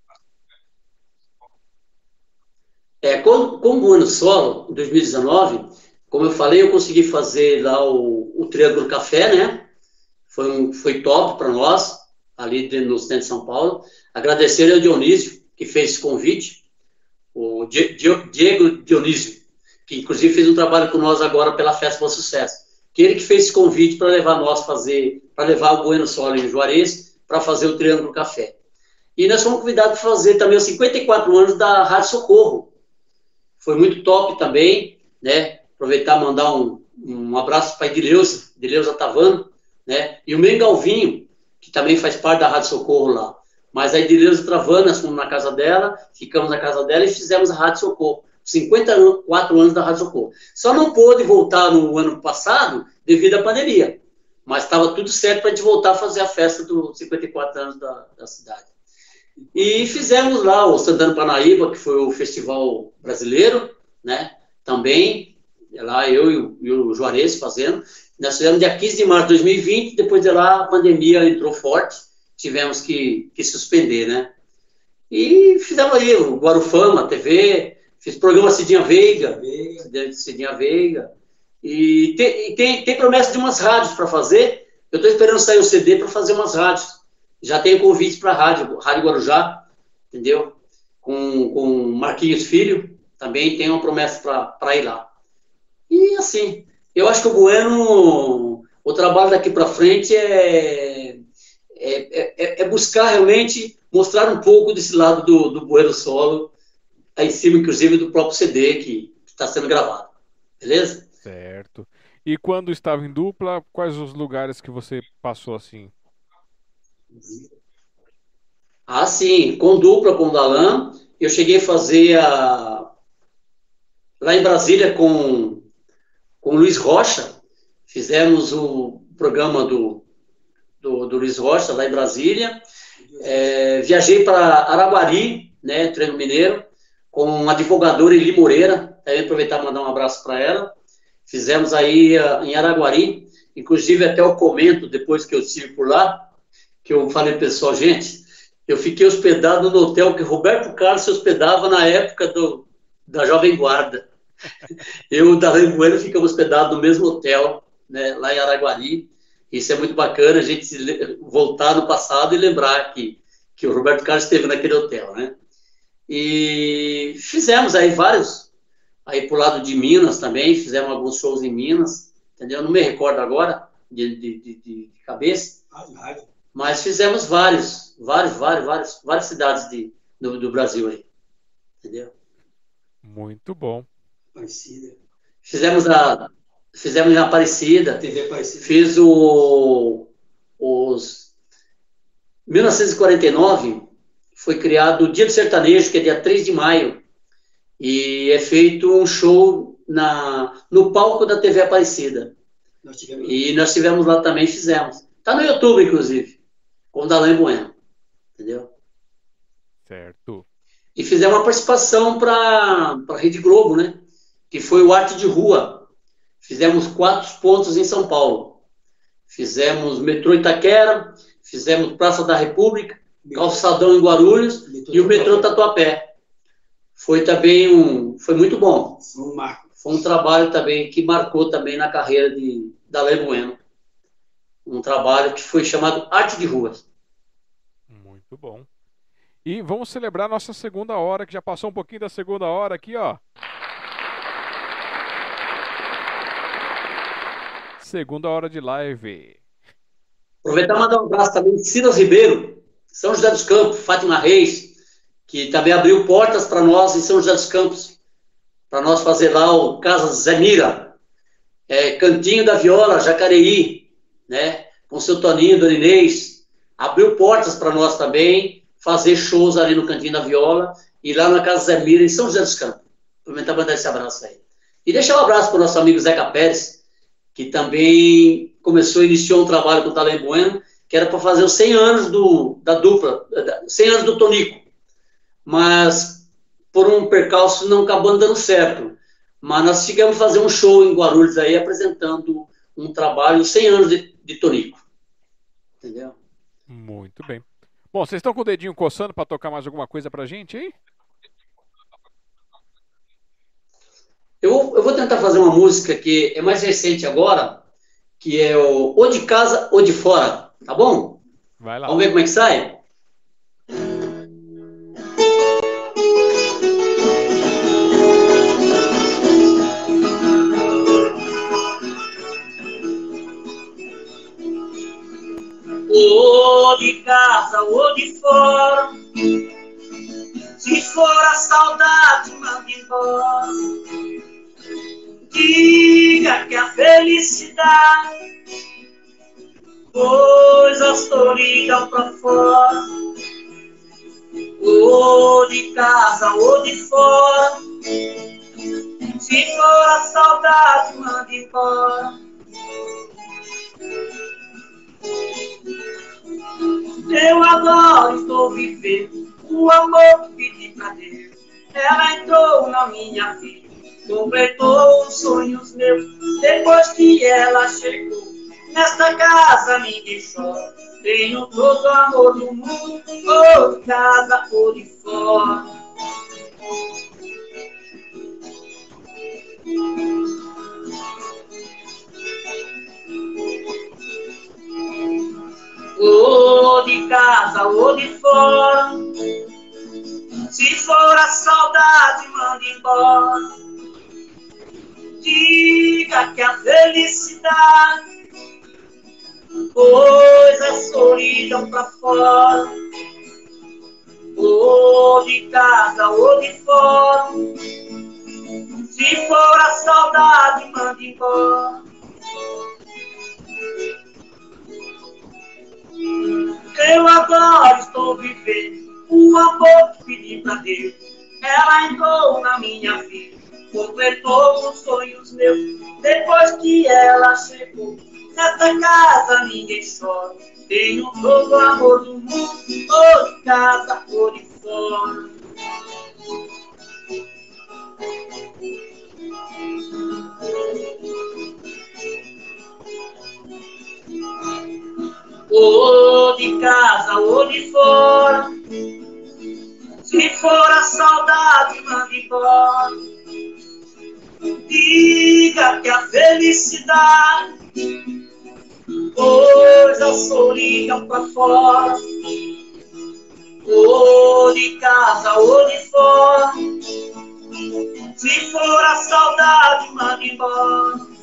É, com, com o Bueno Solo, em 2019, como eu falei, eu consegui fazer lá o, o Triângulo Café, né? Foi, um, foi top para nós, ali no centro de São Paulo. Agradecer ao Dionísio, que fez esse convite, o Diego Dionísio, que inclusive fez um trabalho com nós agora pela Festa do Sucesso. Que ele que fez esse convite para levar nós fazer, para levar o Bueno Solo em Juarez para fazer o Triângulo Café. E nós fomos convidados para fazer também os 54 anos da Rádio Socorro. Foi muito top também, né? Aproveitar e mandar um, um abraço para a Edileuza, Edileuza Tavano, né? E o Mengalvinho, que também faz parte da Rádio Socorro lá. Mas a Edileuza nós fomos na casa dela, ficamos na casa dela e fizemos a Rádio Socorro. 54 anos da Rádio Socorro. Só não pôde voltar no ano passado devido à pandemia. Mas estava tudo certo para a gente voltar a fazer a festa dos 54 anos da, da cidade. E fizemos lá o Santana Panaíba, que foi o festival brasileiro, né? Também, lá eu e o, e o Juarez fazendo. Nós fizemos dia 15 de março de 2020, depois de lá a pandemia entrou forte, tivemos que, que suspender, né? E fizemos aí o Guarufama, TV, fiz programa Cidinha Veiga, Cidinha Veiga, e tem, tem, tem promessa de umas rádios para fazer. Eu estou esperando sair o CD para fazer umas rádios. Já tenho convite para rádio, Rádio Guarujá, entendeu? Com, com Marquinhos Filho, também tem uma promessa para ir lá. E assim, eu acho que o Bueno, o trabalho daqui para frente é, é, é, é, buscar realmente mostrar um pouco desse lado do, do Bueno Solo, tá em cima, inclusive, do próprio CD que está sendo gravado. Beleza?
Certo. E quando estava em dupla, quais os lugares que você passou assim?
Ah, sim. Com dupla, com o Dalan, eu cheguei a fazer a... lá em Brasília com, com o Luiz Rocha. Fizemos o programa do, do, do Luiz Rocha lá em Brasília. É, viajei para Araguari, né, treino mineiro, com a advogadora Eli Moreira. Também aproveitar e mandar um abraço para ela. Fizemos aí uh, em Araguari, inclusive até eu comento depois que eu estive por lá, que eu falei pessoal, gente, eu fiquei hospedado no hotel que Roberto Carlos se hospedava na época do, da Jovem Guarda. Eu e o Darlene Bueno ficamos hospedados no mesmo hotel, né, lá em Araguari. Isso é muito bacana, a gente voltar no passado e lembrar que, que o Roberto Carlos esteve naquele hotel, né? E fizemos aí vários aí pro lado de Minas também, fizemos alguns shows em Minas, entendeu? Não me recordo agora de, de, de, de cabeça, mas fizemos vários, vários, vários, vários, várias cidades de, do, do Brasil aí, entendeu?
Muito bom.
Aparecida. Fizemos a, fizemos em Aparecida,
TV Aparecida.
fiz o, os 1949 foi criado o Dia do Sertanejo, que é dia 3 de maio, e é feito um show na, no palco da TV Aparecida. Nós e nós tivemos lá também, fizemos. Tá no YouTube, inclusive, com o Dalan Bueno. Entendeu?
Certo.
E fizemos uma participação para a Rede Globo, né? Que foi o Arte de Rua. Fizemos quatro pontos em São Paulo. Fizemos metrô Itaquera, fizemos Praça da República, Calçadão em Guarulhos e o metrô Tatuapé foi também um, foi muito bom.
Um marco.
Foi um trabalho também que marcou também na carreira de da Lei Bueno. Um trabalho que foi chamado Arte de Ruas.
Muito bom. E vamos celebrar nossa segunda hora, que já passou um pouquinho da segunda hora aqui, ó. Segunda hora de live.
Aproveitar e mandar um abraço também de Silas Ribeiro, São José dos Campos, Fátima Reis, que também abriu portas para nós em São José dos Campos, para nós fazer lá o Casa Zé Mira, é, Cantinho da Viola, Jacareí, né, com seu Toninho, Dona Inês, abriu portas para nós também, fazer shows ali no Cantinho da Viola, e lá na Casa Zé Mira, em São José dos Campos. Aproveitar para mandar esse abraço aí. E deixar um abraço para o nosso amigo Zeca Pérez, que também começou, iniciou um trabalho com o Talém Bueno, que era para fazer os 100 anos do, da dupla, 100 anos do Tonico mas por um percalço não acabou dando certo. Mas nós chegamos a fazer um show em Guarulhos aí, apresentando um trabalho 100 anos de, de Tonico. Entendeu?
Muito bem. Bom, vocês estão com o dedinho coçando para tocar mais alguma coisa pra gente aí?
Eu vou tentar fazer uma música que é mais recente agora, que é o ou de casa ou de fora, tá bom?
Vai lá.
Vamos ver como é que sai?
ou de casa ou de fora. Se for a saudade, manda embora. Diga que a felicidade, coisas floridas pra fora. Ou de casa ou de fora. Se for a saudade, manda embora. Eu adoro, estou vivendo o amor que pedi pra Deus. Ela entrou na minha vida, completou os sonhos meus. Depois que ela chegou, nesta casa ninguém chora. Tenho todo o amor do mundo, de casa ou de fora. Ou de casa ou de fora. Se for a saudade, manda embora. Diga que a felicidade, coisa solidão pra fora. Ou de casa ou de fora. Se for a saudade, manda embora. Eu agora estou vivendo o amor que pedi pra Deus. Ela entrou na minha vida, completou os sonhos meus. Depois que ela chegou, nessa casa ninguém chora. Tenho todo o amor do mundo, ou casa ou de fora. Ou de casa ou de fora. Se for a saudade, manda embora. Diga que a felicidade, coisa solidão pra fora. Ou de casa ou de fora. Se for a saudade, manda embora.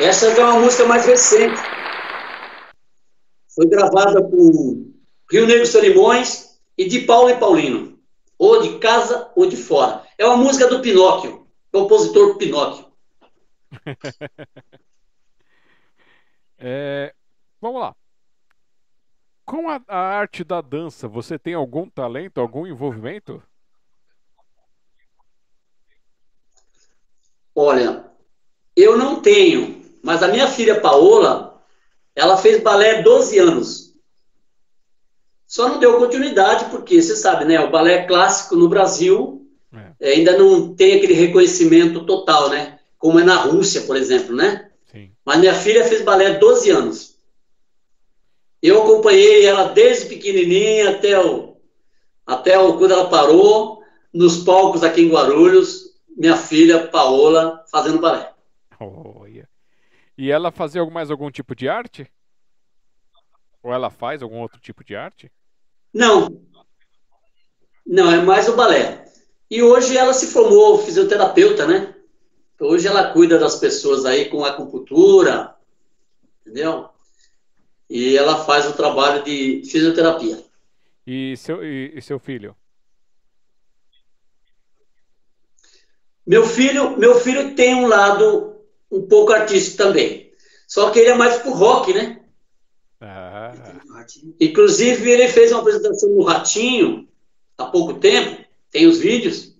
Essa é uma música mais recente. Foi gravada por Rio Negro Solimões e de Paulo e Paulino. Ou de casa ou de fora. É uma música do Pinóquio, compositor Pinóquio.
É, vamos lá. Com a, a arte da dança, você tem algum talento, algum envolvimento?
Olha, eu não tenho, mas a minha filha Paola, ela fez balé 12 anos. Só não deu continuidade porque, você sabe, né, o balé clássico no Brasil
É.
ainda não tem aquele reconhecimento total, né? Como é na Rússia, por exemplo, né?
Sim.
Mas minha filha fez balé 12 anos. Eu acompanhei ela desde pequenininha até o até o, quando ela parou nos palcos aqui em Guarulhos, minha filha Paola fazendo balé.
Olha. E ela fazia algum- mais algum tipo de arte? Ou ela faz algum outro tipo de arte?
Não. Não, é mais o balé. E hoje ela se formou fisioterapeuta, né? Hoje ela cuida das pessoas aí com acupuntura, entendeu? E ela faz o trabalho de fisioterapia.
E seu, e, e seu filho?
Meu filho, meu filho tem um lado um pouco artístico também. Só que ele é mais pro rock, né?
Ah,
Inclusive, ele fez uma apresentação no Ratinho há pouco tempo, tem os vídeos.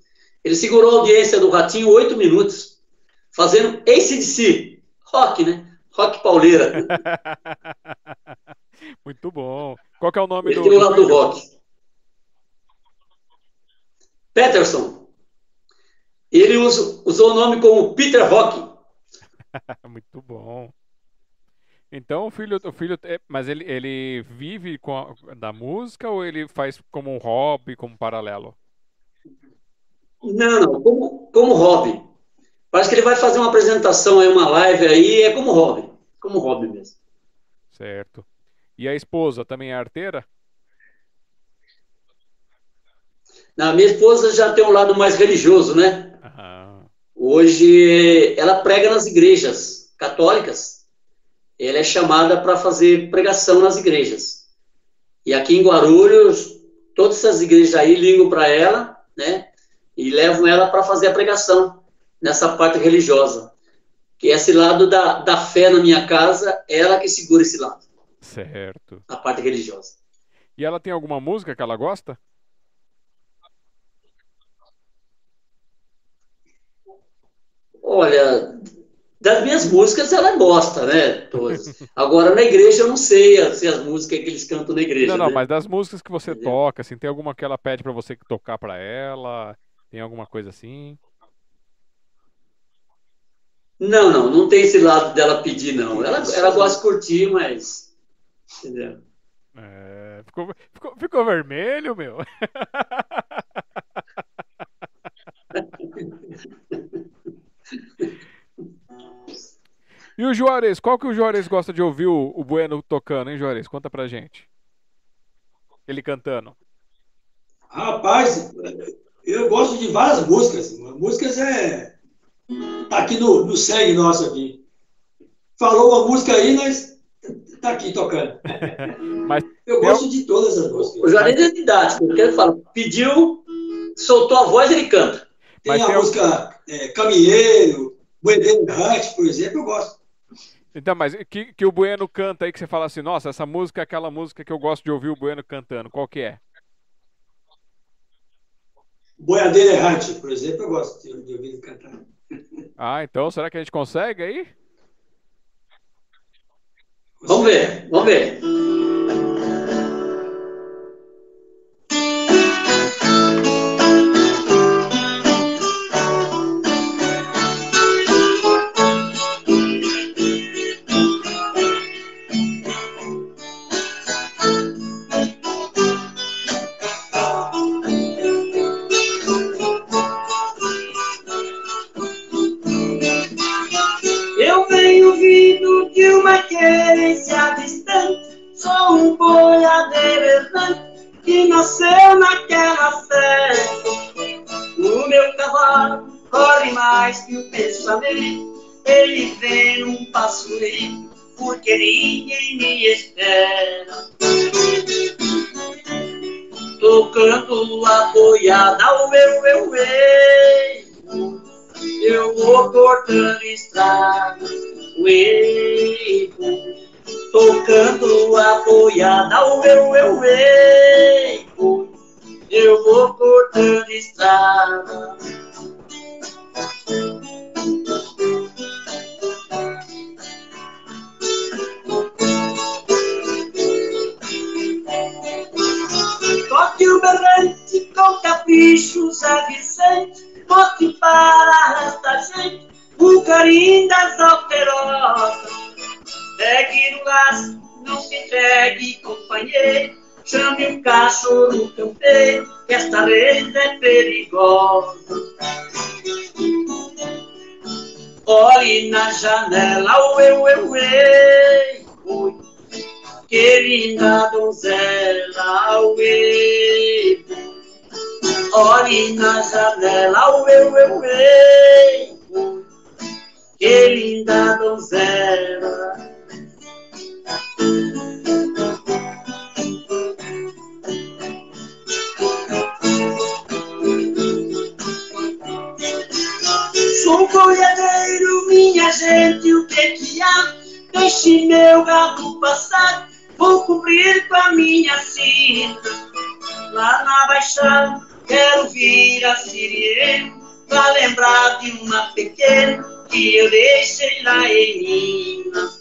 Ele segurou a audiência do Ratinho oito minutos, fazendo ACDC, rock, né? Rock pauleira.
Muito bom. Qual que é o nome
Ele
do,
tem o
do
lado do rock. Peterson. Ele usou o nome como Peter Rock.
Muito bom. Então o filho, o filho, é- mas ele, ele vive com a- da música ou ele faz como um hobby, como um paralelo?
Não, não, como, como hobby. Parece que ele vai fazer uma apresentação aí, uma live aí, é como hobby. Como hobby mesmo.
Certo. E a esposa também é arteira?
Na minha esposa já tem um lado mais religioso, né?
Ah,
Hoje ela prega nas igrejas católicas. Ela é chamada para fazer pregação nas igrejas. E aqui em Guarulhos, todas essas igrejas aí ligam para ela, né? E levam ela para fazer a pregação nessa parte religiosa. Que esse lado da, da fé na minha casa, ela que segura esse lado,
certo.
a parte religiosa.
E ela tem alguma música que ela gosta?
Olha, das minhas músicas ela gosta, né? Todas. Agora na igreja eu não sei se as músicas que eles cantam na igreja.
Não, não,
né?
mas das músicas que você
Entendeu?
toca, assim, tem alguma que ela pede pra você tocar pra ela? Tem alguma coisa assim?
Não, não, não tem esse lado dela pedir, não. Ela, ela gosta de curtir, mas. Entendeu?
É, ficou, ficou, ficou vermelho, meu. E o Juarez? Qual que o Juarez gosta de ouvir o, o Bueno tocando, hein, Juarez? Conta pra gente. Ele cantando.
Rapaz, eu gosto de várias músicas. Músicas é. Tá aqui no, no sangue nosso aqui. Falou uma música aí, nós tá aqui tocando.
Mas
Eu gosto de todas as
O
músicas.
Juarez é didático, porque ele fala, pediu, soltou a voz, ele canta.
Tem
Mas
a
tem um-
música é, Caminheiro, Buedeiro Hunt, por exemplo, eu gosto.
Então, mas que, que o Bueno canta aí que você fala assim, nossa, essa música é aquela música que eu gosto de ouvir o Bueno cantando. Qual que é?
Boiadeiro Errante, por exemplo, eu gosto de, de ouvir ele cantar.
Ah, então será que a gente consegue aí?
Vamos ver, vamos ver.
A boiada, o eu, eu, eu. Eu vou cortando estrada, uê, tocando a boiada, eu, eu, ei, eu vou cortando estrada. Toque o berrante com capricho, Zé Vicente, Bote para esta gente o carinho das alterosas. Pegue no laço, não se entregue, companheiro. Chame o cachorro campeiro, que esta rede é perigosa. Olhe na janela, eu, eu, ei, ui. Que linda donzela, o ei, Olhe na janela, o eu, eu, ei, que linda donzela. Sou boiadeiro, minha gente, o que que há? Deixe meu gado passar, vou cumprir com a minha cinta. Lá na Baixada, quero vir a Siriema, pra lembrar de uma pequena que eu deixei lá em Minas.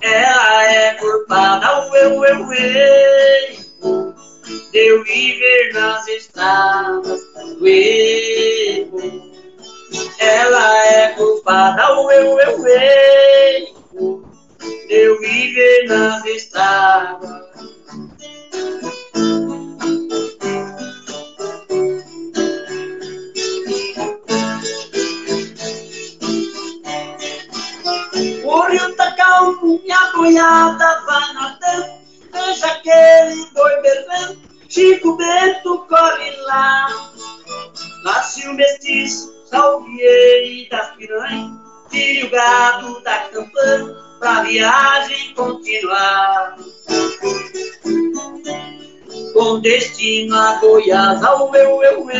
Ela é culpada, eu, eu, eu, de eu viver nas estradas erro. Ela chupada, o eu, eu, eu, eu viver nas estradas. O rio tá calmo e a boiada vai nadando, veja aquele boi berrando, Chico Bento corre lá. Nasce o mestiço, salviei das piranhas, tire o gado da campana, pra viagem continuar. Com destino a Goiás, ao eu, eu,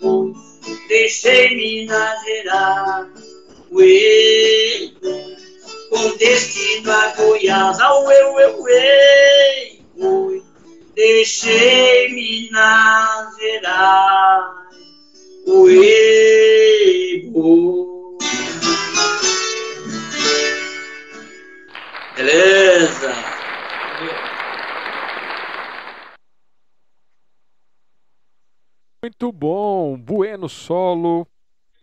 eu, deixei Minas Gerais. Uê, com destino a Goiás, ao eu, eu, eu, deixei Minas Gerais. Uê, Beleza.
Muito bom. Bueno solo.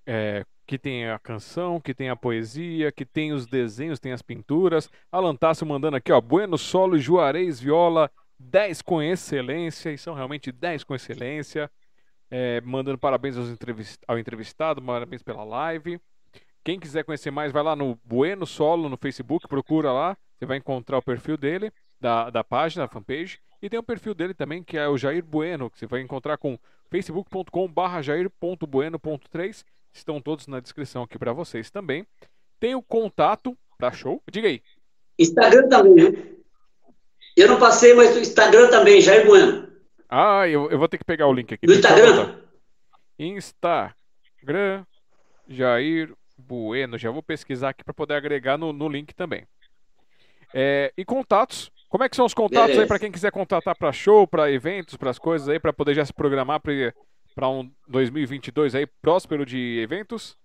É, que tem a canção, que tem a poesia, que tem os desenhos, tem as pinturas. Alan Tasso mandando aqui, ó. Bueno solo, Juarez, viola, 10 com excelência. E são realmente 10 com excelência. É, mandando parabéns entrevist... ao entrevistado, parabéns pela live. Quem quiser conhecer mais, vai lá no Bueno Solo no Facebook, procura lá. Você vai encontrar o perfil dele, da, da página, da fanpage. E tem o perfil dele também, que é o Jair Bueno, que você vai encontrar com facebook.com.br jair.bueno.3. Estão todos na descrição aqui para vocês também. Tem o contato para show. Diga aí.
Instagram também, né? Eu não passei, mas o Instagram também, Jair Bueno.
Ah, eu, eu vou ter que pegar o link aqui.
Do Instagram?
Instagram, Jair Bueno. Já vou pesquisar aqui para poder agregar no, no link também. É, e contatos. Como é que são os contatos Beleza. aí para quem quiser contatar para show, para eventos, para as coisas aí, para poder já se programar para um 2022 aí próspero de eventos?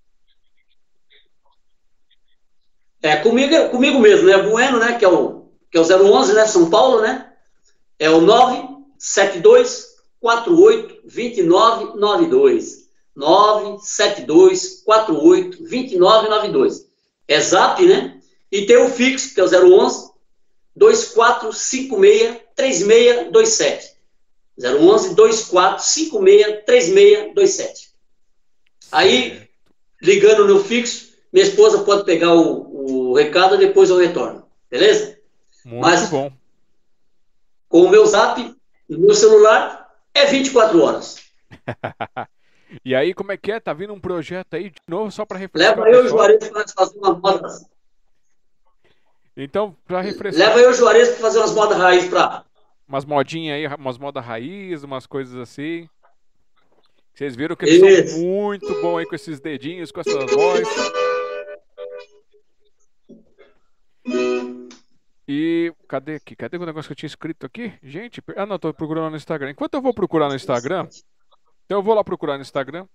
É comigo, comigo mesmo, né? Bueno, né? Que é o que é o 011, né? São Paulo, né? É o 972 48 2992. 972 48 2992. É zap, né? E tem o fixo, que é o 011 2456 3627. 011 2456 3627. Aí, ligando no fixo, minha esposa pode pegar o, o recado e depois eu retorno. Beleza?
Muito Mas, bom.
Com o meu zap, no meu celular, é 24 horas.
e aí, como é que é? Tá vindo um projeto aí de novo só para refrescar?
Leva eu e o Juarez para fazer uma modas.
Então, para refrescar.
Leva eu e o Juarez para fazer umas modas raiz para.
Umas modinhas aí, umas modas raiz, umas coisas assim. Vocês viram que eles Isso. são muito bons aí com esses dedinhos, com essas vozes. E cadê aqui? Cadê o negócio que eu tinha escrito aqui? Gente, ah não, tô procurando no Instagram. Enquanto eu vou procurar no Instagram, então eu vou lá procurar no Instagram.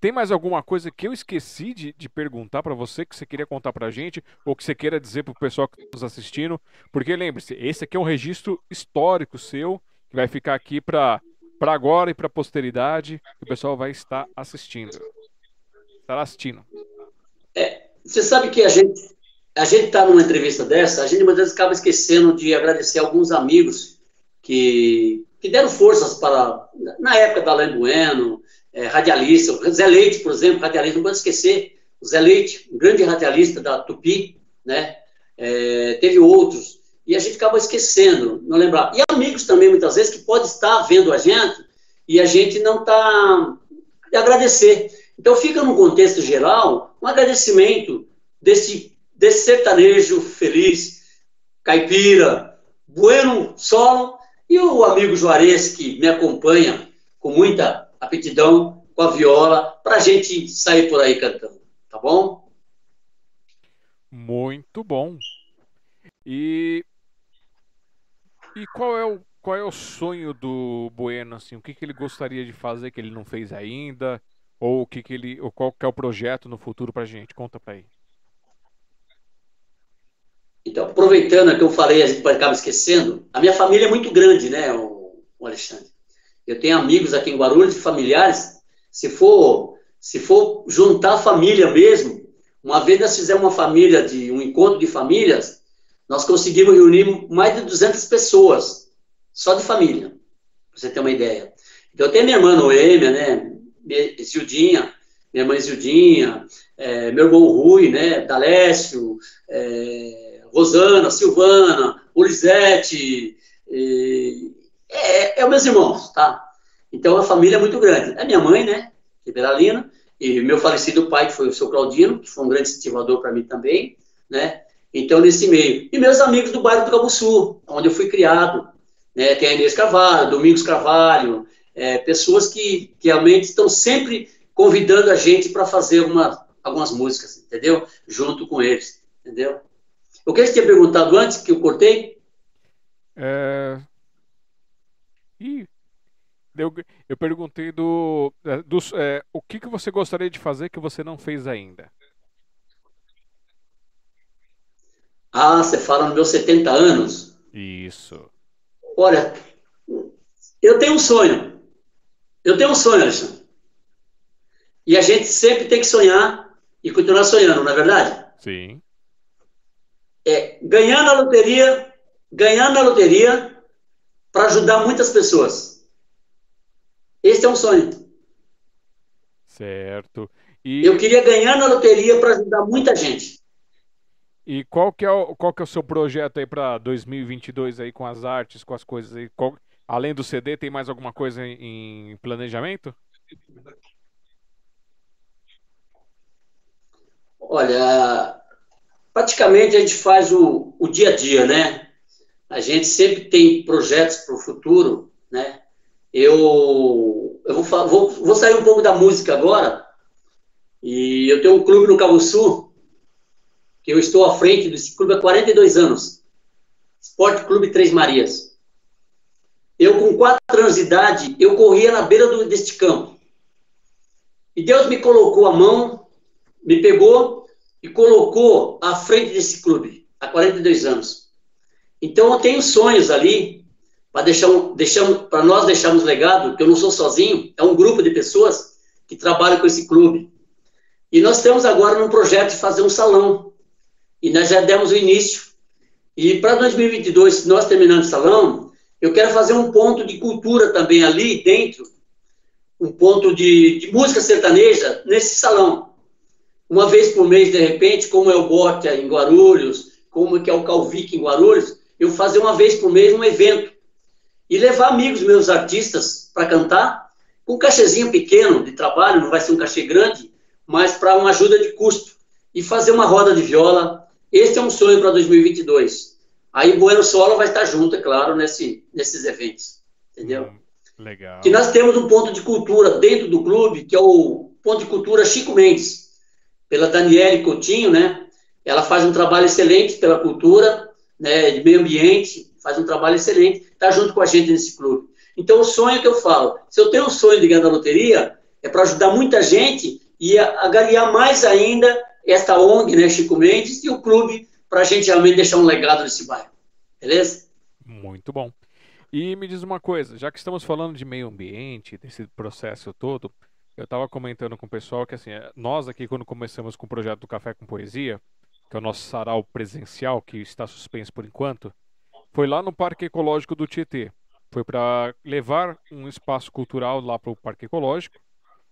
Tem mais alguma coisa que eu esqueci de, de perguntar para você que você queria contar pra gente ou que você queira dizer pro pessoal que está nos assistindo? Porque lembre-se, esse aqui é um registro histórico seu que vai ficar aqui para para agora e para posteridade, que o pessoal vai estar assistindo. Estará assistindo.
É, você sabe que a gente a gente está numa entrevista dessa, a gente muitas vezes acaba esquecendo de agradecer alguns amigos que, que deram forças para, na época da Alain Bueno, é, radialista, o Zé Leite, por exemplo, radialista, não pode esquecer, o Zé Leite, um grande radialista da Tupi, né, é, teve outros, e a gente acaba esquecendo, não lembrar. E amigos também, muitas vezes, que pode estar vendo a gente e a gente não está agradecer. Então fica num contexto geral um agradecimento desse desse sertanejo feliz, caipira, bueno solo, e o amigo Juarez, que me acompanha com muita aptidão com a viola, para a gente sair por aí cantando, tá bom?
Muito bom. E, e qual é o qual é o sonho do Bueno assim? O que, que ele gostaria de fazer que ele não fez ainda? Ou o que, que ele, ou qual que é o projeto no futuro para gente? Conta para aí.
Então, aproveitando que eu falei, a gente acaba esquecendo, a minha família é muito grande, né, o, o Alexandre? Eu tenho amigos aqui em Guarulhos, familiares, se for Se for juntar família mesmo, uma vez nós fizemos uma família, de um encontro de famílias, nós conseguimos reunir mais de 200 pessoas, só de família, para você ter uma ideia. Então, tenho minha irmã Noêmia, né, Zildinha, minha mãe Zildinha, é, meu irmão Rui, né, Dalécio, é, Rosana, Silvana, Ulisete, é, é, meus irmãos, tá? Então, a família é muito grande. É minha mãe, né, Liberalina, e meu falecido pai, que foi o seu Claudino, que foi um grande incentivador para mim também, né? Então, nesse meio. E meus amigos do bairro do Cabo Sul, onde eu fui criado. Né? Tem a Inês Carvalho, Domingos Carvalho, é, pessoas que, que realmente estão sempre convidando a gente para fazer uma, algumas músicas, entendeu? Junto com eles, entendeu? O que você tinha perguntado antes, que eu cortei?
É... Ih, eu, eu perguntei do, é, do é, o que, que você gostaria de fazer que você não fez ainda.
Ah, você fala nos meus 70 anos?
Isso.
Olha, eu tenho um sonho. Eu tenho um sonho, Alexandre. E a gente sempre tem que sonhar e continuar sonhando, não é verdade?
Sim.
É, ganhar na loteria, ganhar na loteria para ajudar muitas pessoas. Esse é um sonho.
Certo.
E... Eu queria ganhar na loteria para ajudar muita gente.
E qual que é o, qual que é o seu projeto aí para 2022 aí com as artes, com as coisas aí? Qual, além do CD, tem mais alguma coisa em, em planejamento?
Olha, praticamente a gente faz o, o dia a dia, né? A gente sempre tem projetos para o futuro, né? Eu, eu vou, vou, vou sair um pouco da música agora. E eu tenho um clube no Cabo Sul, que eu estou à frente desse clube há 42 anos. Esporte Clube Três Marias. Eu, com quatro anos de idade, eu corria na beira do, deste campo. E Deus me colocou a mão, me pegou e colocou à frente desse clube, há 42 anos. Então, eu tenho sonhos ali, para deixar, deixar, para nós deixarmos legado, que eu não sou sozinho, é um grupo de pessoas que trabalham com esse clube. E nós temos agora um projeto de fazer um salão. E nós já demos o início. E para 2022, se nós terminarmos o salão, eu quero fazer um ponto de cultura também ali dentro, um ponto de, de música sertaneja nesse salão. Uma vez por mês, de repente, como é o Bote em Guarulhos, como é que é o Calvic em Guarulhos, eu fazer uma vez por mês um evento e levar amigos meus artistas para cantar, com um cachezinho pequeno de trabalho, não vai ser um cachê grande, mas para uma ajuda de custo e fazer uma roda de viola. Este é um sonho para 2022. Aí Bueno Solo vai estar junto, é claro, nesse, nesses eventos. Entendeu? Hum,
legal.
Que nós temos um ponto de cultura dentro do clube, que é o ponto de cultura Chico Mendes, pela Daniele Coutinho, né? Ela faz um trabalho excelente pela cultura, né, de meio ambiente, faz um trabalho excelente, está junto com a gente nesse clube. Então, o sonho que eu falo, se eu tenho um sonho de ganhar na loteria, é para ajudar muita gente e agariar mais ainda esta ONG, né, Chico Mendes, e o clube para a gente realmente deixar um legado nesse bairro. Beleza?
Muito bom. E me diz uma coisa, já que estamos falando de meio ambiente, desse processo todo, eu estava comentando com o pessoal que assim, nós aqui quando começamos com o projeto do Café com Poesia, que é o nosso sarau presencial que está suspenso por enquanto, foi lá no Parque Ecológico do Tietê. Foi para levar um espaço cultural lá para o Parque Ecológico.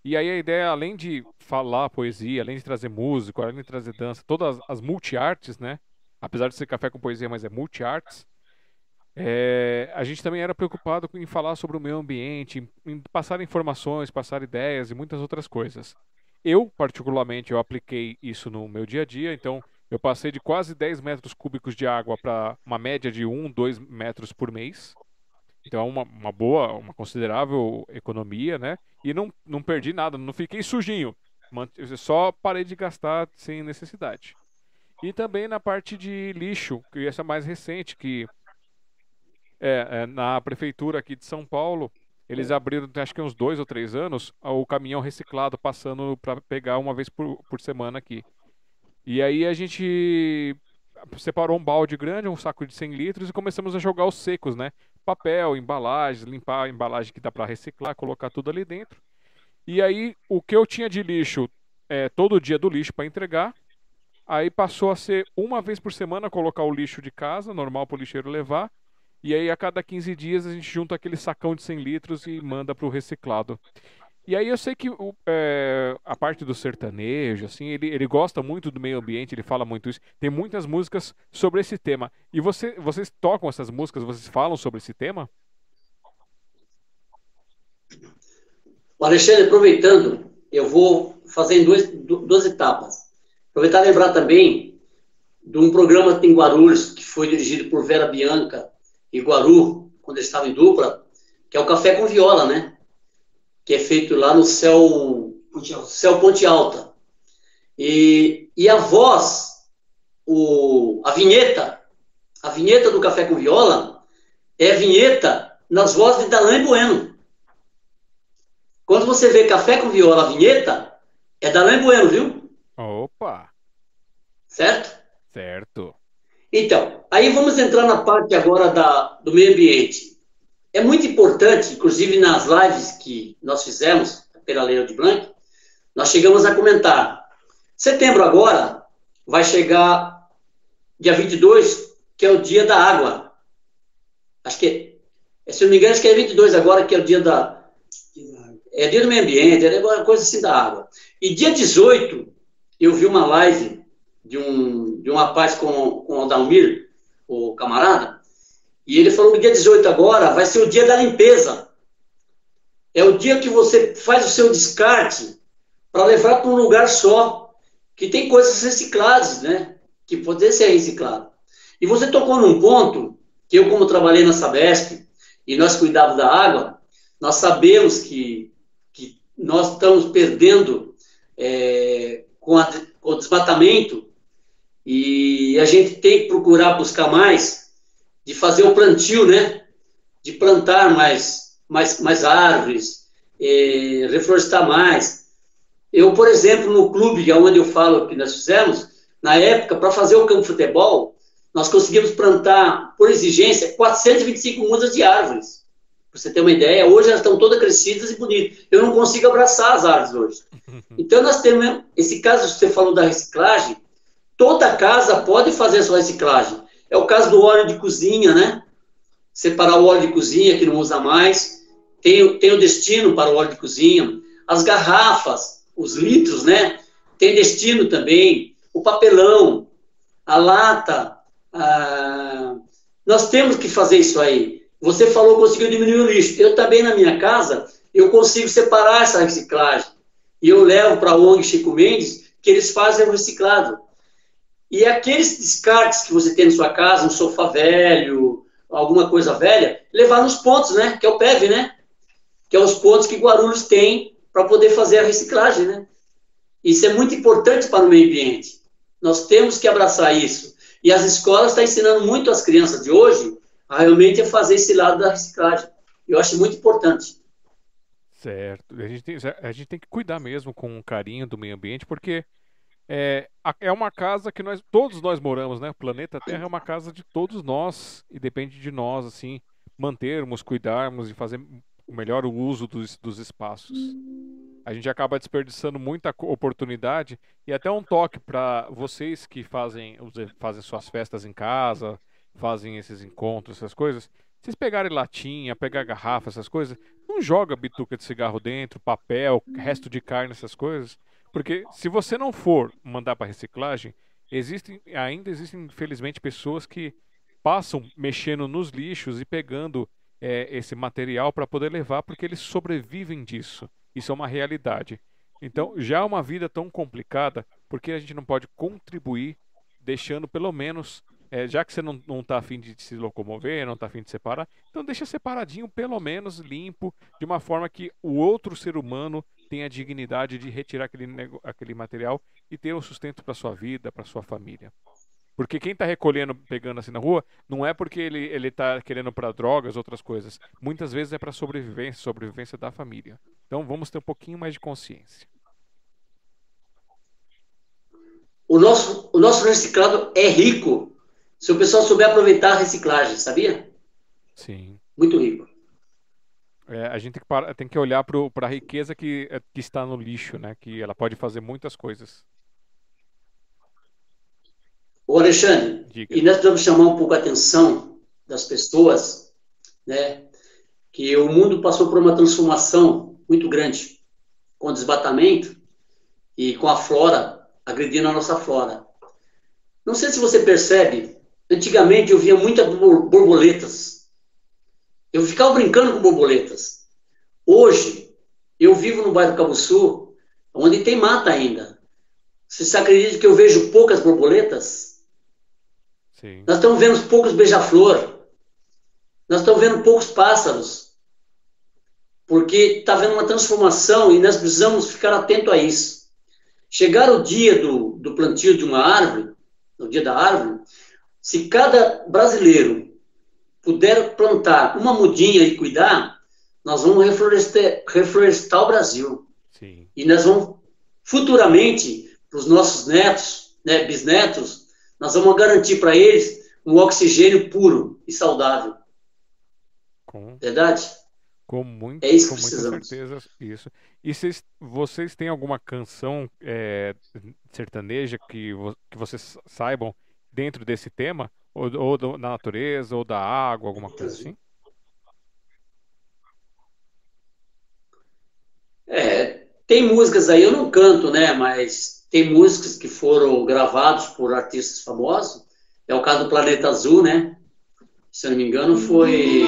E aí a ideia, além de falar poesia, além de trazer música, além de trazer dança, todas as multiartes, né? apesar de ser café com poesia, mas é multi-arts, é, a gente também era preocupado em falar sobre o meio ambiente, em passar informações, passar ideias e muitas outras coisas. Eu, particularmente, eu apliquei isso no meu dia a dia, então eu passei de quase 10 metros cúbicos de água para uma média de 1, 2 metros por mês. Então, é uma, uma boa, uma considerável economia, né? E não, não perdi nada, não fiquei sujinho. Só parei de gastar sem necessidade. E também na parte de lixo, que essa é mais recente, que é, é, na prefeitura aqui de São Paulo, eles abriram, acho que uns dois ou três anos, o caminhão reciclado passando para pegar uma vez por, por semana aqui. E aí a gente separou um balde grande, um saco de 100 litros e começamos a jogar os secos, né? Papel, embalagens, limpar a embalagem que dá para reciclar, colocar tudo ali dentro. E aí, o que eu tinha de lixo é, todo dia do lixo para entregar. Aí passou a ser uma vez por semana colocar o lixo de casa, normal para o lixeiro levar. E aí a cada 15 dias a gente junta aquele sacão de 100 litros e manda para o reciclado. E aí eu sei que é, a parte do sertanejo, assim, ele, ele gosta muito do meio ambiente, ele fala muito isso. Tem muitas músicas sobre esse tema. E você, vocês tocam essas músicas, vocês falam sobre esse tema?
O Alexandre, aproveitando, eu vou fazer em duas, duas etapas. Aproveitar e lembrar também de um programa em Guarulhos, que foi dirigido por Vera Bianca e Guaru, quando eles estavam em dupla, que é o Café com Viola, né? Que é feito lá no céu Ponte Alta. Céu Ponte Alta. E, e a voz, o, a vinheta, a vinheta do Café com Viola é a vinheta nas vozes de Dalan Bueno. Quando você vê Café com Viola, a vinheta, é Dalan Bueno, viu?
Opa!
Certo?
Certo.
Então, aí vamos entrar na parte agora da, do meio ambiente. É muito importante, inclusive nas lives que nós fizemos pela Leila de Blanc, nós chegamos a comentar. Setembro agora vai chegar dia 22, que é o dia da água. Acho que, se não me engano, acho que é 22 agora, que é o dia da, é dia do meio ambiente, é uma coisa assim da água. E dia 18, eu vi uma live de um, de um rapaz com, com o Dalmir, o camarada, e ele falou que dia 18 agora vai ser o dia da limpeza. É o dia que você faz o seu descarte para levar para um lugar só, que tem coisas recicladas, né? Que poder ser reciclado. E você tocou num ponto que eu, como trabalhei na Sabesp, e nós cuidávamos da água, nós sabemos que nós estamos perdendo é, com, a, com, o desmatamento e a gente tem que procurar buscar mais de fazer o plantio, né? De plantar mais, mais, mais árvores, é, reflorestar mais. Eu, por exemplo, no clube, onde eu falo que nós fizemos, na época, para fazer o campo de futebol, nós conseguimos plantar, por exigência, 425 mudas de árvores. Para você ter uma ideia, hoje elas estão todas crescidas e bonitas. Eu não consigo abraçar as árvores hoje. Então, nós temos esse caso que você falou da reciclagem. Toda casa pode fazer a sua reciclagem. É o caso do óleo de cozinha, né? Separar o óleo de cozinha que não usa mais. Tem, tem o destino para o óleo de cozinha. As garrafas, os litros, né? Tem destino também. O papelão, a lata. A... Nós temos que fazer isso aí. Você falou que conseguiu diminuir o lixo. Eu também, na minha casa, eu consigo separar essa reciclagem. E eu levo para a ONG Chico Mendes, que eles fazem o reciclado. E aqueles descartes que você tem na sua casa, um sofá velho, alguma coisa velha, levar nos pontos, né? Que é o PEV, né? Que é os pontos que Guarulhos tem para poder fazer a reciclagem, né? Isso é muito importante para o meio ambiente. Nós temos que abraçar isso. E as escolas estão ensinando muito às crianças de hoje realmente é fazer esse lado da reciclagem. Eu acho muito importante.
Certo. A gente tem, a gente tem que cuidar mesmo com carinho do meio ambiente, porque é, é uma casa que nós todos nós moramos, né? O planeta Terra é uma casa de todos nós e depende de nós, assim, mantermos, cuidarmos e fazer o melhor uso dos, dos espaços. A gente acaba desperdiçando muita oportunidade e até um toque para vocês que fazem, fazem suas festas em casa, fazem esses encontros, essas coisas, vocês pegarem latinha, pegar garrafa, essas coisas, não joga bituca de cigarro dentro, papel, resto de carne, essas coisas, porque se você não for mandar para reciclagem, existem ainda existem infelizmente pessoas que passam mexendo nos lixos e pegando é, esse material para poder levar, porque eles sobrevivem disso. Isso é uma realidade. Então, já é uma vida tão complicada, porque a gente não pode contribuir deixando pelo menos é, já que você não, não tá afim de se locomover, não tá afim de separar, então deixa separadinho, pelo menos limpo, de uma forma que o outro ser humano tenha a dignidade de retirar aquele, aquele material e ter o um sustento para sua vida, para sua família. Porque quem está recolhendo, pegando assim na rua, não é porque ele ele está querendo para drogas, outras coisas. Muitas vezes é para sobrevivência, sobrevivência da família. Então vamos ter um pouquinho mais de consciência.
O nosso, o nosso reciclado é rico se o pessoal souber aproveitar a reciclagem, sabia?
Sim.
Muito rico.
É, a gente tem que, parar- tem que olhar para a riqueza que, é, que está no lixo, né? Que ela pode fazer muitas coisas.
Ô, Alexandre,
Diga.
e nós precisamos chamar um pouco a atenção das pessoas, né? Que o mundo passou por uma transformação muito grande, com o desmatamento e com a flora agredindo a nossa flora. Não sei se você percebe, antigamente eu via muitas bor- borboletas. Eu ficava brincando com borboletas. Hoje, eu vivo no bairro Cabo Sul, onde tem mata ainda. Você se acredita que eu vejo poucas borboletas?
Sim.
Nós estamos vendo poucos beija-flor. Nós estamos vendo poucos pássaros. Porque está havendo uma transformação e nós precisamos ficar atento a isso. Chegar o dia do, do plantio de uma árvore, no dia da árvore, se cada brasileiro puder plantar uma mudinha e cuidar, nós vamos reflorestar, reflorestar o Brasil.
Sim.
E nós vamos, futuramente, para os nossos netos, né, bisnetos, nós vamos garantir para eles um oxigênio puro e saudável.
Com,
Verdade?
com, muito,
É isso
com
que precisamos.
certeza. Isso. E vocês, vocês têm alguma canção é, sertaneja que, vo- que vocês saibam dentro desse tema? Ou, ou do- da natureza, ou da água, alguma coisa assim?
É, tem músicas aí, eu não canto, né? Mas tem músicas que foram gravados por artistas famosos. É o caso do Planeta Azul, né? Se eu não me engano, foi,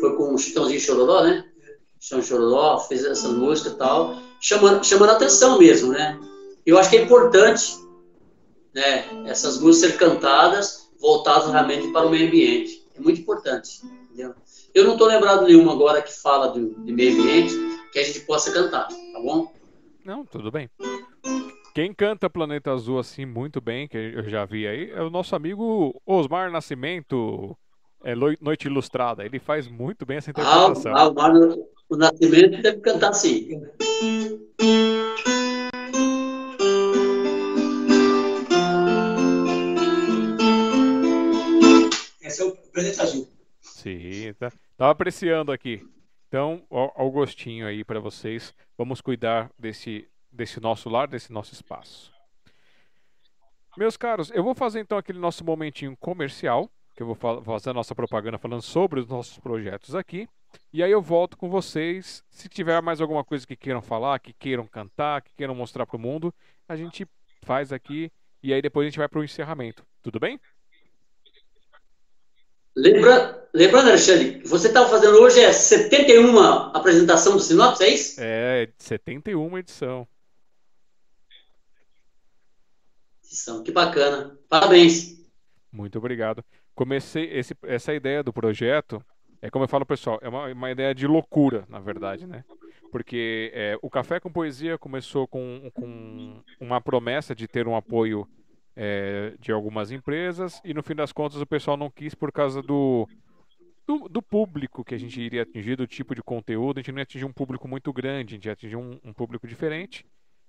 foi com o Chitãozinho Chororó, né? Chitão Chororó fez essa música e tal, chamando, chamando a atenção mesmo, né? Eu acho que é importante, né? Essas músicas ser cantadas, voltadas realmente para o meio ambiente. É muito importante, entendeu? Eu não estou lembrado nenhuma agora que fala de, de meio ambiente que a gente possa cantar, tá bom?
Não, tudo bem. Quem canta Planeta Azul assim muito bem, que eu já vi aí, é o nosso amigo Osmar Nascimento, é, Noite Ilustrada. Ele faz muito bem essa
Ah,
interpretação.
ah, o o Nascimento deve cantar sim.
Planeta Azul.
Sim, tá. Tava apreciando aqui. Então, ó, ó o gostinho aí para vocês. Vamos cuidar desse, desse nosso lar, desse nosso espaço. Meus caros, eu vou fazer então aquele nosso momentinho comercial, que eu vou fa- fazer a nossa propaganda falando sobre os nossos projetos aqui. E aí eu volto com vocês. Se tiver mais alguma coisa que queiram falar, que queiram cantar, que queiram mostrar para o mundo, a gente faz aqui e aí depois a gente vai para o encerramento. Tudo bem?
Lembra, lembrando, Alexandre, você estava fazendo hoje é 71 apresentação do Sinopse, é isso?
É 71 edição.
Edição, Que bacana. Parabéns.
Muito obrigado. Comecei esse, essa ideia do projeto, é como eu falo, pessoal, é uma, uma ideia de loucura, na verdade, né? Porque é, o Café com Poesia começou com, com uma promessa de ter um apoio é, de algumas empresas e no fim das contas o pessoal não quis por causa do, do, do público que a gente iria atingir, do tipo de conteúdo. A gente não ia atingir um público muito grande, a gente ia atingir um, um público diferente.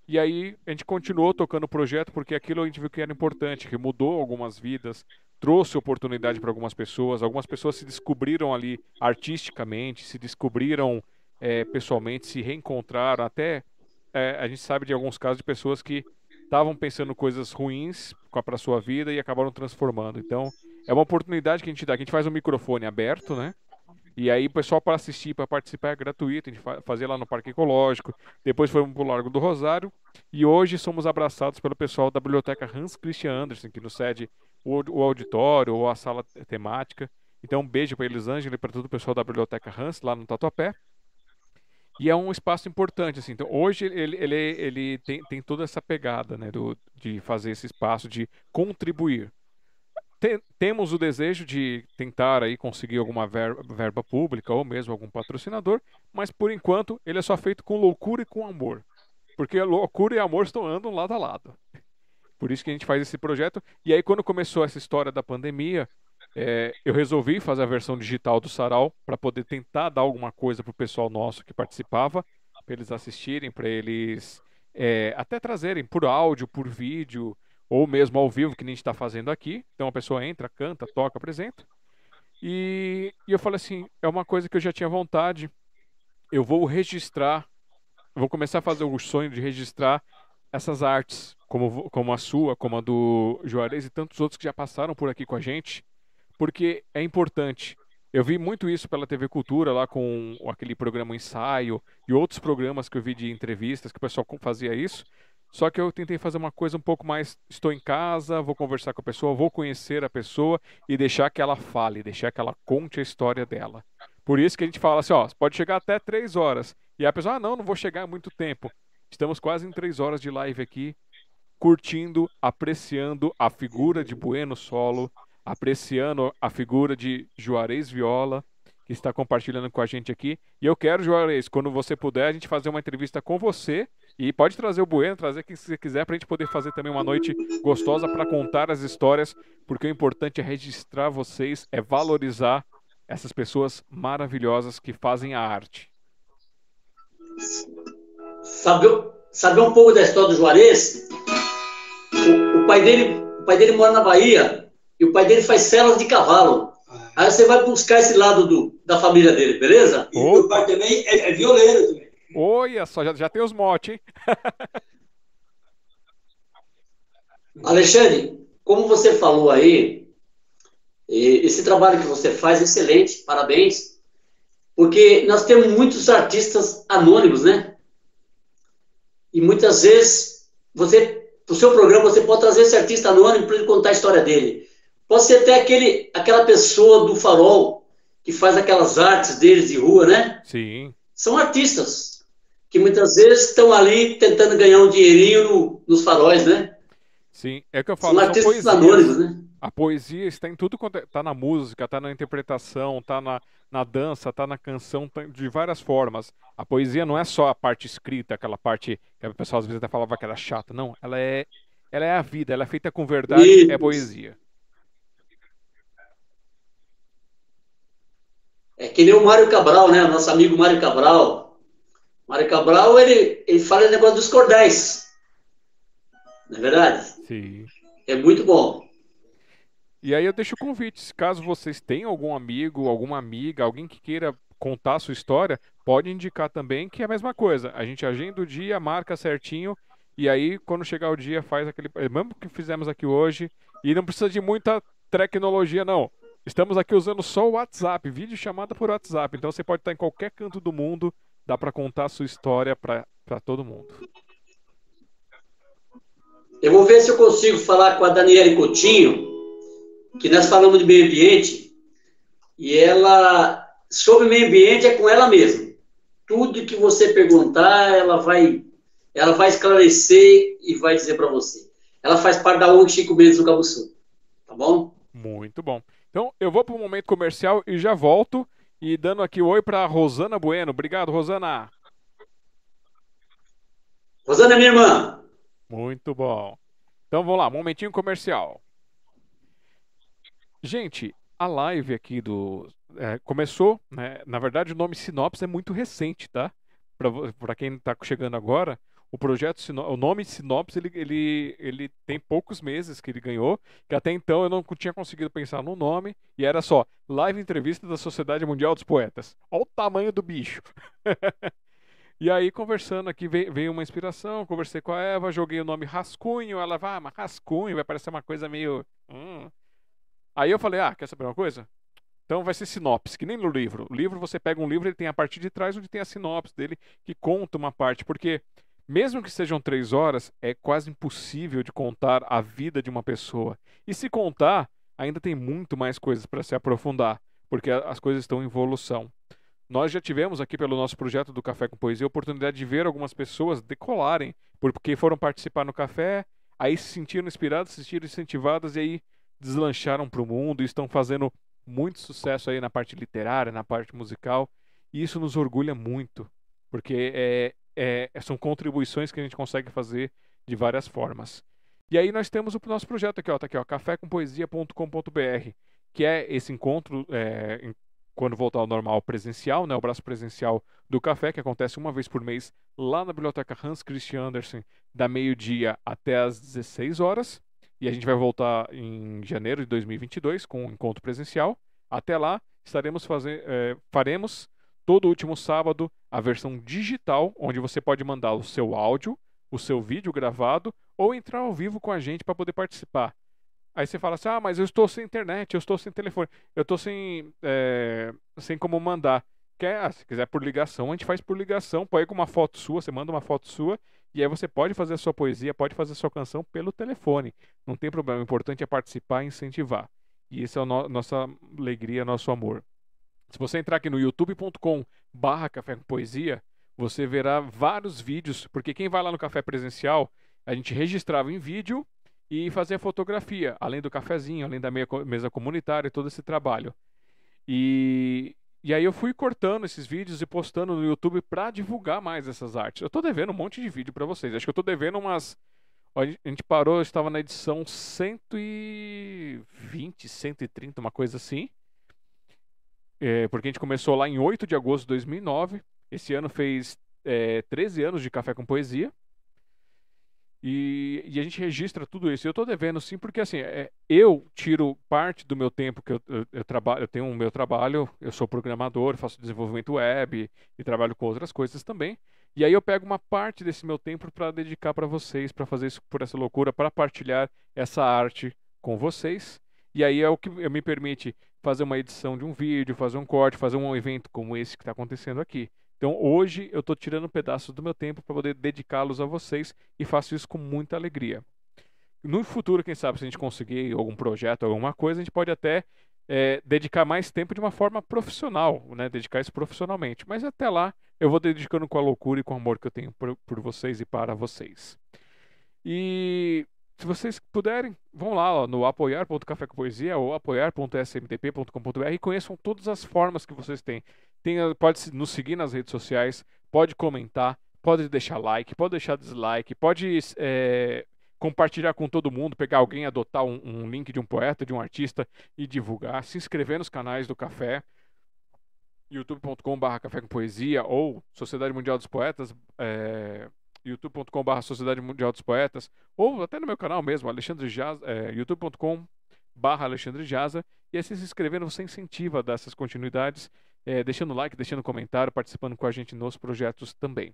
E aí a gente continuou tocando o projeto porque aquilo a gente viu que era importante, que mudou algumas vidas, trouxe oportunidade para algumas pessoas. Algumas pessoas se descobriram ali artisticamente, se descobriram eh, pessoalmente, se reencontraram. Até eh, a gente sabe de alguns casos de pessoas que estavam pensando coisas ruins para a sua vida e acabaram transformando. Então é uma oportunidade que a gente dá. que A gente faz um microfone aberto, né? E aí o pessoal para assistir, para participar é gratuito. A gente fa- fazia lá no Parque Ecológico. Depois fomos para o Largo do Rosário. E hoje somos abraçados pelo pessoal da Biblioteca Hans Christian Andersen, que nos cede o, aud- o auditório ou a sala te- temática. Então, um beijo para Elisângela e para todo o pessoal da Biblioteca Hans, lá no Tatuapé. E é um espaço importante, assim. Então, hoje ele, ele, ele tem, tem toda essa pegada, né, do, de fazer esse espaço, de contribuir. Te- temos o desejo de tentar aí conseguir alguma ver- verba pública ou mesmo algum patrocinador, mas por enquanto ele é só feito com loucura e com amor. Porque loucura e amor estão andam lado a lado. Por isso que a gente faz esse projeto. E aí, quando começou essa história da pandemia, é, eu resolvi fazer a versão digital do Sarau para poder tentar dar alguma coisa para o pessoal nosso que participava, para eles assistirem, para eles é, até trazerem por áudio, por vídeo, ou mesmo ao vivo, que nem a gente está fazendo aqui. Então a pessoa entra, canta, toca, apresenta. E, e eu falei assim, é uma coisa que eu já tinha vontade. Eu vou registrar, vou começar a fazer o sonho de registrar essas artes, como, como a sua, como a do Juarez e tantos outros que já passaram por aqui com a gente, porque é importante. Eu vi muito isso pela TV Cultura, lá com aquele programa Ensaio e outros programas que eu vi de entrevistas que o pessoal fazia isso. Só que eu tentei fazer uma coisa um pouco mais. Estou em casa, vou conversar com a pessoa, vou conhecer a pessoa e deixar que ela fale, deixar que ela conte a história dela. Por isso que a gente fala assim: ó, pode chegar até três horas. E a pessoa, ah, não, não vou chegar muito tempo. Estamos quase em três horas de live aqui, curtindo, apreciando a figura de Bueno Solo, apreciando a figura de Juarez Viola, que está compartilhando com a gente aqui. E eu quero, Juarez, quando você puder, a gente fazer uma entrevista com você. E pode trazer o Bueno, trazer quem você quiser, para a gente poder fazer também uma noite gostosa para contar as histórias, porque o importante é registrar vocês, é valorizar essas pessoas maravilhosas que fazem a arte.
Sabe, sabe um pouco da história do Juarez? O, o, pai dele, o pai dele mora na Bahia e o pai dele faz celas de cavalo. Aí você vai buscar esse lado do, da família dele, beleza?
E o pai também é, é violeiro também.
Olha só, já, já tem os motes, hein?
Alexandre, como você falou aí, esse trabalho que você faz é excelente, parabéns, porque nós temos muitos artistas anônimos, né? E muitas vezes, você, para o seu programa, você pode trazer esse artista anônimo para ele contar a história dele. Pode ser até aquele, aquela pessoa do farol que faz aquelas artes deles de rua, né?
Sim.
São artistas que muitas vezes estão ali tentando ganhar um dinheirinho no, nos faróis, né?
Sim, é que eu falo.
São artistas anônimos, né?
A poesia está em tudo quanto. Está é, na música, está na interpretação, está na, na dança, está na canção, tá de várias formas. A poesia não é só a parte escrita, aquela parte que o pessoal às vezes até falava que era chata. Não, ela é, ela é a vida, ela é feita com verdade, Isso. é poesia.
É que nem o Mário Cabral, né? Nosso amigo Mário Cabral. Mário Cabral, ele, ele fala o negócio dos cordéis. Não é verdade?
Sim.
É muito bom.
E aí eu deixo o convite, caso vocês tenham algum amigo, alguma amiga, alguém que queira contar a sua história, pode indicar também que é a mesma coisa. A gente agenda o dia, marca certinho, e aí quando chegar o dia faz aquele. É mesmo que fizemos aqui hoje, e não precisa de muita tecnologia, não. Estamos aqui usando só o WhatsApp, vídeo chamada por WhatsApp. Então você pode estar em qualquer canto do mundo, dá para contar a sua história para todo mundo.
Eu vou ver se eu consigo falar com a Daniela Coutinho que nós falamos de meio ambiente, e ela, sobre meio ambiente, é com ela mesma. Tudo que você perguntar, ela vai, ela vai esclarecer e vai dizer para você. Ela faz parte da ONG Chico Mendes do Cabo Sul. Tá bom?
Muito bom. Então, eu vou para o momento comercial e já volto. E dando aqui oi para Rosana Bueno. Obrigado, Rosana.
Rosana é minha irmã.
Muito bom. Então vamos lá, momentinho comercial. Gente, a live aqui do. É, começou, né? Na verdade, o nome Sinopse é muito recente, tá? Para quem está chegando agora, o projeto o nome Sinopse ele, ele, ele tem poucos meses que ele ganhou, que até então eu não tinha conseguido pensar no nome, e era só Live Entrevista da Sociedade Mundial dos Poetas. Olha o tamanho do bicho. e aí, conversando aqui, veio, veio, uma inspiração, conversei com a Eva, joguei o nome Rascunho, ela vai, ah, mas Rascunho vai parecer uma coisa meio. Hum. Aí eu falei, ah, quer saber uma coisa? Então vai ser sinopse, que nem no livro. O livro, você pega um livro, ele tem a parte de trás onde tem a sinopse dele, que conta uma parte. Porque, mesmo que sejam três horas, é quase impossível de contar a vida de uma pessoa. E se contar, ainda tem muito mais coisas para se aprofundar, porque as coisas estão em evolução. Nós já tivemos aqui pelo nosso projeto do Café com Poesia a oportunidade de ver algumas pessoas decolarem, porque foram participar no café, aí se sentiram inspiradas, se sentiram incentivadas e aí deslancharam para o mundo e estão fazendo muito sucesso aí na parte literária, na parte musical. E isso nos orgulha muito, porque é, é, são contribuições que a gente consegue fazer de várias formas. E aí nós temos o nosso projeto aqui, ó, tá aqui, ó, cafécompoesia.com.br, que é esse encontro é, quando voltar ao normal presencial, né, o braço presencial do café, que acontece uma vez por mês lá na biblioteca Hans Christian Andersen, da meio-dia até às 16 horas. E a gente vai voltar em janeiro de 2022 com um encontro presencial. Até lá, estaremos fazendo, é, faremos todo último sábado a versão digital, onde você pode mandar o seu áudio, o seu vídeo gravado ou entrar ao vivo com a gente para poder participar. Aí você fala assim: ah, mas eu estou sem internet, eu estou sem telefone, eu estou sem, é, sem como mandar. Quer, ah, se quiser por ligação, a gente faz por ligação, pode com uma foto sua, você manda uma foto sua, e aí você pode fazer a sua poesia, pode fazer a sua canção pelo telefone. Não tem problema, o importante é participar e incentivar. E isso é a no nossa alegria, nosso amor. Se você entrar aqui no youtube.com barra café com poesia, você verá vários vídeos, porque quem vai lá no café presencial, a gente registrava em vídeo e fazia fotografia, além do cafezinho, além da mesa comunitária, todo esse trabalho. E, e aí eu fui cortando esses vídeos e postando no YouTube para divulgar mais essas artes. Eu tô devendo um monte de vídeo para vocês. Acho que eu tô devendo umas a gente parou, estava na edição 120, 130, uma coisa assim. É, porque a gente começou lá em 8 de agosto de 2009. Esse ano fez é, 13 anos de Café com Poesia. E, e, a gente registra tudo isso. Eu estou devendo sim, porque assim, é, eu tiro parte do meu tempo que eu, eu, eu, trabalho, eu tenho o um meu trabalho, eu sou programador, faço desenvolvimento web e trabalho com outras coisas também. E aí eu pego uma parte desse meu tempo para dedicar para vocês, para fazer isso por essa loucura, para partilhar essa arte com vocês. E aí é o que me permite fazer uma edição de um vídeo, fazer um corte, fazer um evento como esse que está acontecendo aqui. Então hoje eu estou tirando pedaços do meu tempo para poder dedicá-los a vocês e faço isso com muita alegria. No futuro, quem sabe, se a gente conseguir algum projeto, alguma coisa, a gente pode até é, dedicar mais tempo de uma forma profissional, né? dedicar isso profissionalmente. Mas até lá eu vou dedicando com a loucura e com o amor que eu tenho por, por vocês e para vocês. E se vocês puderem, vão lá ó, no apoiar.café com poesia ou apoiar.smdp.com.br e conheçam todas as formas que vocês têm. Tem, pode nos seguir nas redes sociais, pode comentar, pode deixar like, pode deixar dislike, pode é, compartilhar com todo mundo, pegar alguém, adotar um, um, link de um poeta, de um artista e divulgar, se inscrever nos canais do Café, youtube.com.br Café com Poesia ou Sociedade Mundial dos Poetas, é, youtube.com.br Sociedade Mundial dos Poetas, ou até no meu canal mesmo, Alexandre é, youtube.com.br Alexandre Jaza, e assim se inscrevendo você incentiva dessas continuidades, é, deixando like, deixando comentário, participando com a gente nos projetos também.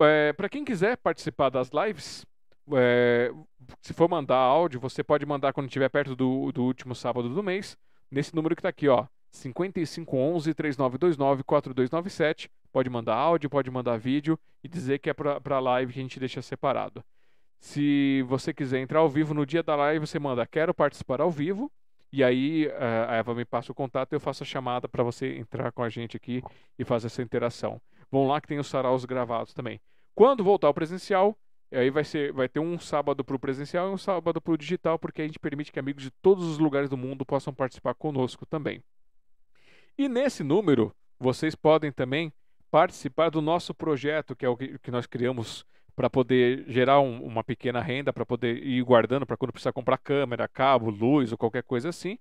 É, Para quem quiser participar das lives, é, se for mandar áudio, você pode mandar quando estiver perto do, do último sábado do mês, nesse número que está aqui, ó, 5511 3929 4297 Pode mandar áudio, pode mandar vídeo e dizer que é para a live que a gente deixa separado. Se você quiser entrar ao vivo no dia da live, você manda quero participar ao vivo. E aí eh, a Eva me passa o contato e eu faço a chamada para você entrar com a gente aqui e fazer essa interação. Vão lá que tem os saraus gravados também. Quando voltar ao presencial, aí vai, ser, vai ter um sábado para o presencial e um sábado para o digital, porque a gente permite que amigos de todos os lugares do mundo possam participar conosco também. E nesse número, vocês podem também participar do nosso projeto, que é o que nós criamos para poder gerar um, uma pequena renda, para poder ir guardando para quando precisar comprar câmera, cabo, luz ou qualquer coisa assim,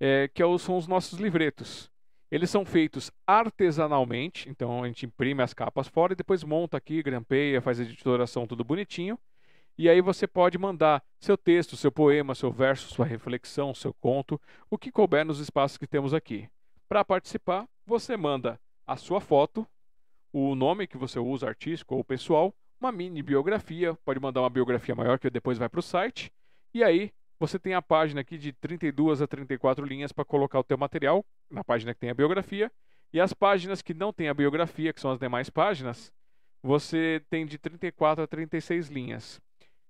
é, que é são os nossos livretos. Eles são feitos artesanalmente, então a gente imprime as capas fora e depois monta aqui, grampeia, faz editoração tudo bonitinho. E aí você pode mandar seu texto, seu poema, seu verso, sua reflexão, seu conto, o que couber nos espaços que temos aqui. Para participar, você manda a sua foto, o nome que você usa, artístico ou pessoal, uma mini biografia, pode mandar uma biografia maior que depois vai para o site, e aí você tem a página aqui de 32 a 34 linhas para colocar o teu material, na página que tem a biografia, e as páginas que não tem a biografia, que são as demais páginas, você tem de 34 a 36 linhas.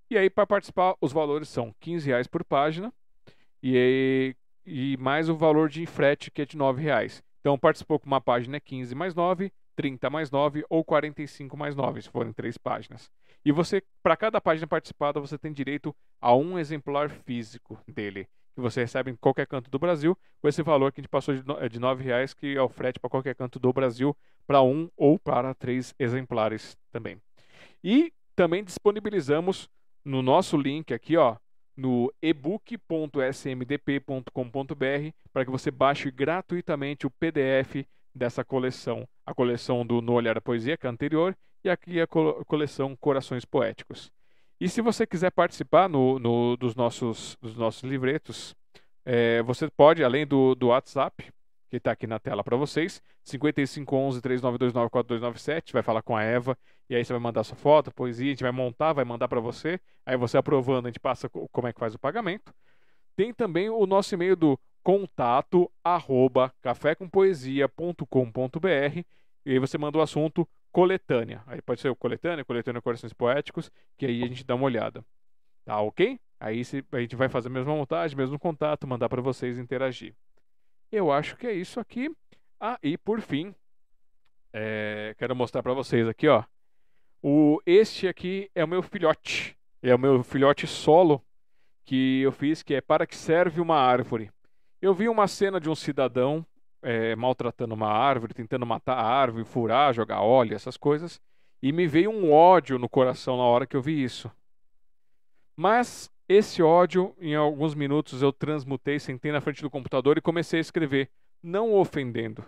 E aí, para participar, os valores são 15 reais por página e, e mais o valor de frete, que é de 9 reais. Então, participou com uma página é 15 mais 9, 30 mais 9 ou 45 mais 9, se forem três páginas. E você, para cada página participada, você tem direito a um exemplar físico dele, que você recebe em qualquer canto do Brasil, com esse valor que a gente passou de 9 reais, que é o frete para qualquer canto do Brasil, para um ou para três exemplares também. E também disponibilizamos no nosso link aqui, ó, no ebook.smdp.com.br para que você baixe gratuitamente o PDF dessa coleção. A coleção do No Olhar da Poesia, que é anterior, e aqui a coleção Corações Poéticos. E se você quiser participar no, no, dos, nossos, dos nossos livretos, é, você pode, além do, do WhatsApp, que está aqui na tela para vocês, 5511-3929-4297, vai falar com a Eva, e aí você vai mandar sua foto, poesia, a gente vai montar, vai mandar para você, aí você aprovando, a gente passa como é que faz o pagamento. Tem também o nosso e-mail do contato arroba cafécompoesia.com.br e aí você manda o assunto coletânea. Aí pode ser o coletânea, coletânea Corações Poéticos, que aí a gente dá uma olhada. Tá ok? Aí a gente vai fazer a mesma montagem, mesmo contato, mandar para vocês interagir. Eu acho que é isso aqui. Ah, e por fim, é, quero mostrar para vocês aqui, ó. O, este aqui é o meu filhote. É o meu filhote solo que eu fiz, que é Para que serve uma árvore. Eu vi uma cena de um cidadão é, maltratando uma árvore, tentando matar a árvore, furar, jogar óleo, essas coisas, e me veio um ódio no coração na hora que eu vi isso. Mas esse ódio, em alguns minutos, eu transmutei, sentei na frente do computador e comecei a escrever, não ofendendo,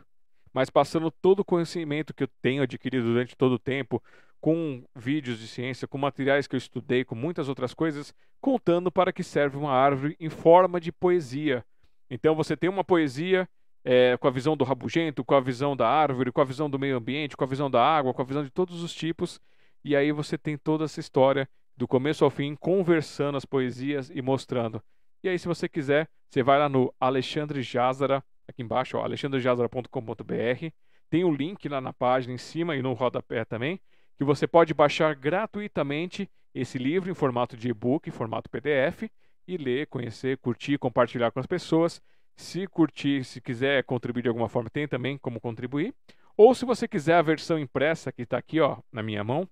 mas passando todo o conhecimento que eu tenho adquirido durante todo o tempo, com vídeos de ciência, com materiais que eu estudei, com muitas outras coisas, contando para que serve uma árvore em forma de poesia. Então você tem uma poesia é, com a visão do rabugento, com a visão da árvore, com a visão do meio ambiente, com a visão da água, com a visão de todos os tipos, e aí você tem toda essa história do começo ao fim, conversando as poesias e mostrando. E aí, se você quiser, você vai lá no Alexandre Jazara, aqui embaixo, alexandrejazara.com.br. Tem o um link lá na página em cima e no rodapé também, que você pode baixar gratuitamente esse livro em formato de e-book, em formato PDF, e ler, conhecer, curtir, compartilhar com as pessoas. Se curtir, se quiser contribuir de alguma forma, tem também como contribuir. Ou se você quiser a versão impressa, que está aqui ó, na minha mão,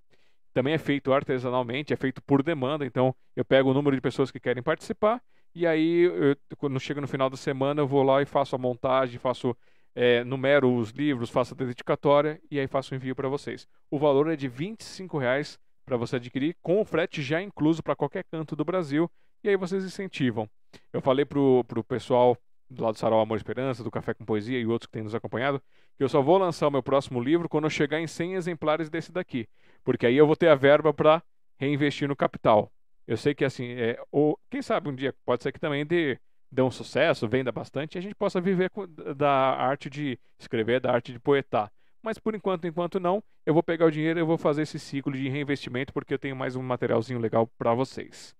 também é feito artesanalmente, é feito por demanda. Então, eu pego o número de pessoas que querem participar e aí, eu, quando chega no final da semana, eu vou lá e faço a montagem, faço é, numero os livros, faço a dedicatória e aí faço o envio para vocês. O valor é de R$ reais para você adquirir, com o frete já incluso para qualquer canto do Brasil. E aí vocês incentivam. Eu falei pro, pro pessoal do lado do Sarau Amor e Esperança, do Café com Poesia e outros que têm nos acompanhado, que eu só vou lançar o meu próximo livro quando eu chegar em 100 exemplares desse daqui porque aí eu vou ter a verba para reinvestir no capital. Eu sei que assim, é, ou quem sabe um dia pode ser que também dê, dê um sucesso, venda bastante, e a gente possa viver da arte de escrever, da arte de poetar. Mas por enquanto, enquanto não, eu vou pegar o dinheiro e eu vou fazer esse ciclo de reinvestimento porque eu tenho mais um materialzinho legal para vocês.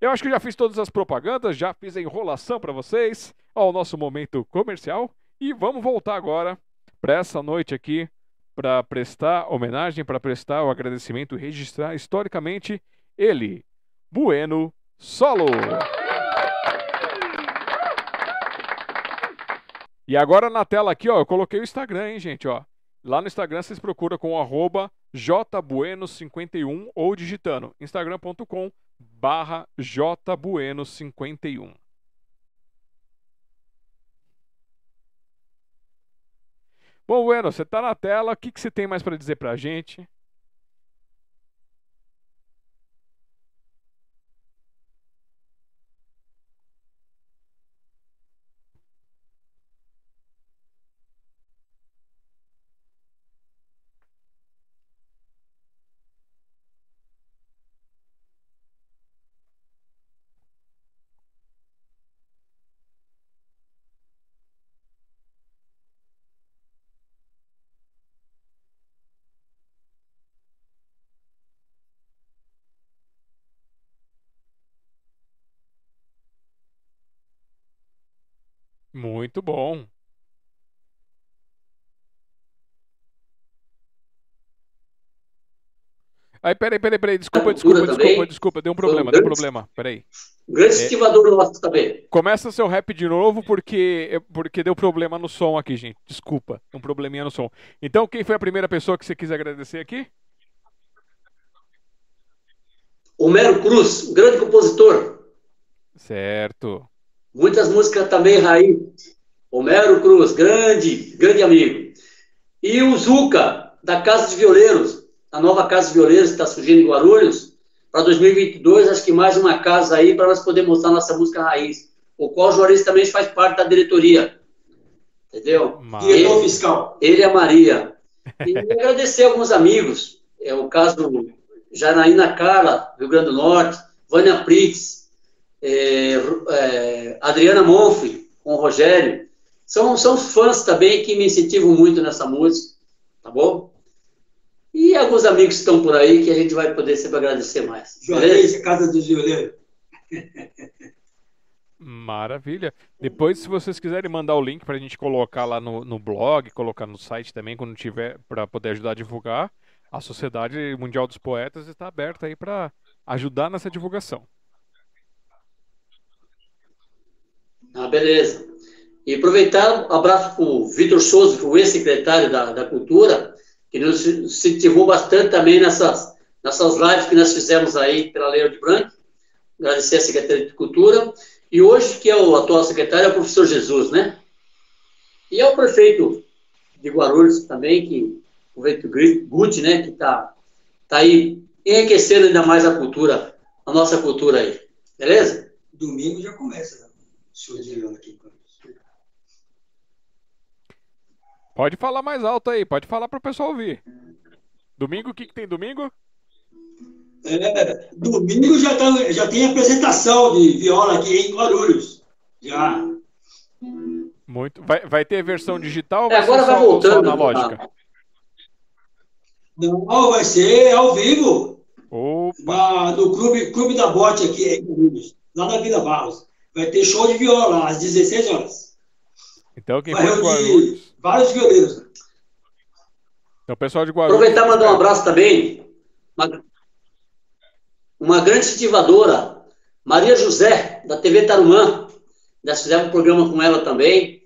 Eu acho que já fiz todas as propagandas, já fiz a enrolação para vocês ao nosso momento comercial e vamos voltar agora para essa noite aqui para prestar homenagem, para prestar o agradecimento registrar historicamente ele, Bueno Solo. E agora na tela aqui, ó, eu coloquei o Instagram, hein, gente, ó. Lá no Instagram vocês procuram com arroba jbueno51 ou digitando instagram.com barra jbueno51. Bom, Bueno, você está na tela. O que, que você tem mais para dizer para a gente? Muito bom. Aí, peraí, peraí, peraí, desculpa, desculpa, desculpa, desculpa, desculpa, deu um problema, deu um problema, peraí.
Grande é, estivador nosso também.
Começa seu rap de novo porque, porque deu problema no som aqui, gente. Desculpa, um probleminha no som. Então, quem foi a primeira pessoa que você quis agradecer aqui?
Homero Cruz, grande compositor.
Certo.
Muitas músicas também raiz. Homero Cruz, grande, grande amigo. E o Zuca, da Casa de Violeiros, a nova Casa de Violeiros que está surgindo em Guarulhos, para 2022, acho que mais uma casa aí para nós podermos mostrar nossa música raiz, o qual o Juarez também faz parte da diretoria. Entendeu?
Diretor fiscal.
Ele e a Maria. E agradecer alguns amigos, é o caso do Janaína Carla, Rio Grande do Norte, Vânia Pritz, é, é, Adriana Monfre, com o Rogério. São, são fãs também que me incentivam muito nessa música, tá bom? E alguns amigos que estão por aí que a gente vai poder sempre agradecer mais.
Juarez, Casa do Violeiro.
Maravilha. Depois, se vocês quiserem mandar o link para a gente colocar lá no, no blog, colocar no site também, quando tiver, para poder ajudar a divulgar, a Sociedade Mundial dos Poetas está aberta aí para ajudar nessa divulgação.
Ah, beleza. E aproveitar, um abraço para o Vitor Souza, que foi ex-secretário da, da Cultura, que nos incentivou bastante também nessas, nessas lives que nós fizemos aí pela Lei de Branco. Agradecer a Secretaria de Cultura. E hoje, que é o atual secretário, é o professor Jesus, né? E é o prefeito de Guarulhos também, que o prefeito Guti, né, que está tá aí enriquecendo ainda mais a cultura, a nossa cultura aí. Beleza?
Domingo já começa, né? Show de aqui.
Pode falar mais alto aí, pode falar para o pessoal ouvir. Domingo, o que, que tem domingo?
É, domingo já, tá, já tem apresentação de viola aqui em Guarulhos. Já.
Muito. Vai, vai ter versão digital ou
é, agora vai voltando.
analógica?
Não, vai ser ao vivo.
Opa.
Na, no clube, clube da Bote aqui em Guarulhos, lá na Vila Barros. Vai ter show de viola às 16 horas.
Então quem vai for Guarulhos...
Vários violeiros.
Então, pessoal de Guarulhos...
Aproveitar e mandar um abraço também. Uma, uma grande incentivadora, Maria José, da TV Tarumã. Nós fizemos um programa com ela também.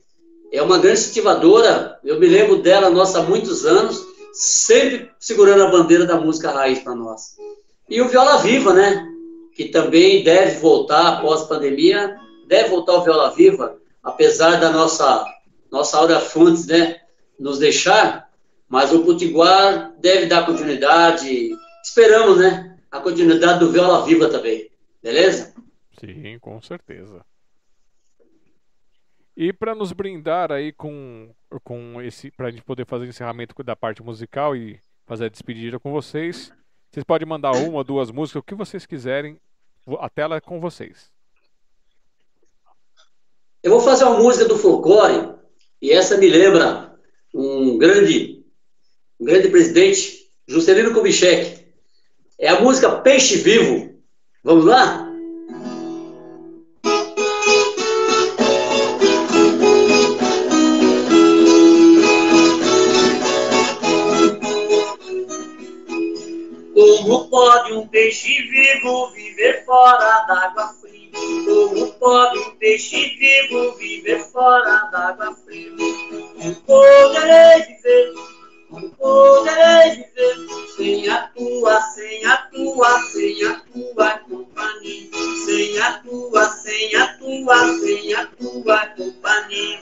É uma grande incentivadora. Eu me lembro dela, nossa, há muitos anos, sempre segurando a bandeira da música raiz para nós. E o Viola Viva, né? Que também deve voltar após a pandemia, deve voltar o Viola Viva, apesar da nossa nossa Aura Fontes, né, nos deixar, mas o Potiguar deve dar continuidade. Esperamos, né? a continuidade do Viola Viva também. Beleza?
Sim, com certeza. E para nos brindar aí com, com esse. Para a gente poder fazer o encerramento da parte musical e fazer a despedida com vocês, vocês podem mandar uma duas músicas, o que vocês quiserem. A tela é com vocês.
Eu vou fazer uma música do folclore, e essa me lembra um grande, um grande presidente, Juscelino Kubitschek. É a música Peixe Vivo. Vamos lá? Como pode um peixe vivo viver fora d'água pode um peixe vivo viver fora d'água fria? Não poderei viver não poderei viver sem a tua, sem a tua, sem a tua companhia. Sem a tua, sem a tua, sem a tua companhia.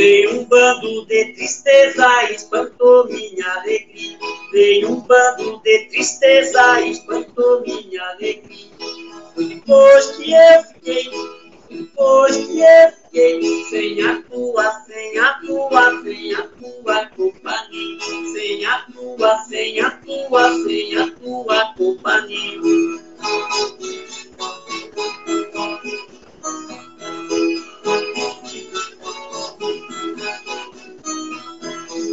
Veio um bando de tristeza, espantou minha alegria. Veio um bando de tristeza, espantou minha alegria. Depois que eu fiquei, depois que eu fiquei, sem a tua, sem a tua, sem a tua companhia. Sem a tua, sem a tua, sem a tua companhia.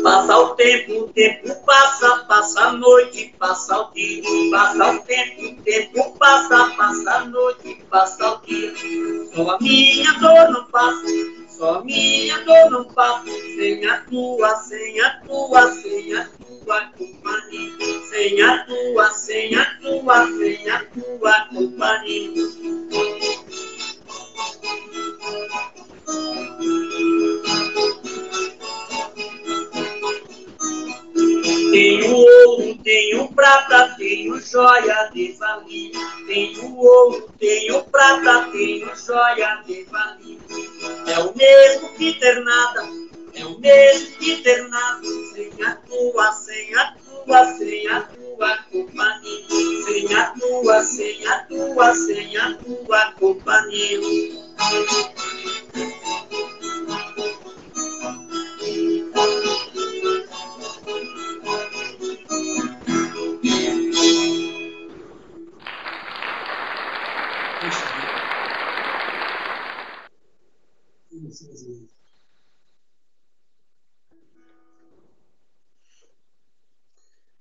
Passa o tempo, o tempo passa, passa a noite, passa o dia. Passa o tempo, o tempo passa, passa a noite, passa o dia. Só a minha dor não passa, só a minha dor não passa. Sem a tua, sem a tua, sem a tua companhia. Sem a tua, sem a tua, sem a tua companhia. Tenho ouro, tenho prata, tenho joia de valia. Tenho ouro, tenho prata, tenho joia de valia. É o mesmo que ter nada, é o mesmo que ter nada. Sem a tua, sem a tua, sem a tua companhia. Sem a tua, sem a tua, sem a tua companhia.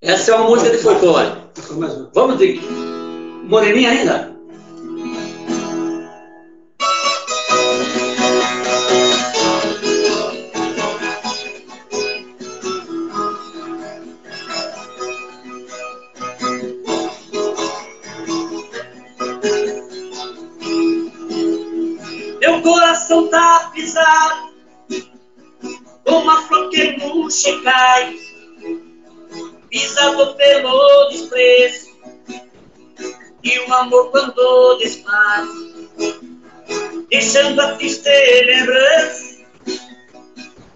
É
Essa é uma música de folclore. Vamos de Moreninha ainda?
Tá pisado, como a flor que murcha cai pisado pelo desprezo e o amor quando desfaz, deixando a triste lembrança.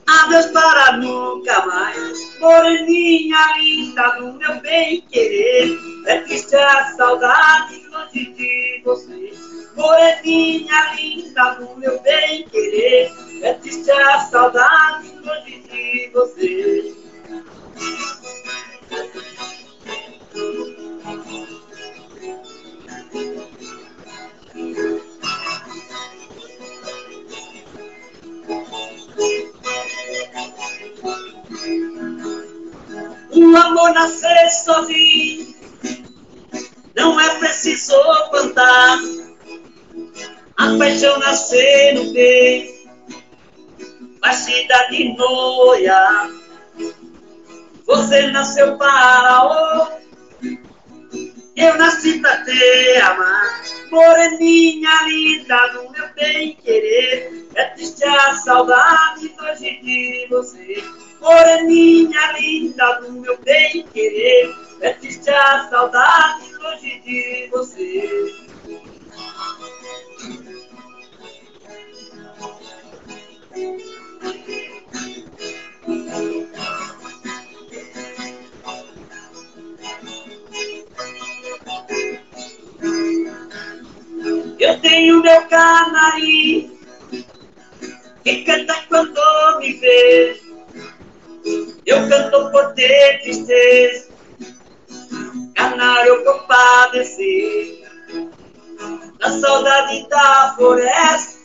Adeus para nunca mais, moreninha linda do meu bem querer. É triste a saudade longe de você, moreninha linda do meu bem querer. É triste a saudade longe de você. O amor nascer sozinho, não é preciso plantar. A paixão nascer no peito, vai se dar de noia. Você nasceu para o eu nasci pra te amar, moreninha linda do meu bem querer. É triste a saudade hoje de você, moreninha linda do meu bem querer. É triste a saudade hoje de você. Eu tenho meu canarinho que canta quando me vê. Eu canto por ter tristeza, canário compadecer. Na saudade da floresta,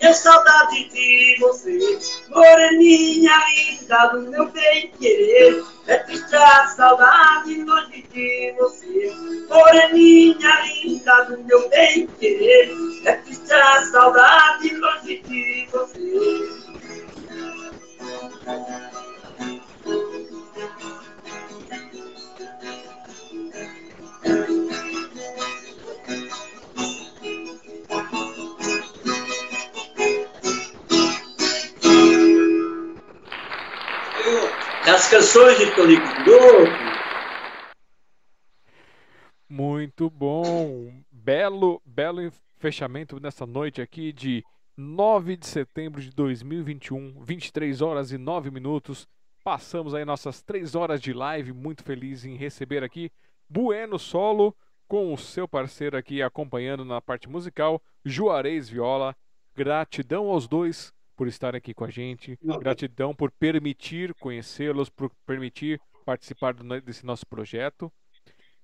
eu saudade de você, moreninha linda do meu bem querer. É triste a saudade longe de você, moreninha linda do meu bem querer. É triste a saudade longe de você.
As canções de Tonico.
Muito bom. Belo, belo fechamento nessa noite aqui de 9 de setembro de 2021, 23 horas e 9 minutos. Passamos aí nossas 3 horas de live, muito feliz em receber aqui Bueno Solo com o seu parceiro aqui acompanhando na parte musical, Juarez Viola. Gratidão aos dois por estar aqui com a gente.
Não.
Gratidão por permitir conhecê-los, por permitir participar do- desse nosso projeto.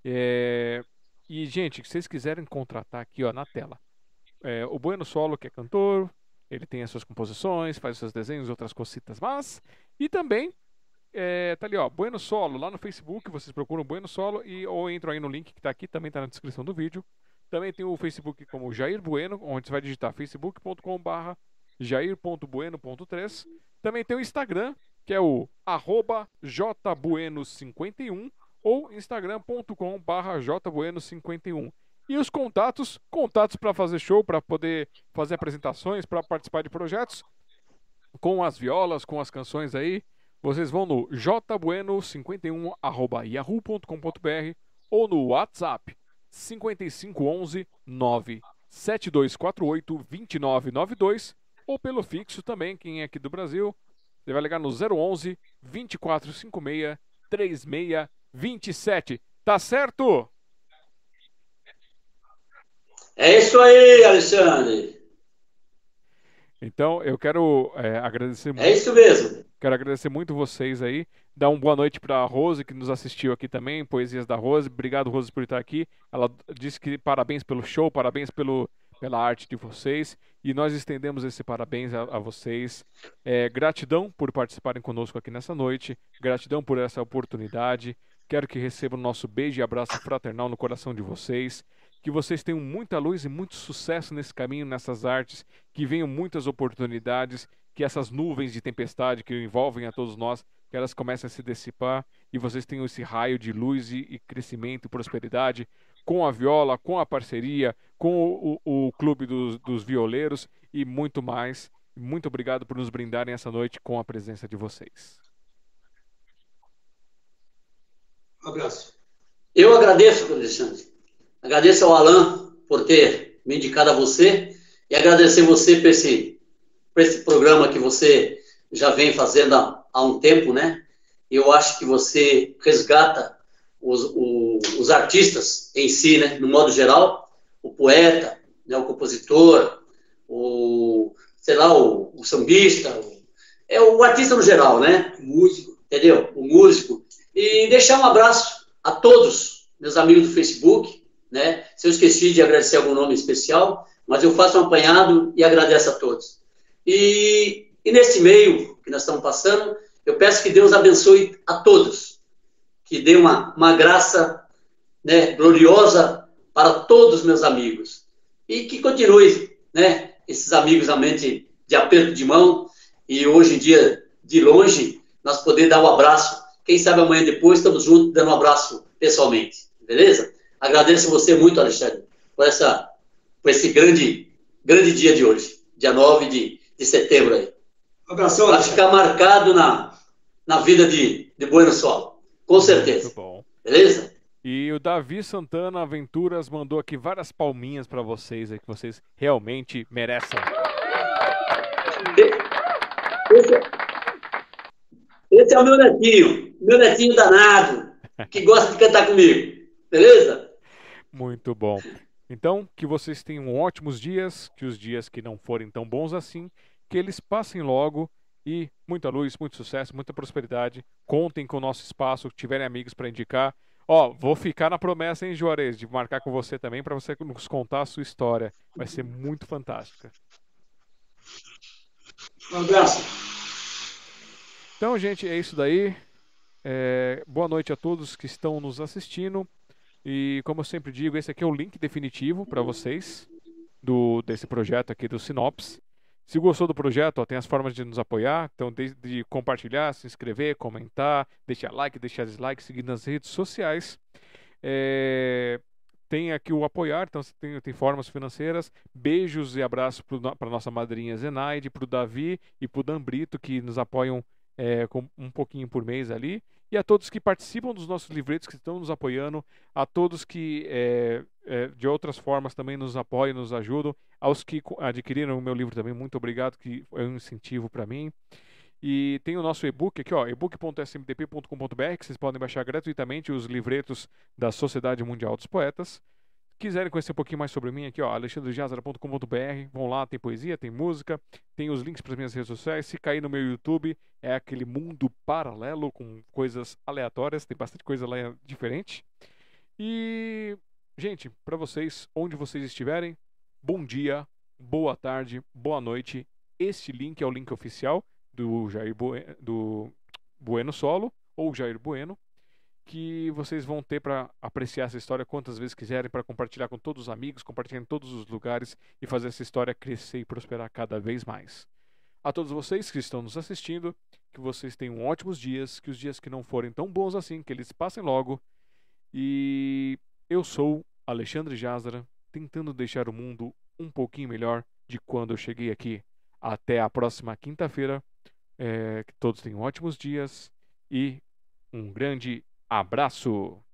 É, E, gente, se vocês quiserem contratar aqui ó, na tela, é, o Bueno Solo, que é cantor, ele tem as suas composições, faz os seus desenhos, outras cositas mas E também, é, tá ali, ó, Bueno Solo, lá no Facebook, vocês procuram Bueno Solo e, ou entram aí no link que tá aqui, também tá na descrição do vídeo. Também tem o Facebook como Jair Bueno, onde você vai digitar facebook.com.br jair.bueno.3. Também tem o Instagram, que é o arroba jbueno51 ou instagram.com.br jbueno51. E os contatos, contatos para fazer show, para poder fazer apresentações, para participar de projetos, com as violas, com as canções aí, vocês vão no jbueno51 arroba yahoo.com.br ou no WhatsApp 5511 97248 2992 ou pelo fixo também, quem é aqui do Brasil, você vai ligar no 011 2456 3627. Tá certo?
É isso aí, Alexandre.
Então, eu quero é, agradecer muito.
É isso mesmo.
Quero agradecer muito vocês aí. Dar uma boa noite para a Rose, que nos assistiu aqui também, Poesias da Rose. Obrigado, Rose, por estar aqui. Ela disse que parabéns pelo show, parabéns pelo, pela arte de vocês. E nós estendemos esse parabéns a, a vocês. É, gratidão por participarem conosco aqui nessa noite. Gratidão por essa oportunidade. Quero que recebam o nosso beijo e abraço fraternal no coração de vocês. Que vocês tenham muita luz e muito sucesso nesse caminho, nessas artes. Que venham muitas oportunidades. Que essas nuvens de tempestade que envolvem a todos nós, que elas comecem a se dissipar e vocês tenham esse raio de luz e, e crescimento e prosperidade com a viola, com a parceria, com o, o Clube dos, dos Violeiros e muito mais. Muito obrigado por nos brindarem essa noite com a presença de vocês.
Um abraço. Eu agradeço, Alexandre. Agradeço ao Alan por ter me indicado a você e agradecer você por esse, por esse programa que você já vem fazendo há, há um tempo, né? Eu acho que você resgata os, os, os artistas em si, né? No modo geral, o poeta, né? o compositor, o, sei lá, o, o sambista, o, é o artista no geral, né? O músico, entendeu? O músico. E deixar um abraço a todos meus amigos do Facebook, né? Se eu esqueci de agradecer algum nome especial, mas eu faço um apanhado e agradeço a todos. E, e nesse meio que nós estamos passando, eu peço que Deus abençoe a todos, que dê uma, uma graça né, gloriosa para todos os meus amigos. E que continue, né, esses amigos realmente de aperto de mão, e hoje em dia, de longe, nós poder dar um abraço. Quem sabe amanhã depois estamos juntos dando um abraço pessoalmente. Beleza? Agradeço você muito, Alexandre, por, essa, por esse grande, grande dia de hoje, dia 9 de, de setembro aí. Um abração, Vai ficar marcado na, na vida de, de Bueno Solo. Com certeza. Muito bom. Beleza?
E o Davi Santana Aventuras mandou aqui várias palminhas para vocês aí que vocês realmente merecem.
Esse, esse é o meu netinho, meu netinho danado, que gosta de cantar comigo. Beleza?
Muito bom. Então, que vocês tenham ótimos dias, que os dias que não forem tão bons assim, que eles passem logo e muita luz, muito sucesso, muita prosperidade. Contem com o nosso espaço, tiverem amigos para indicar. Ó, vou ficar na promessa, hein, Juarez, de marcar com você também para você nos contar a sua história. Vai ser muito fantástica.
Um abraço.
Então, gente, é isso daí. É, boa noite a todos que estão nos assistindo. E como eu sempre digo, esse aqui é o link definitivo para vocês do desse projeto aqui do Sinops. Se gostou do projeto, ó, tem as formas de nos apoiar. Então, desde compartilhar, se inscrever, comentar, deixar like, deixar dislike, seguir nas redes sociais. É... Tem aqui o apoiar, então tem, tem formas financeiras. Beijos e abraços para nossa madrinha Zenaide, para o Davi e para o Dan Brito, que nos apoiam é, com um pouquinho por mês ali e a todos que participam dos nossos livretos, que estão nos apoiando, a todos que é, é, de outras formas também nos apoiam, nos ajudam, aos que adquiriram o meu livro também, muito obrigado, que é um incentivo para mim. E tem o nosso e-book aqui, ó, ebook.smdp.com.br, que vocês podem baixar gratuitamente os livretos da Sociedade Mundial dos Poetas quiserem conhecer um pouquinho mais sobre mim aqui, ó, alexandrejazara.com.br, vão lá, tem poesia, tem música, tem os links para as minhas redes sociais. Se cair no meu YouTube, é aquele mundo paralelo com coisas aleatórias, tem bastante coisa lá diferente. E, gente, para vocês, onde vocês estiverem, bom dia, boa tarde, boa noite. Este link é o link oficial do Jair do Bueno Solo ou Jair Bueno que vocês vão ter para apreciar essa história quantas vezes quiserem, para compartilhar com todos os amigos, compartilhar em todos os lugares e fazer essa história crescer e prosperar cada vez mais. A todos vocês que estão nos assistindo, que vocês tenham ótimos dias, que os dias que não forem tão bons assim, que eles passem logo. E eu sou Alexandre Jazara, tentando deixar o mundo um pouquinho melhor de quando eu cheguei aqui. Até a próxima quinta-feira. É, que todos tenham ótimos dias e um grande Abraço!